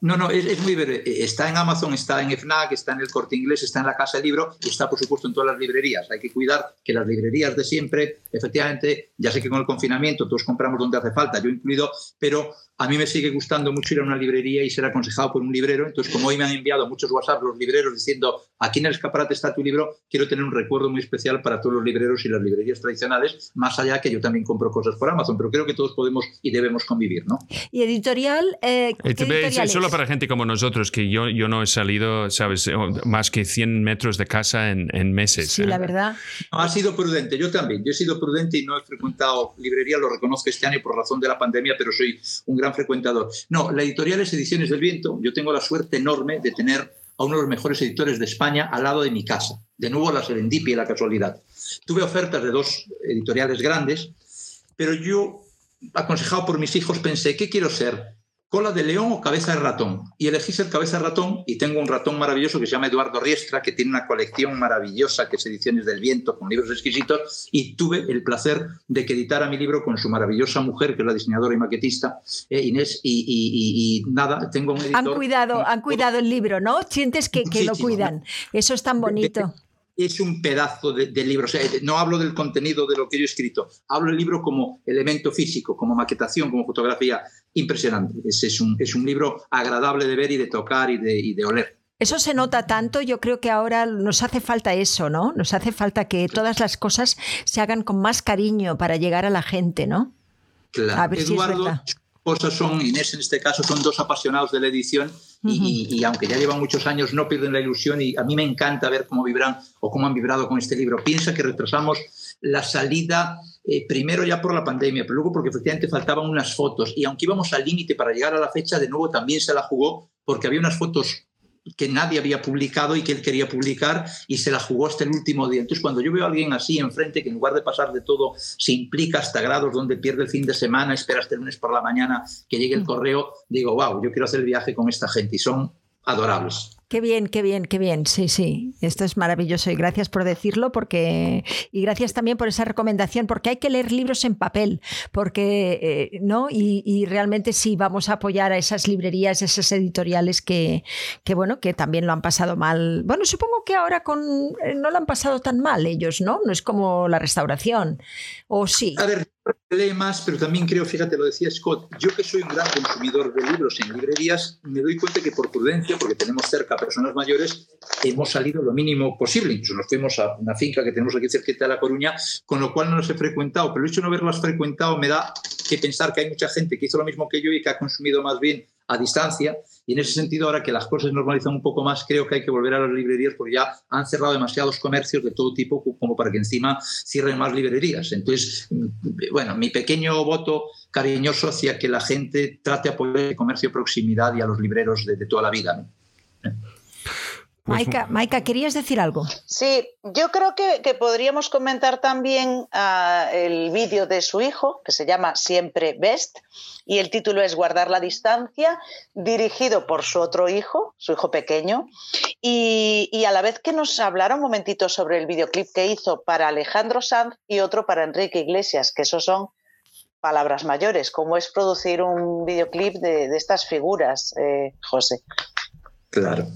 No, no, es, muy breve. Está en Amazon, está en FNAC, está en el Corte Inglés, está en la Casa del Libro y está, por supuesto, en todas las librerías. Hay que cuidar que las librerías de siempre, efectivamente, ya sé que con el confinamiento todos compramos donde hace falta, yo incluido, pero a mí me sigue gustando mucho ir a una librería y ser aconsejado por un librero. Entonces, como hoy me han enviado muchos WhatsApp los libreros diciendo, aquí en el escaparate está tu libro, quiero tener un recuerdo muy especial para todos los libreros y las librerías tradicionales, más allá que yo también compro cosas por Amazon, pero creo que todos podemos y debemos convivir, ¿no? Y editorial... Eh, solo para gente como nosotros, que yo, yo no he salido, ¿sabes?, más que 100 metros de casa en, en meses. Sí, la ¿eh? verdad. ha sido prudente, yo también. Yo he sido prudente y no he frecuentado librería, lo reconozco este año por razón de la pandemia, pero soy un gran frecuentador. No, la editorial es Ediciones del Viento. Yo tengo la suerte enorme de tener a uno de los mejores editores de España al lado de mi casa. De nuevo la serendipia y la casualidad. Tuve ofertas de dos editoriales grandes, pero yo, aconsejado por mis hijos, pensé, ¿qué quiero ser? Cola de león o cabeza de ratón. Y elegí ser cabeza de ratón y tengo un ratón maravilloso que se llama Eduardo Riestra, que tiene una colección maravillosa que es Ediciones del Viento, con libros exquisitos, y tuve el placer de que editara mi libro con su maravillosa mujer, que es la diseñadora y maquetista, eh, Inés, y, nada, tengo un editor... Han cuidado, han cuidado el libro, ¿no? Sientes que, que lo cuidan. Eso es tan bonito es un pedazo de, libro. no hablo del contenido de lo que yo he escrito, hablo del libro como elemento físico, como maquetación, como fotografía. Impresionante. Es, es, un, es un libro agradable de ver y de tocar y de, y de oler. Eso se nota tanto, yo creo que ahora nos hace falta eso, ¿no? Nos hace falta que todas las cosas se hagan con más cariño para llegar a la gente, ¿no? Claro. A ver Eduardo, cosas son, Inés en este caso, son dos apasionados de la edición y, aunque ya llevan muchos años no pierden la ilusión y a mí me encanta ver cómo vibran o cómo han vibrado con este libro. Piensa que retrasamos la salida eh, primero ya por la pandemia, pero luego porque efectivamente faltaban unas fotos y aunque íbamos al límite para llegar a la fecha, de nuevo también se la jugó porque había unas fotos que nadie había publicado y que él quería publicar y se la jugó hasta el último día. Entonces, cuando yo veo a alguien así enfrente, que en lugar de pasar de todo, se implica hasta grados donde pierde el fin de semana, espera hasta el lunes por la mañana que llegue el mm. correo, digo, wow, yo quiero hacer el viaje con esta gente y son adorables. Qué bien, qué bien, qué bien. Sí, sí. Esto es maravilloso y gracias por decirlo porque y gracias también por esa recomendación porque hay que leer libros en papel porque eh, no y, realmente sí vamos a apoyar a esas librerías, esas editoriales que, que bueno que también lo han pasado mal. Bueno, supongo que ahora con eh, no lo han pasado tan mal ellos, ¿no? No es como la restauración o sí. A ver, más, pero también creo, fíjate, lo decía Scott, yo que soy un gran consumidor de libros en librerías, me doy cuenta que por prudencia, porque tenemos cerca personas mayores, hemos salido lo mínimo posible. Incluso nos fuimos a una finca que tenemos aquí cerquita de La Coruña, con lo cual no los he frecuentado. Pero el hecho de no haberlas frecuentado me da que pensar que hay mucha gente que hizo lo mismo que yo y que ha consumido más bien a distancia. Y en ese sentido, ahora que las cosas normalizan un poco más, creo que hay que volver a las librerías porque ya han cerrado demasiados comercios de todo tipo como para que encima cierren más librerías. Entonces, mm, bueno, mi pequeño voto cariñoso hacia que la gente trate de apoyar el comercio de proximidad y a los libreros de, toda la vida. Pues Maika, ¿querías decir algo? Sí, yo creo que, podríamos comentar también ah, el vídeo de su hijo, que se llama Siempre Best, y el título es Guardar la distancia, dirigido por su otro hijo, su hijo pequeño, y, y a la vez que nos hablara un momentito sobre el videoclip que hizo para Alejandro Sanz y otro para Enrique Iglesias, que esos son palabras mayores, cómo es producir un videoclip de, estas figuras, eh, José. Claro.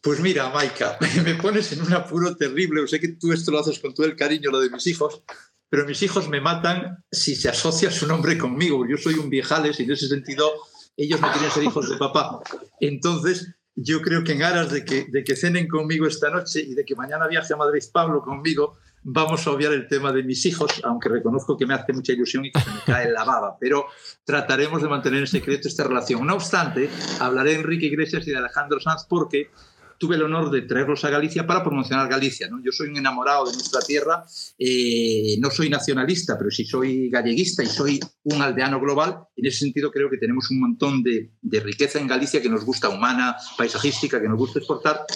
Pues mira, Maika, me pones en un apuro terrible. sé que tú esto lo haces con todo el cariño, lo de mis hijos, pero mis hijos me matan si se asocia su nombre conmigo. Yo soy un viejales y en ese sentido ellos no quieren ser hijos de papá. Entonces, yo creo que en aras de que, de que cenen conmigo esta noche y de que mañana viaje a Madrid Pablo conmigo, vamos a obviar el tema de mis hijos, aunque reconozco que me hace mucha ilusión y que se me cae la baba, pero trataremos de mantener en secreto esta relación. No obstante, hablaré de Enrique Iglesias y de Alejandro Sanz porque tuve el honor de traerlos a Galicia para promocionar Galicia. ¿no? Yo soy un enamorado de nuestra tierra, eh, no soy nacionalista, pero sí soy galleguista y soy un aldeano global. En ese sentido creo que tenemos un montón de, de riqueza en Galicia que nos gusta, humana, paisajística, que nos gusta exportar.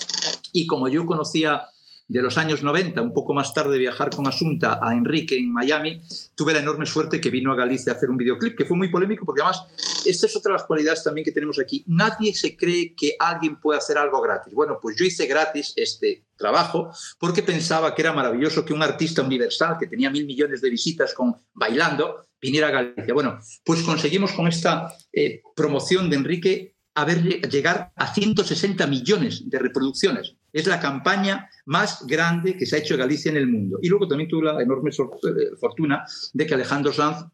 Y como yo conocía de los años 90, un poco más tarde viajar con Asunta a Enrique en Miami, tuve la enorme suerte que vino a Galicia a hacer un videoclip, que fue muy polémico porque además, esta es otra de las cualidades también que tenemos aquí, nadie se cree que alguien puede hacer algo gratis. Bueno, pues yo hice gratis este trabajo porque pensaba que era maravilloso que un artista universal que tenía mil millones de visitas con bailando viniera a Galicia. Bueno, pues conseguimos con esta eh, promoción de Enrique a ver llegar a 160 millones de reproducciones. Es la campaña más grande que se ha hecho en Galicia en el mundo. Y luego también tuve la enorme eh, fortuna de que Alejandro Sanz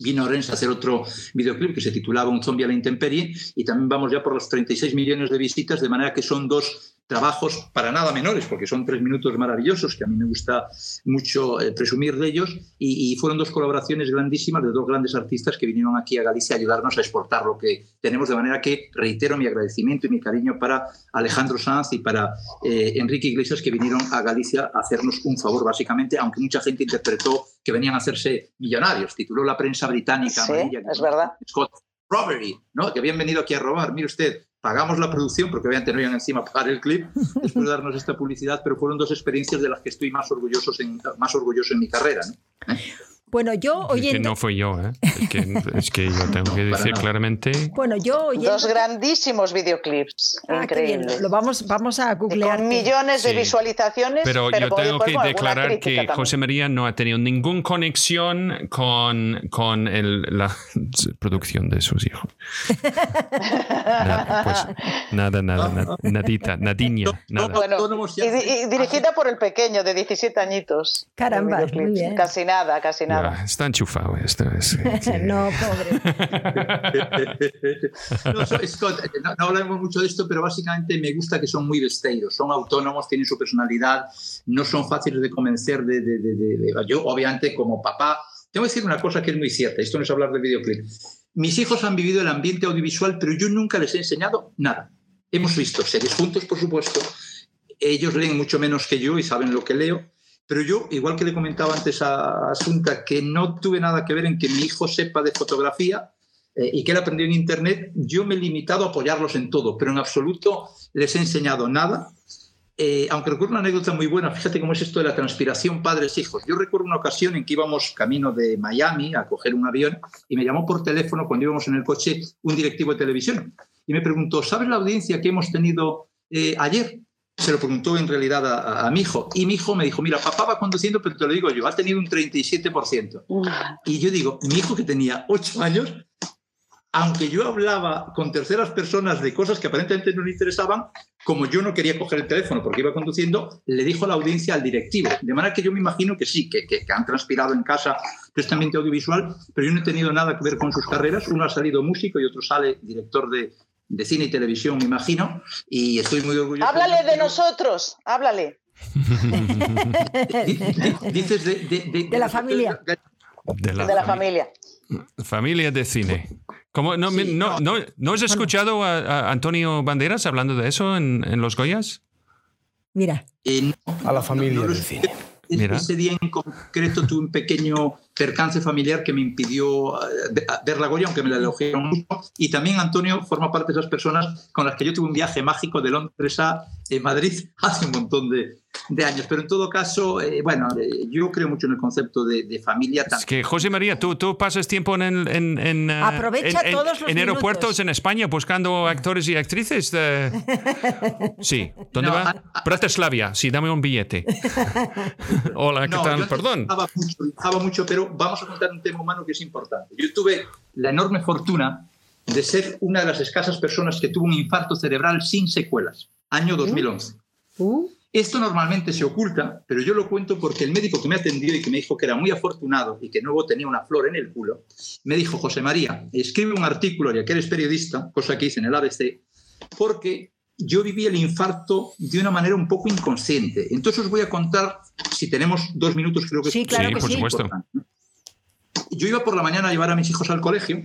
vino a a hacer otro videoclip que se titulaba Un zombie a la intemperie y también vamos ya por los 36 millones de visitas, de manera que son dos trabajos para nada menores, porque son tres minutos maravillosos, que a mí me gusta mucho eh, presumir de ellos, y, fueron dos colaboraciones grandísimas de dos grandes artistas que vinieron aquí a Galicia a ayudarnos a exportar lo que tenemos, de manera que reitero mi agradecimiento y mi cariño para Alejandro Sanz y para eh, Enrique Iglesias, que vinieron a Galicia a hacernos un favor, básicamente, aunque mucha gente interpretó que venían a hacerse millonarios, tituló la prensa británica. Sí, es verdad. Scott Robbery, ¿no? que habían venido aquí a robar. Mire usted, pagamos la producción porque obviamente no iban encima a pagar el clip después de darnos esta publicidad, pero fueron dos experiencias de las que estoy más, orgullosos en, más orgulloso en mi carrera. ¿no? Bueno, yo oyendo... Es que no fui yo, ¿eh? Es que, es que yo tengo que decir claramente... Bueno, yo oyendo... Dos grandísimos videoclips, ah, increíbles. Lo vamos, vamos a googlear. Con millones de visualizaciones. Pero, yo tengo que declarar que José María no ha tenido ninguna conexión con, con el, la producción de sus hijos. nada, pues, nada, nada, nadita, nadiña, nada. Bueno, y, dirigida por el pequeño de 17 años. Caramba, muy bien. Casi nada, casi nada está enchufado esto. no, pobre. no, Scott, no, hablamos mucho de esto, pero básicamente me gusta que son muy vesteiros, son autónomos, tienen su personalidad, no son fáciles de convencer de, de, de, Yo, obviamente, como papá, tengo que decir una cosa que es muy cierta, esto no es hablar de videoclip. Mis hijos han vivido el ambiente audiovisual, pero yo nunca les he enseñado nada. Hemos visto series juntos, por supuesto. Ellos leen mucho menos que yo y saben lo que leo pero yo, igual que le comentaba antes a Asunta, que no tuve nada que ver en que mi hijo sepa de fotografía eh, y que él aprendió en Internet, yo me he limitado a apoyarlos en todo, pero en absoluto les he enseñado nada. Eh, aunque recuerdo una anécdota muy buena, fíjate cómo es esto de la transpiración padres-hijos. Yo recuerdo una ocasión en que íbamos camino de Miami a coger un avión y me llamó por teléfono cuando íbamos en el coche un directivo de televisión y me preguntó, ¿sabes la audiencia que hemos tenido eh, ayer? Se lo preguntó en realidad a, mi hijo. Y mi hijo me dijo, mira, papá va conduciendo, pero te lo digo yo, ha tenido un 37%. Y yo digo, mi hijo que tenía 8 años, aunque yo hablaba con terceras personas de cosas que aparentemente no le interesaban, como yo no quería coger el teléfono porque iba conduciendo, le dijo a la audiencia al directivo. De manera que yo me imagino que sí, que, que, han transpirado en casa precisamente audiovisual, pero yo no he tenido nada que ver con sus carreras. Uno ha salido músico y otro sale director de, de cine y televisión, me imagino, y estoy muy orgulloso. Háblale de, nosotros, háblale. Dices de, de, la familia. De la, familia. Familia de cine. ¿Cómo, no, no, no, no, has escuchado a, Antonio Banderas hablando de eso en, en Los Goyas? Mira. Eh, a la familia del cine. Ese día en concreto tuve un pequeñño percance familiar que me impidió eh, ver la Goya, aunque me la elogiaron mucho. Y también Antonio forma parte de esas personas con las que yo tuve un viaje mágico de Londres a eh, Madrid hace un montón de, de años. Pero en todo caso, eh, bueno, eh, yo creo mucho en el concepto de, de familia. Es que, José María, tú, tú pasas tiempo en, en, en, eh, Aprovecha todos los en aeropuertos en España buscando actores y actrices. Sí, ¿dónde va? A, Bratislava, sí, dame un billete. Hola, ¿qué tal? Perdón. Mucho, mucho, pero vamos a contar un tema humano que es importante. Yo tuve la enorme fortuna de ser una de las escasas personas que tuvo un infarto cerebral sin secuelas, año 2011. Uh. Esto normalmente se oculta, pero yo lo cuento porque el médico que me atendió y que me dijo que era muy afortunado y que luego tenía una flor en el culo, me dijo, José María, escribe un artículo, ya que eres periodista, cosa que hice en el ABC, porque yo viví el infarto de una manera un poco inconsciente. Entonces os voy a contar, si tenemos dos minutos, creo que sí, claro que por supuesto. Yo iba por la mañana a llevar a mis hijos al colegio,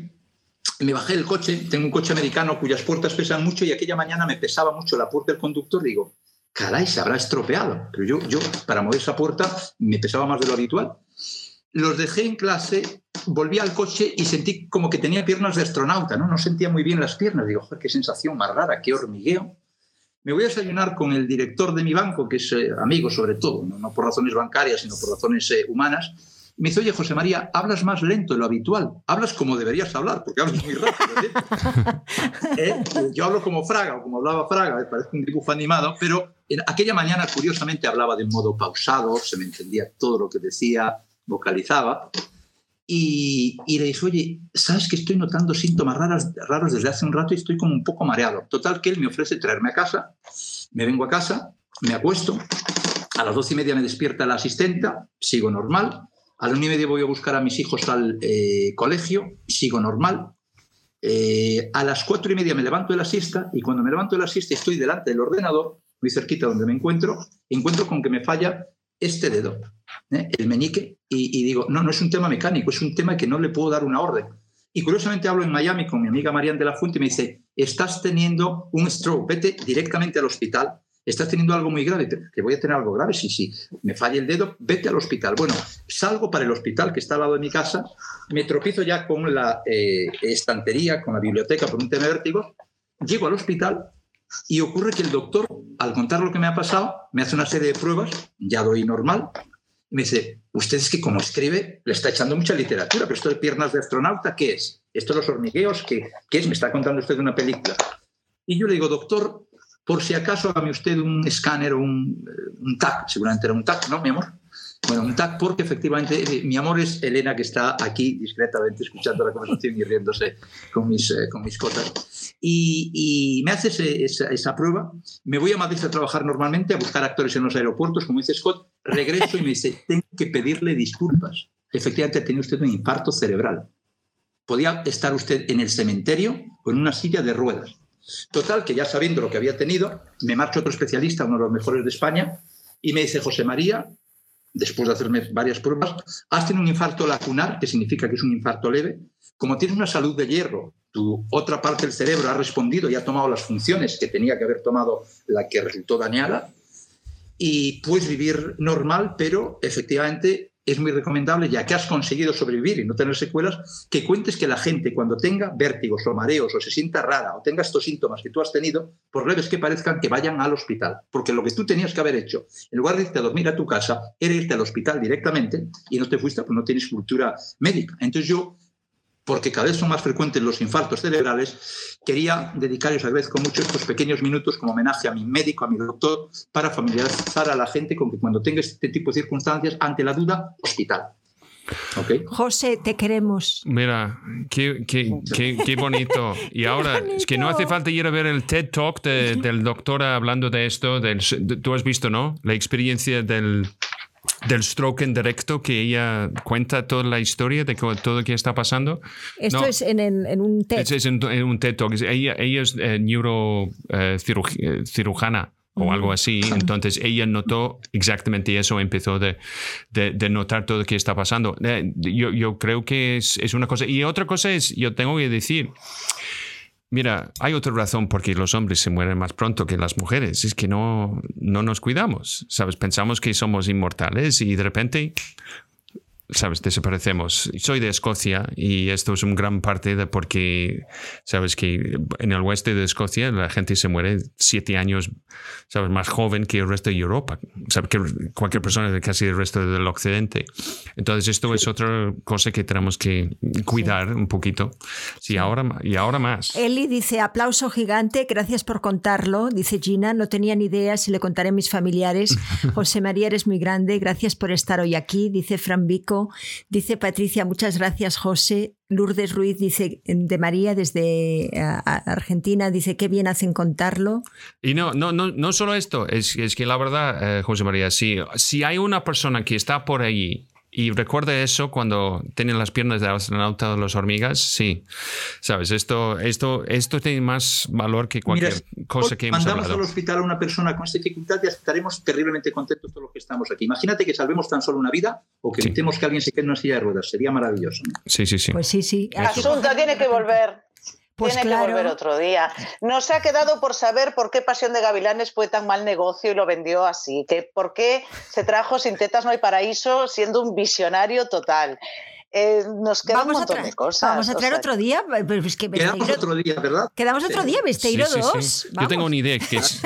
me bajé del coche, tengo un coche americano cuyas puertas pesan mucho y aquella mañana me pesaba mucho la puerta del conductor, digo, caray, se habrá estropeado. Pero yo, yo, para mover esa puerta, me pesaba más de lo habitual. Los dejé en clase, volví al coche y sentí como que tenía piernas de astronauta, ¿no? No sentía muy bien las piernas. Digo, joder, qué sensación más rara, qué hormigueo. Me voy a desayunar con el director de mi banco, que es eh, amigo sobre todo, ¿no? por razones bancarias, sino por razones eh, humanas me dice, oye, José María, hablas más lento de lo habitual. Hablas como deberías hablar, porque hablas muy rápido. ¿Eh? Yo hablo como Fraga, o como hablaba Fraga, parece un dibujo animado, pero en aquella mañana, curiosamente, hablaba de un modo pausado, se me entendía todo lo que decía, vocalizaba. y, le dije, oye, ¿sabes que estoy notando síntomas raros, raros desde hace un rato y estoy como un poco mareado? Total, que él me ofrece traerme a casa, me vengo a casa, me acuesto, a las doce y media me despierta la asistenta, sigo normal, a las una y media voy a buscar a mis hijos al eh, colegio, sigo normal, eh, a las cuatro y media me levanto de la siesta y cuando me levanto de la siesta estoy delante del ordenador, muy cerquita donde me encuentro, encuentro con que me falla este dedo, ¿eh? el meñique, y, digo, no, no es un tema mecánico, es un tema que no le puedo dar una orden. Y curiosamente hablo en Miami con mi amiga Marian de la Fuente y me dice, estás teniendo un stroke, vete directamente al hospital, estás teniendo algo muy grave, que voy a tener algo grave, sí, sí, me falla el dedo, vete al hospital. Bueno, salgo para el hospital que está al lado de mi casa, me tropiezo ya con la eh, estantería, con la biblioteca por un tema de vértigo, llego al hospital y ocurre que el doctor, al contar lo que me ha pasado, me hace una serie de pruebas, ya doy normal, me dice, usted es que como escribe, le está echando mucha literatura, pero esto de piernas de astronauta, ¿qué es? Esto de los hormigueos, ¿qué, qué es? Me está contando usted una película. Y yo le digo, doctor, por si acaso hágame usted un escáner o un, eh, un TAC, seguramente era un TAC, ¿no, mi amor? Bueno, un TAC porque efectivamente eh, mi amor es Elena que está aquí discretamente escuchando la conversación y riéndose con mis, eh, con mis cosas. Y, me hace esa, esa, prueba, me voy a Madrid a trabajar normalmente, a buscar actores en los aeropuertos, como dice Scott, regreso y me dice, tengo que pedirle disculpas. Efectivamente, tiene usted un infarto cerebral. Podía estar usted en el cementerio o en una silla de ruedas. Total, que ya sabiendo lo que había tenido, me marcho otro especialista, uno de los mejores de España, y me dice, José María, después de hacerme varias pruebas, has tenido un infarto lacunar, que significa que es un infarto leve. Como tienes una salud de hierro, tu otra parte del cerebro ha respondido y ha tomado las funciones que tenía que haber tomado la que resultó dañada, y puedes vivir normal, pero efectivamente es muy recomendable, ya que has conseguido sobrevivir y no tener secuelas, que cuentes que la gente cuando tenga vértigos o mareos o se sienta rara o tenga estos síntomas que tú has tenido, por leves que parezcan, que vayan al hospital. Porque lo que tú tenías que haber hecho, en lugar de irte a dormir a tu casa, era irte al hospital directamente y no te fuiste porque no tienes cultura médica. Entonces yo porque cada vez son más frecuentes los infartos cerebrales, quería dedicar, os agradezco mucho, estos pequeños minutos como homenaje a mi médico, a mi doctor, para familiarizar a la gente con que cuando tenga este tipo de circunstancias, ante la duda, hospital. Okay. José, te queremos. Mira, qué, qué, qué, bonito. Y ahora, es que no hace falta ir a ver el TED Talk del doctor hablando de esto. Del, tú has visto, ¿no? La experiencia del, del stroke en directo que ella cuenta toda la historia de todo lo que está pasando. Esto es en, un TED. Es, en, un TED Talk. Ella, ella es eh, neurocirujana. Eh, o algo así. Entonces ella notó exactamente eso, empezó de, de, notar todo lo que está pasando. Eh, yo, yo, creo que es, es, una cosa. Y otra cosa es, yo tengo que decir, Mira, hay otra razón por qué los hombres se mueren más pronto que las mujeres. Es que no, no nos cuidamos. ¿Sabes? Pensamos que somos inmortales y de repente sabes, desaparecemos. Soy de Escocia y esto es un gran parte de porque, sabes, que en el oeste de Escocia la gente se muere siete años, sabes, más joven que el resto de Europa, sabes, que cualquier persona de casi el resto del occidente. Entonces esto es otra cosa que tenemos que cuidar un poquito. Sí, ahora y ahora más. Eli dice aplauso gigante, gracias por contarlo. Dice Gina, no tenía ni idea si le contaré a mis familiares. José María eres muy grande, gracias por estar hoy aquí. Dice Fran Vico Dice Patricia, muchas gracias, José. Lourdes Ruiz dice de María desde eh, Argentina, dice qué bien hacen contarlo. Y no, no, no, no solo esto, es, es que la verdad, eh, José María, si, si hay una persona que está por ahí y recuerda eso cuando tienen las piernas de astronauta o las hormigas, sí. Sabes, esto, esto, esto tiene más valor que cualquier cosa que hemos mandamos al hospital a una persona con esta dificultad y estaremos terriblemente contentos todos los que estamos aquí. Imagínate que salvemos tan solo una vida o que evitemos que alguien se quede en una silla de ruedas. Sería maravilloso. Sí, sí, sí. Pues sí, sí. Asunta tiene que volver. Pues Tiene que volver otro día. Nos ha quedado por saber por qué Pasión de Gavilanes fue tan mal negocio y lo vendió así. Que por qué se trajo Sin Tetas No hay Paraíso siendo un visionario total. Eh, nos queda un montón de cosas. Vamos a traer otro día. Pues Quedamos otro día, ¿verdad? Quedamos otro día, Besteiro 2. Yo tengo una idea que es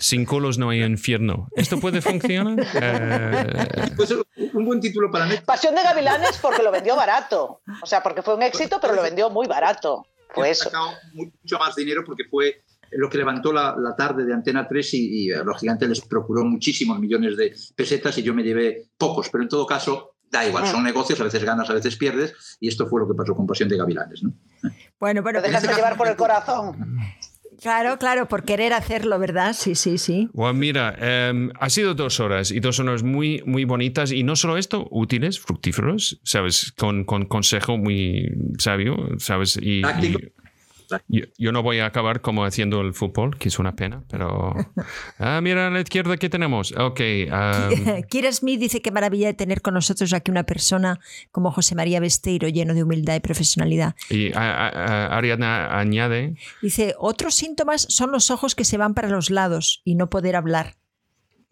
sin colos no hay infierno. ¿Esto puede funcionar? Eh... Pues un buen título para mí. Pasión de Gavilanes porque lo vendió barato. O sea, porque fue un éxito, pero lo vendió muy barato. Fue eso. mucho más dinero porque fue lo que levantó la, tarde de Antena 3 y, a los gigantes les procuró muchísimos millones de pesetas y yo me llevé pocos, pero en todo caso Da igual, son negocios, a veces ganas, a veces pierdes, y esto fue lo que pasó con Pasión de Gavilanes. ¿no? Bueno, bueno, Lo dejas de llevar por el corazón. Claro, claro, por querer hacerlo, ¿verdad? Sí, sí, sí. Bueno, mira, eh, ha sido dos horas y dos horas muy, muy bonitas y no solo esto, útiles, fructíferos, ¿sabes? Con, con consejo muy sabio, ¿sabes? Y, Táctico. y yo, yo no voy a acabar como haciendo el fútbol, que es una pena, pero... Ah, mira a la izquierda que tenemos. Ok. um, Kira Smith dice que maravilla de tener con nosotros aquí una persona como José María Besteiro, lleno de humildad y profesionalidad. y a- a- a- Ariadna añade... Dice, otros síntomas son los ojos que se van para los lados y no poder hablar.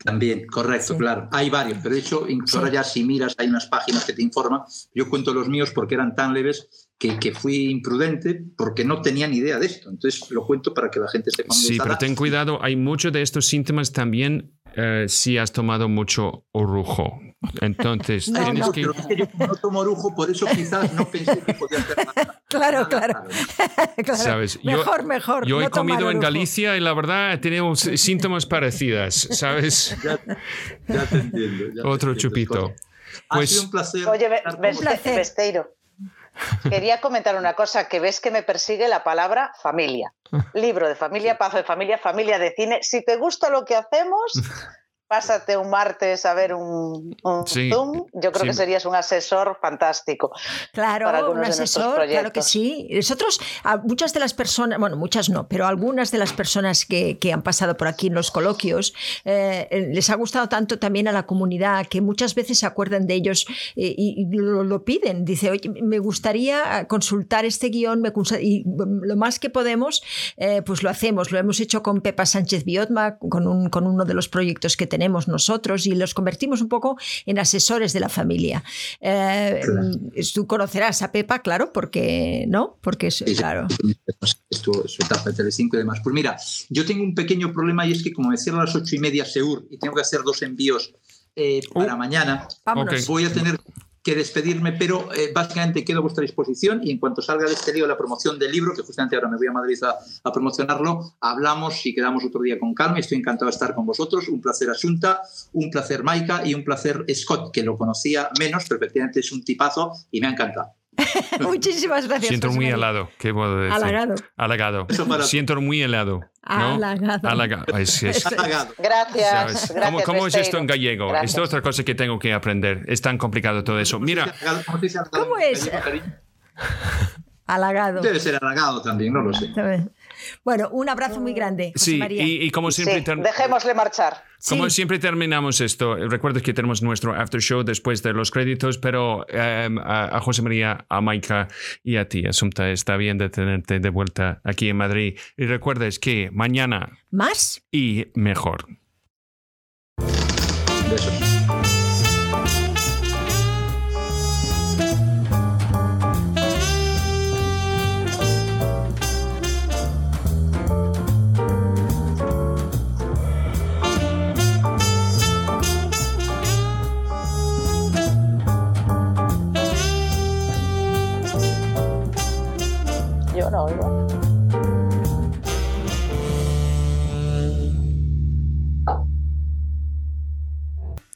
También, correcto, Sí. claro. Hay varios, pero de hecho, incluso Sí. ahora ya si miras, hay unas páginas que te informan. Yo cuento los míos porque eran tan leves que, que fui imprudente porque no tenía ni idea de esto. Entonces lo cuento para que la gente sepa. Sí, pero ten cuidado, hay muchos de estos síntomas también eh, si has tomado mucho orujo. Entonces, No, tienes no. que... Pero es que yo no tomo orujo, por eso quizás no pensé que podía hacer nada. Claro, nada claro. Claro, ¿Sabes? Yo- Mejor, mejor. Yo he no tomar comido en. Galicia y la verdad he tenido síntomas parecidos, ¿sabes? Ya, ya te entiendo. ya te Otro entiendo, chupito. Scott. Ha Pues- sido un placer. Oye. Besteiro, quería comentar una cosa, que ves que me persigue la palabra familia. Libro de familia, pazo de familia, familia de cine. Si te gusta lo que hacemos, pásate un martes a ver un, un Sí, Zoom. Yo creo sí. que serías un asesor fantástico. Claro, un asesor, claro que sí. Nosotros, a muchas de las personas, bueno, muchas no, pero algunas de las personas que, que han pasado por aquí en los coloquios, eh, eh, les ha gustado tanto también a la comunidad que muchas veces se acuerdan de ellos eh, y, y lo, lo piden. Dice, oye, me gustaría consultar este guion me y mm, lo más que podemos, eh, pues lo hacemos. Lo hemos hecho con Pepa Sánchez Biotma, con, un, con uno de los proyectos que tenemos nosotros y los convertimos un poco en asesores de la familia. Eh, Claro. Tú conocerás a Pepa, claro, porque, ¿no? Porque es, claro. Esto, su etapa de Telecinco y demás. Pues mira, yo tengo un pequeño problema y es que como me cierro a las ocho y media Seur y tengo que hacer dos envíos eh, para mañana, Vámonos. Ok. voy a tener que despedirme, pero eh, básicamente quedo a vuestra disposición y en cuanto salga de este lío la promoción del libro, que justamente ahora me voy a Madrid a, promocionarlo, hablamos y quedamos otro día con calma. Estoy encantado de estar con vosotros. Un placer Asunta, un placer Maika y un placer Scott, que lo conocía menos, pero efectivamente es un tipazo y me ha encantado. Muchísimas gracias. Siento José muy helado, ¿qué puedo decir? Halagado. Halagado. Siento muy helado. ¿no? Halagado. Halagado. Es- es- Halagado. Gracias. ¿Cómo, cómo es esto en gallego? Gracias. Esto es otra cosa que tengo que aprender. Es tan complicado todo eso. Mira, ¿Cómo, se dice halagado ¿Cómo en es? Halagado. Debe ser halagado también, no lo sé. Bueno, un abrazo muy grande, José sí, María. y, y como siempre... Sí, dejémosle marchar. Como Sí. siempre terminamos esto, recuerda que tenemos nuestro after show después de los créditos, pero em, a, a José María, a Maika y a ti, Asunta, está bien de tenerte de vuelta aquí en Madrid. Y recuerdes que mañana ¿Más? y mejor. Besos.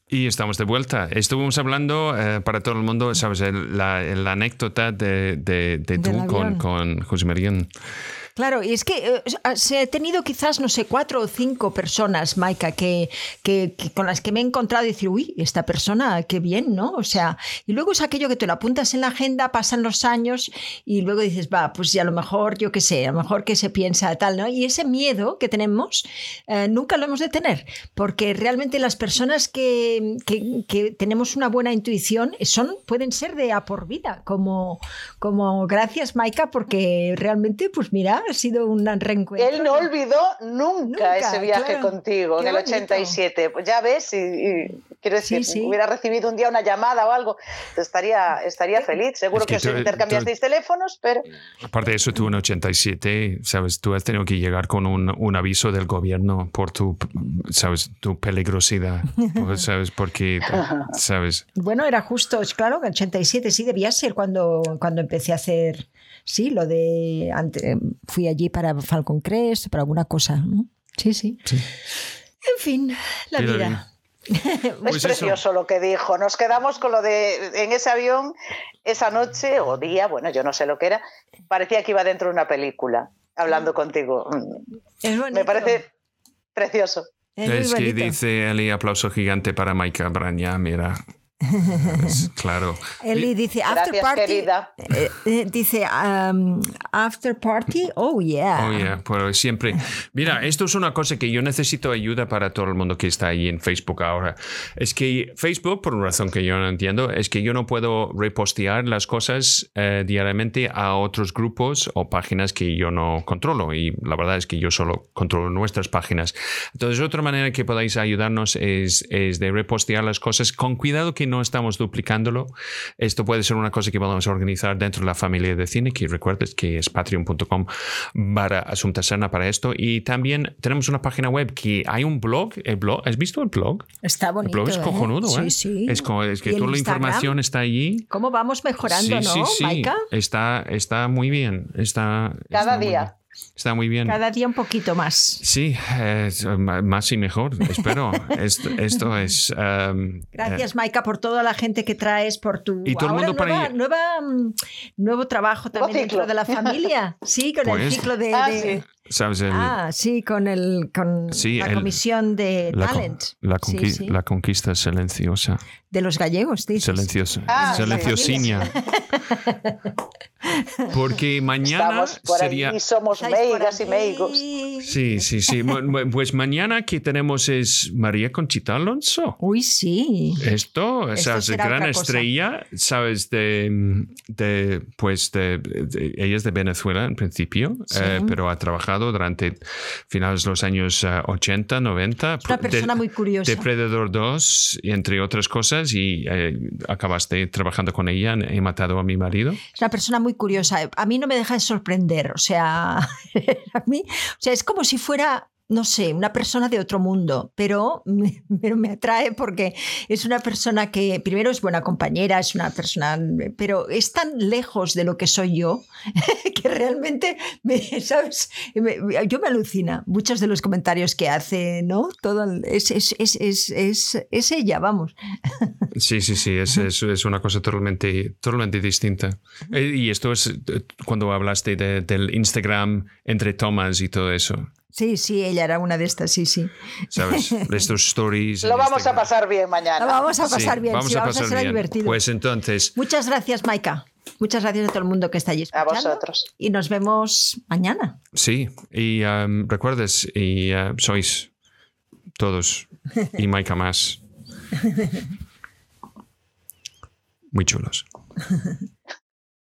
Y estamos de vuelta. Estuvimos hablando eh, para todo el mundo, ¿sabes? El- la, la anécdota de, de, de Del tú con, con José María. Claro, y es que eh, se he tenido quizás, no sé, cuatro o cinco personas, Maika, que, que- con las que me he encontrado y decir, uy, esta persona, qué bien, ¿no? O sea, y luego es aquello que te lo apuntas en la agenda, pasan los años y luego dices, va, pues ya a lo mejor, yo qué sé, a lo mejor que se piensa tal, ¿no? Y ese miedo que tenemos eh, nunca lo hemos de tener, porque realmente las personas que, que- que tenemos una buena intuición son, pueden ser de a por vida, como, como gracias, Maika, porque realmente, pues mira, ha sido un reencuentro. Él no olvidó nunca, Nunca, ese viaje claro. contigo Qué en el bonito. 87. Pues ya ves, y, y quiero decir, Sí, sí. hubiera recibido un día una llamada o algo, estaría, estaría feliz. Seguro Es que que, os tú- intercambiasteis teléfonos, pero Aparte de eso, tú en 87, ¿sabes? Tú has tenido que llegar con un, un aviso del gobierno por tu, ¿sabes? Tu peligrosidad, pues, ¿sabes? Porque, ¿sabes? Bueno, era justo, es claro, que en 87 sí debía ser cuando, cuando empecé a hacer, sí, lo de, ante- fui allí para Falcon Crest, para alguna cosa, ¿no? Sí, sí. Sí. En fin, la la vida. es precioso lo que dijo. Nos quedamos con lo de en ese avión esa noche o día, bueno, yo no sé lo que era, parecía que iba dentro de una película hablando contigo. Me parece precioso. Es, que dice Eli, aplauso gigante para Maika Braña, mira. claro. Eli dice after party. Eh, eh, dice um, after party. Oh yeah. Oh yeah. Pero siempre. Mira, esto es una cosa que yo necesito ayuda para todo el mundo que está ahí en Facebook ahora. Es que Facebook, por una razón que yo no entiendo, es que yo no puedo repostear las cosas eh, diariamente a otros grupos o páginas que yo no controlo. Y la verdad es que yo solo controlo nuestras páginas. Entonces, otra manera que podáis ayudarnos es, es de repostear las cosas con cuidado que no estamos duplicándolo. Esto puede ser una cosa que podemos organizar dentro de la familia de cine, que recuerdes que es patreon.com para Asunta Serna para esto. Y también tenemos una página web que hay un blog. El blog ¿Has visto el blog? Está bonito. El blog es ¿eh? cojonudo, ¿eh? Sí, Es, es que toda la información está allí. ¿Cómo vamos mejorando, no, sí, sí. Maika? Está, está muy bien. Está, Cada día. Está muy bien. Cada día un poquito más. Sí, más y mejor, espero. esto, esto, es... Um, Gracias, Maika, por toda la gente que traes, por tu y todo el mundo nueva, para nueva, mm, nuevo trabajo también dentro de la familia. Sí, con el Pues- ciclo de... Ah, sí. ¿Sabes? El, Ah, sí, con, el, con Sí, la el- comisión de la, con- talent. la, Sí, conqui- sí. la conquista silenciosa. De los gallegos, dices. Silenciosa. Ah, silenciosiña. Porque mañana Estamos por sería... ahí, somos meigas y meigos. Sí, sí, sí. Pues mañana que tenemos es María Conchita Alonso. Uy, sí. Esto, Esto sabes, será gran otra cosa. estrella, sabes, de, de pues, de, de- ella es de Venezuela en principio, Sí. eh, pero ha trabajado durante finales de los años eh, 80, 90. Es una de- persona muy curiosa. Depredador 2, entre otras cosas, y eh, acabaste trabajando con ella He matado a mi marido. Es una persona muy curiosa. A mí no me deja de sorprender. O sea, a mí, o sea, es como si fuera, no sé, una persona de otro mundo, pero me, pero me atrae porque es una persona que primero es buena compañera, es una persona, pero es tan lejos de lo que soy yo que realmente, me, ¿sabes? Me- yo me alucina muchos de los comentarios que hace, ¿no? Todo es, es, es, es, es, es ella, vamos. Sí, sí, sí, es, es, es una cosa totalmente, totalmente distinta. Eh, Y esto es eh, cuando hablaste de- del Instagram entre tomas y todo eso. Sí, sí, ella era una de estas, sí, sí. ¿Sabes? Estos stories. Lo en vamos a pasar bien mañana. Vamos a Sí, pasar bien, vamos sí, a vamos a pasar ser bien. divertido. Pues entonces, Muchas gracias, Maika. Muchas gracias a todo el mundo que está allí A vosotros. Y nos vemos mañana. sí, y um, recuerdes, y uh, sois todos, y Maika más, muy chulos.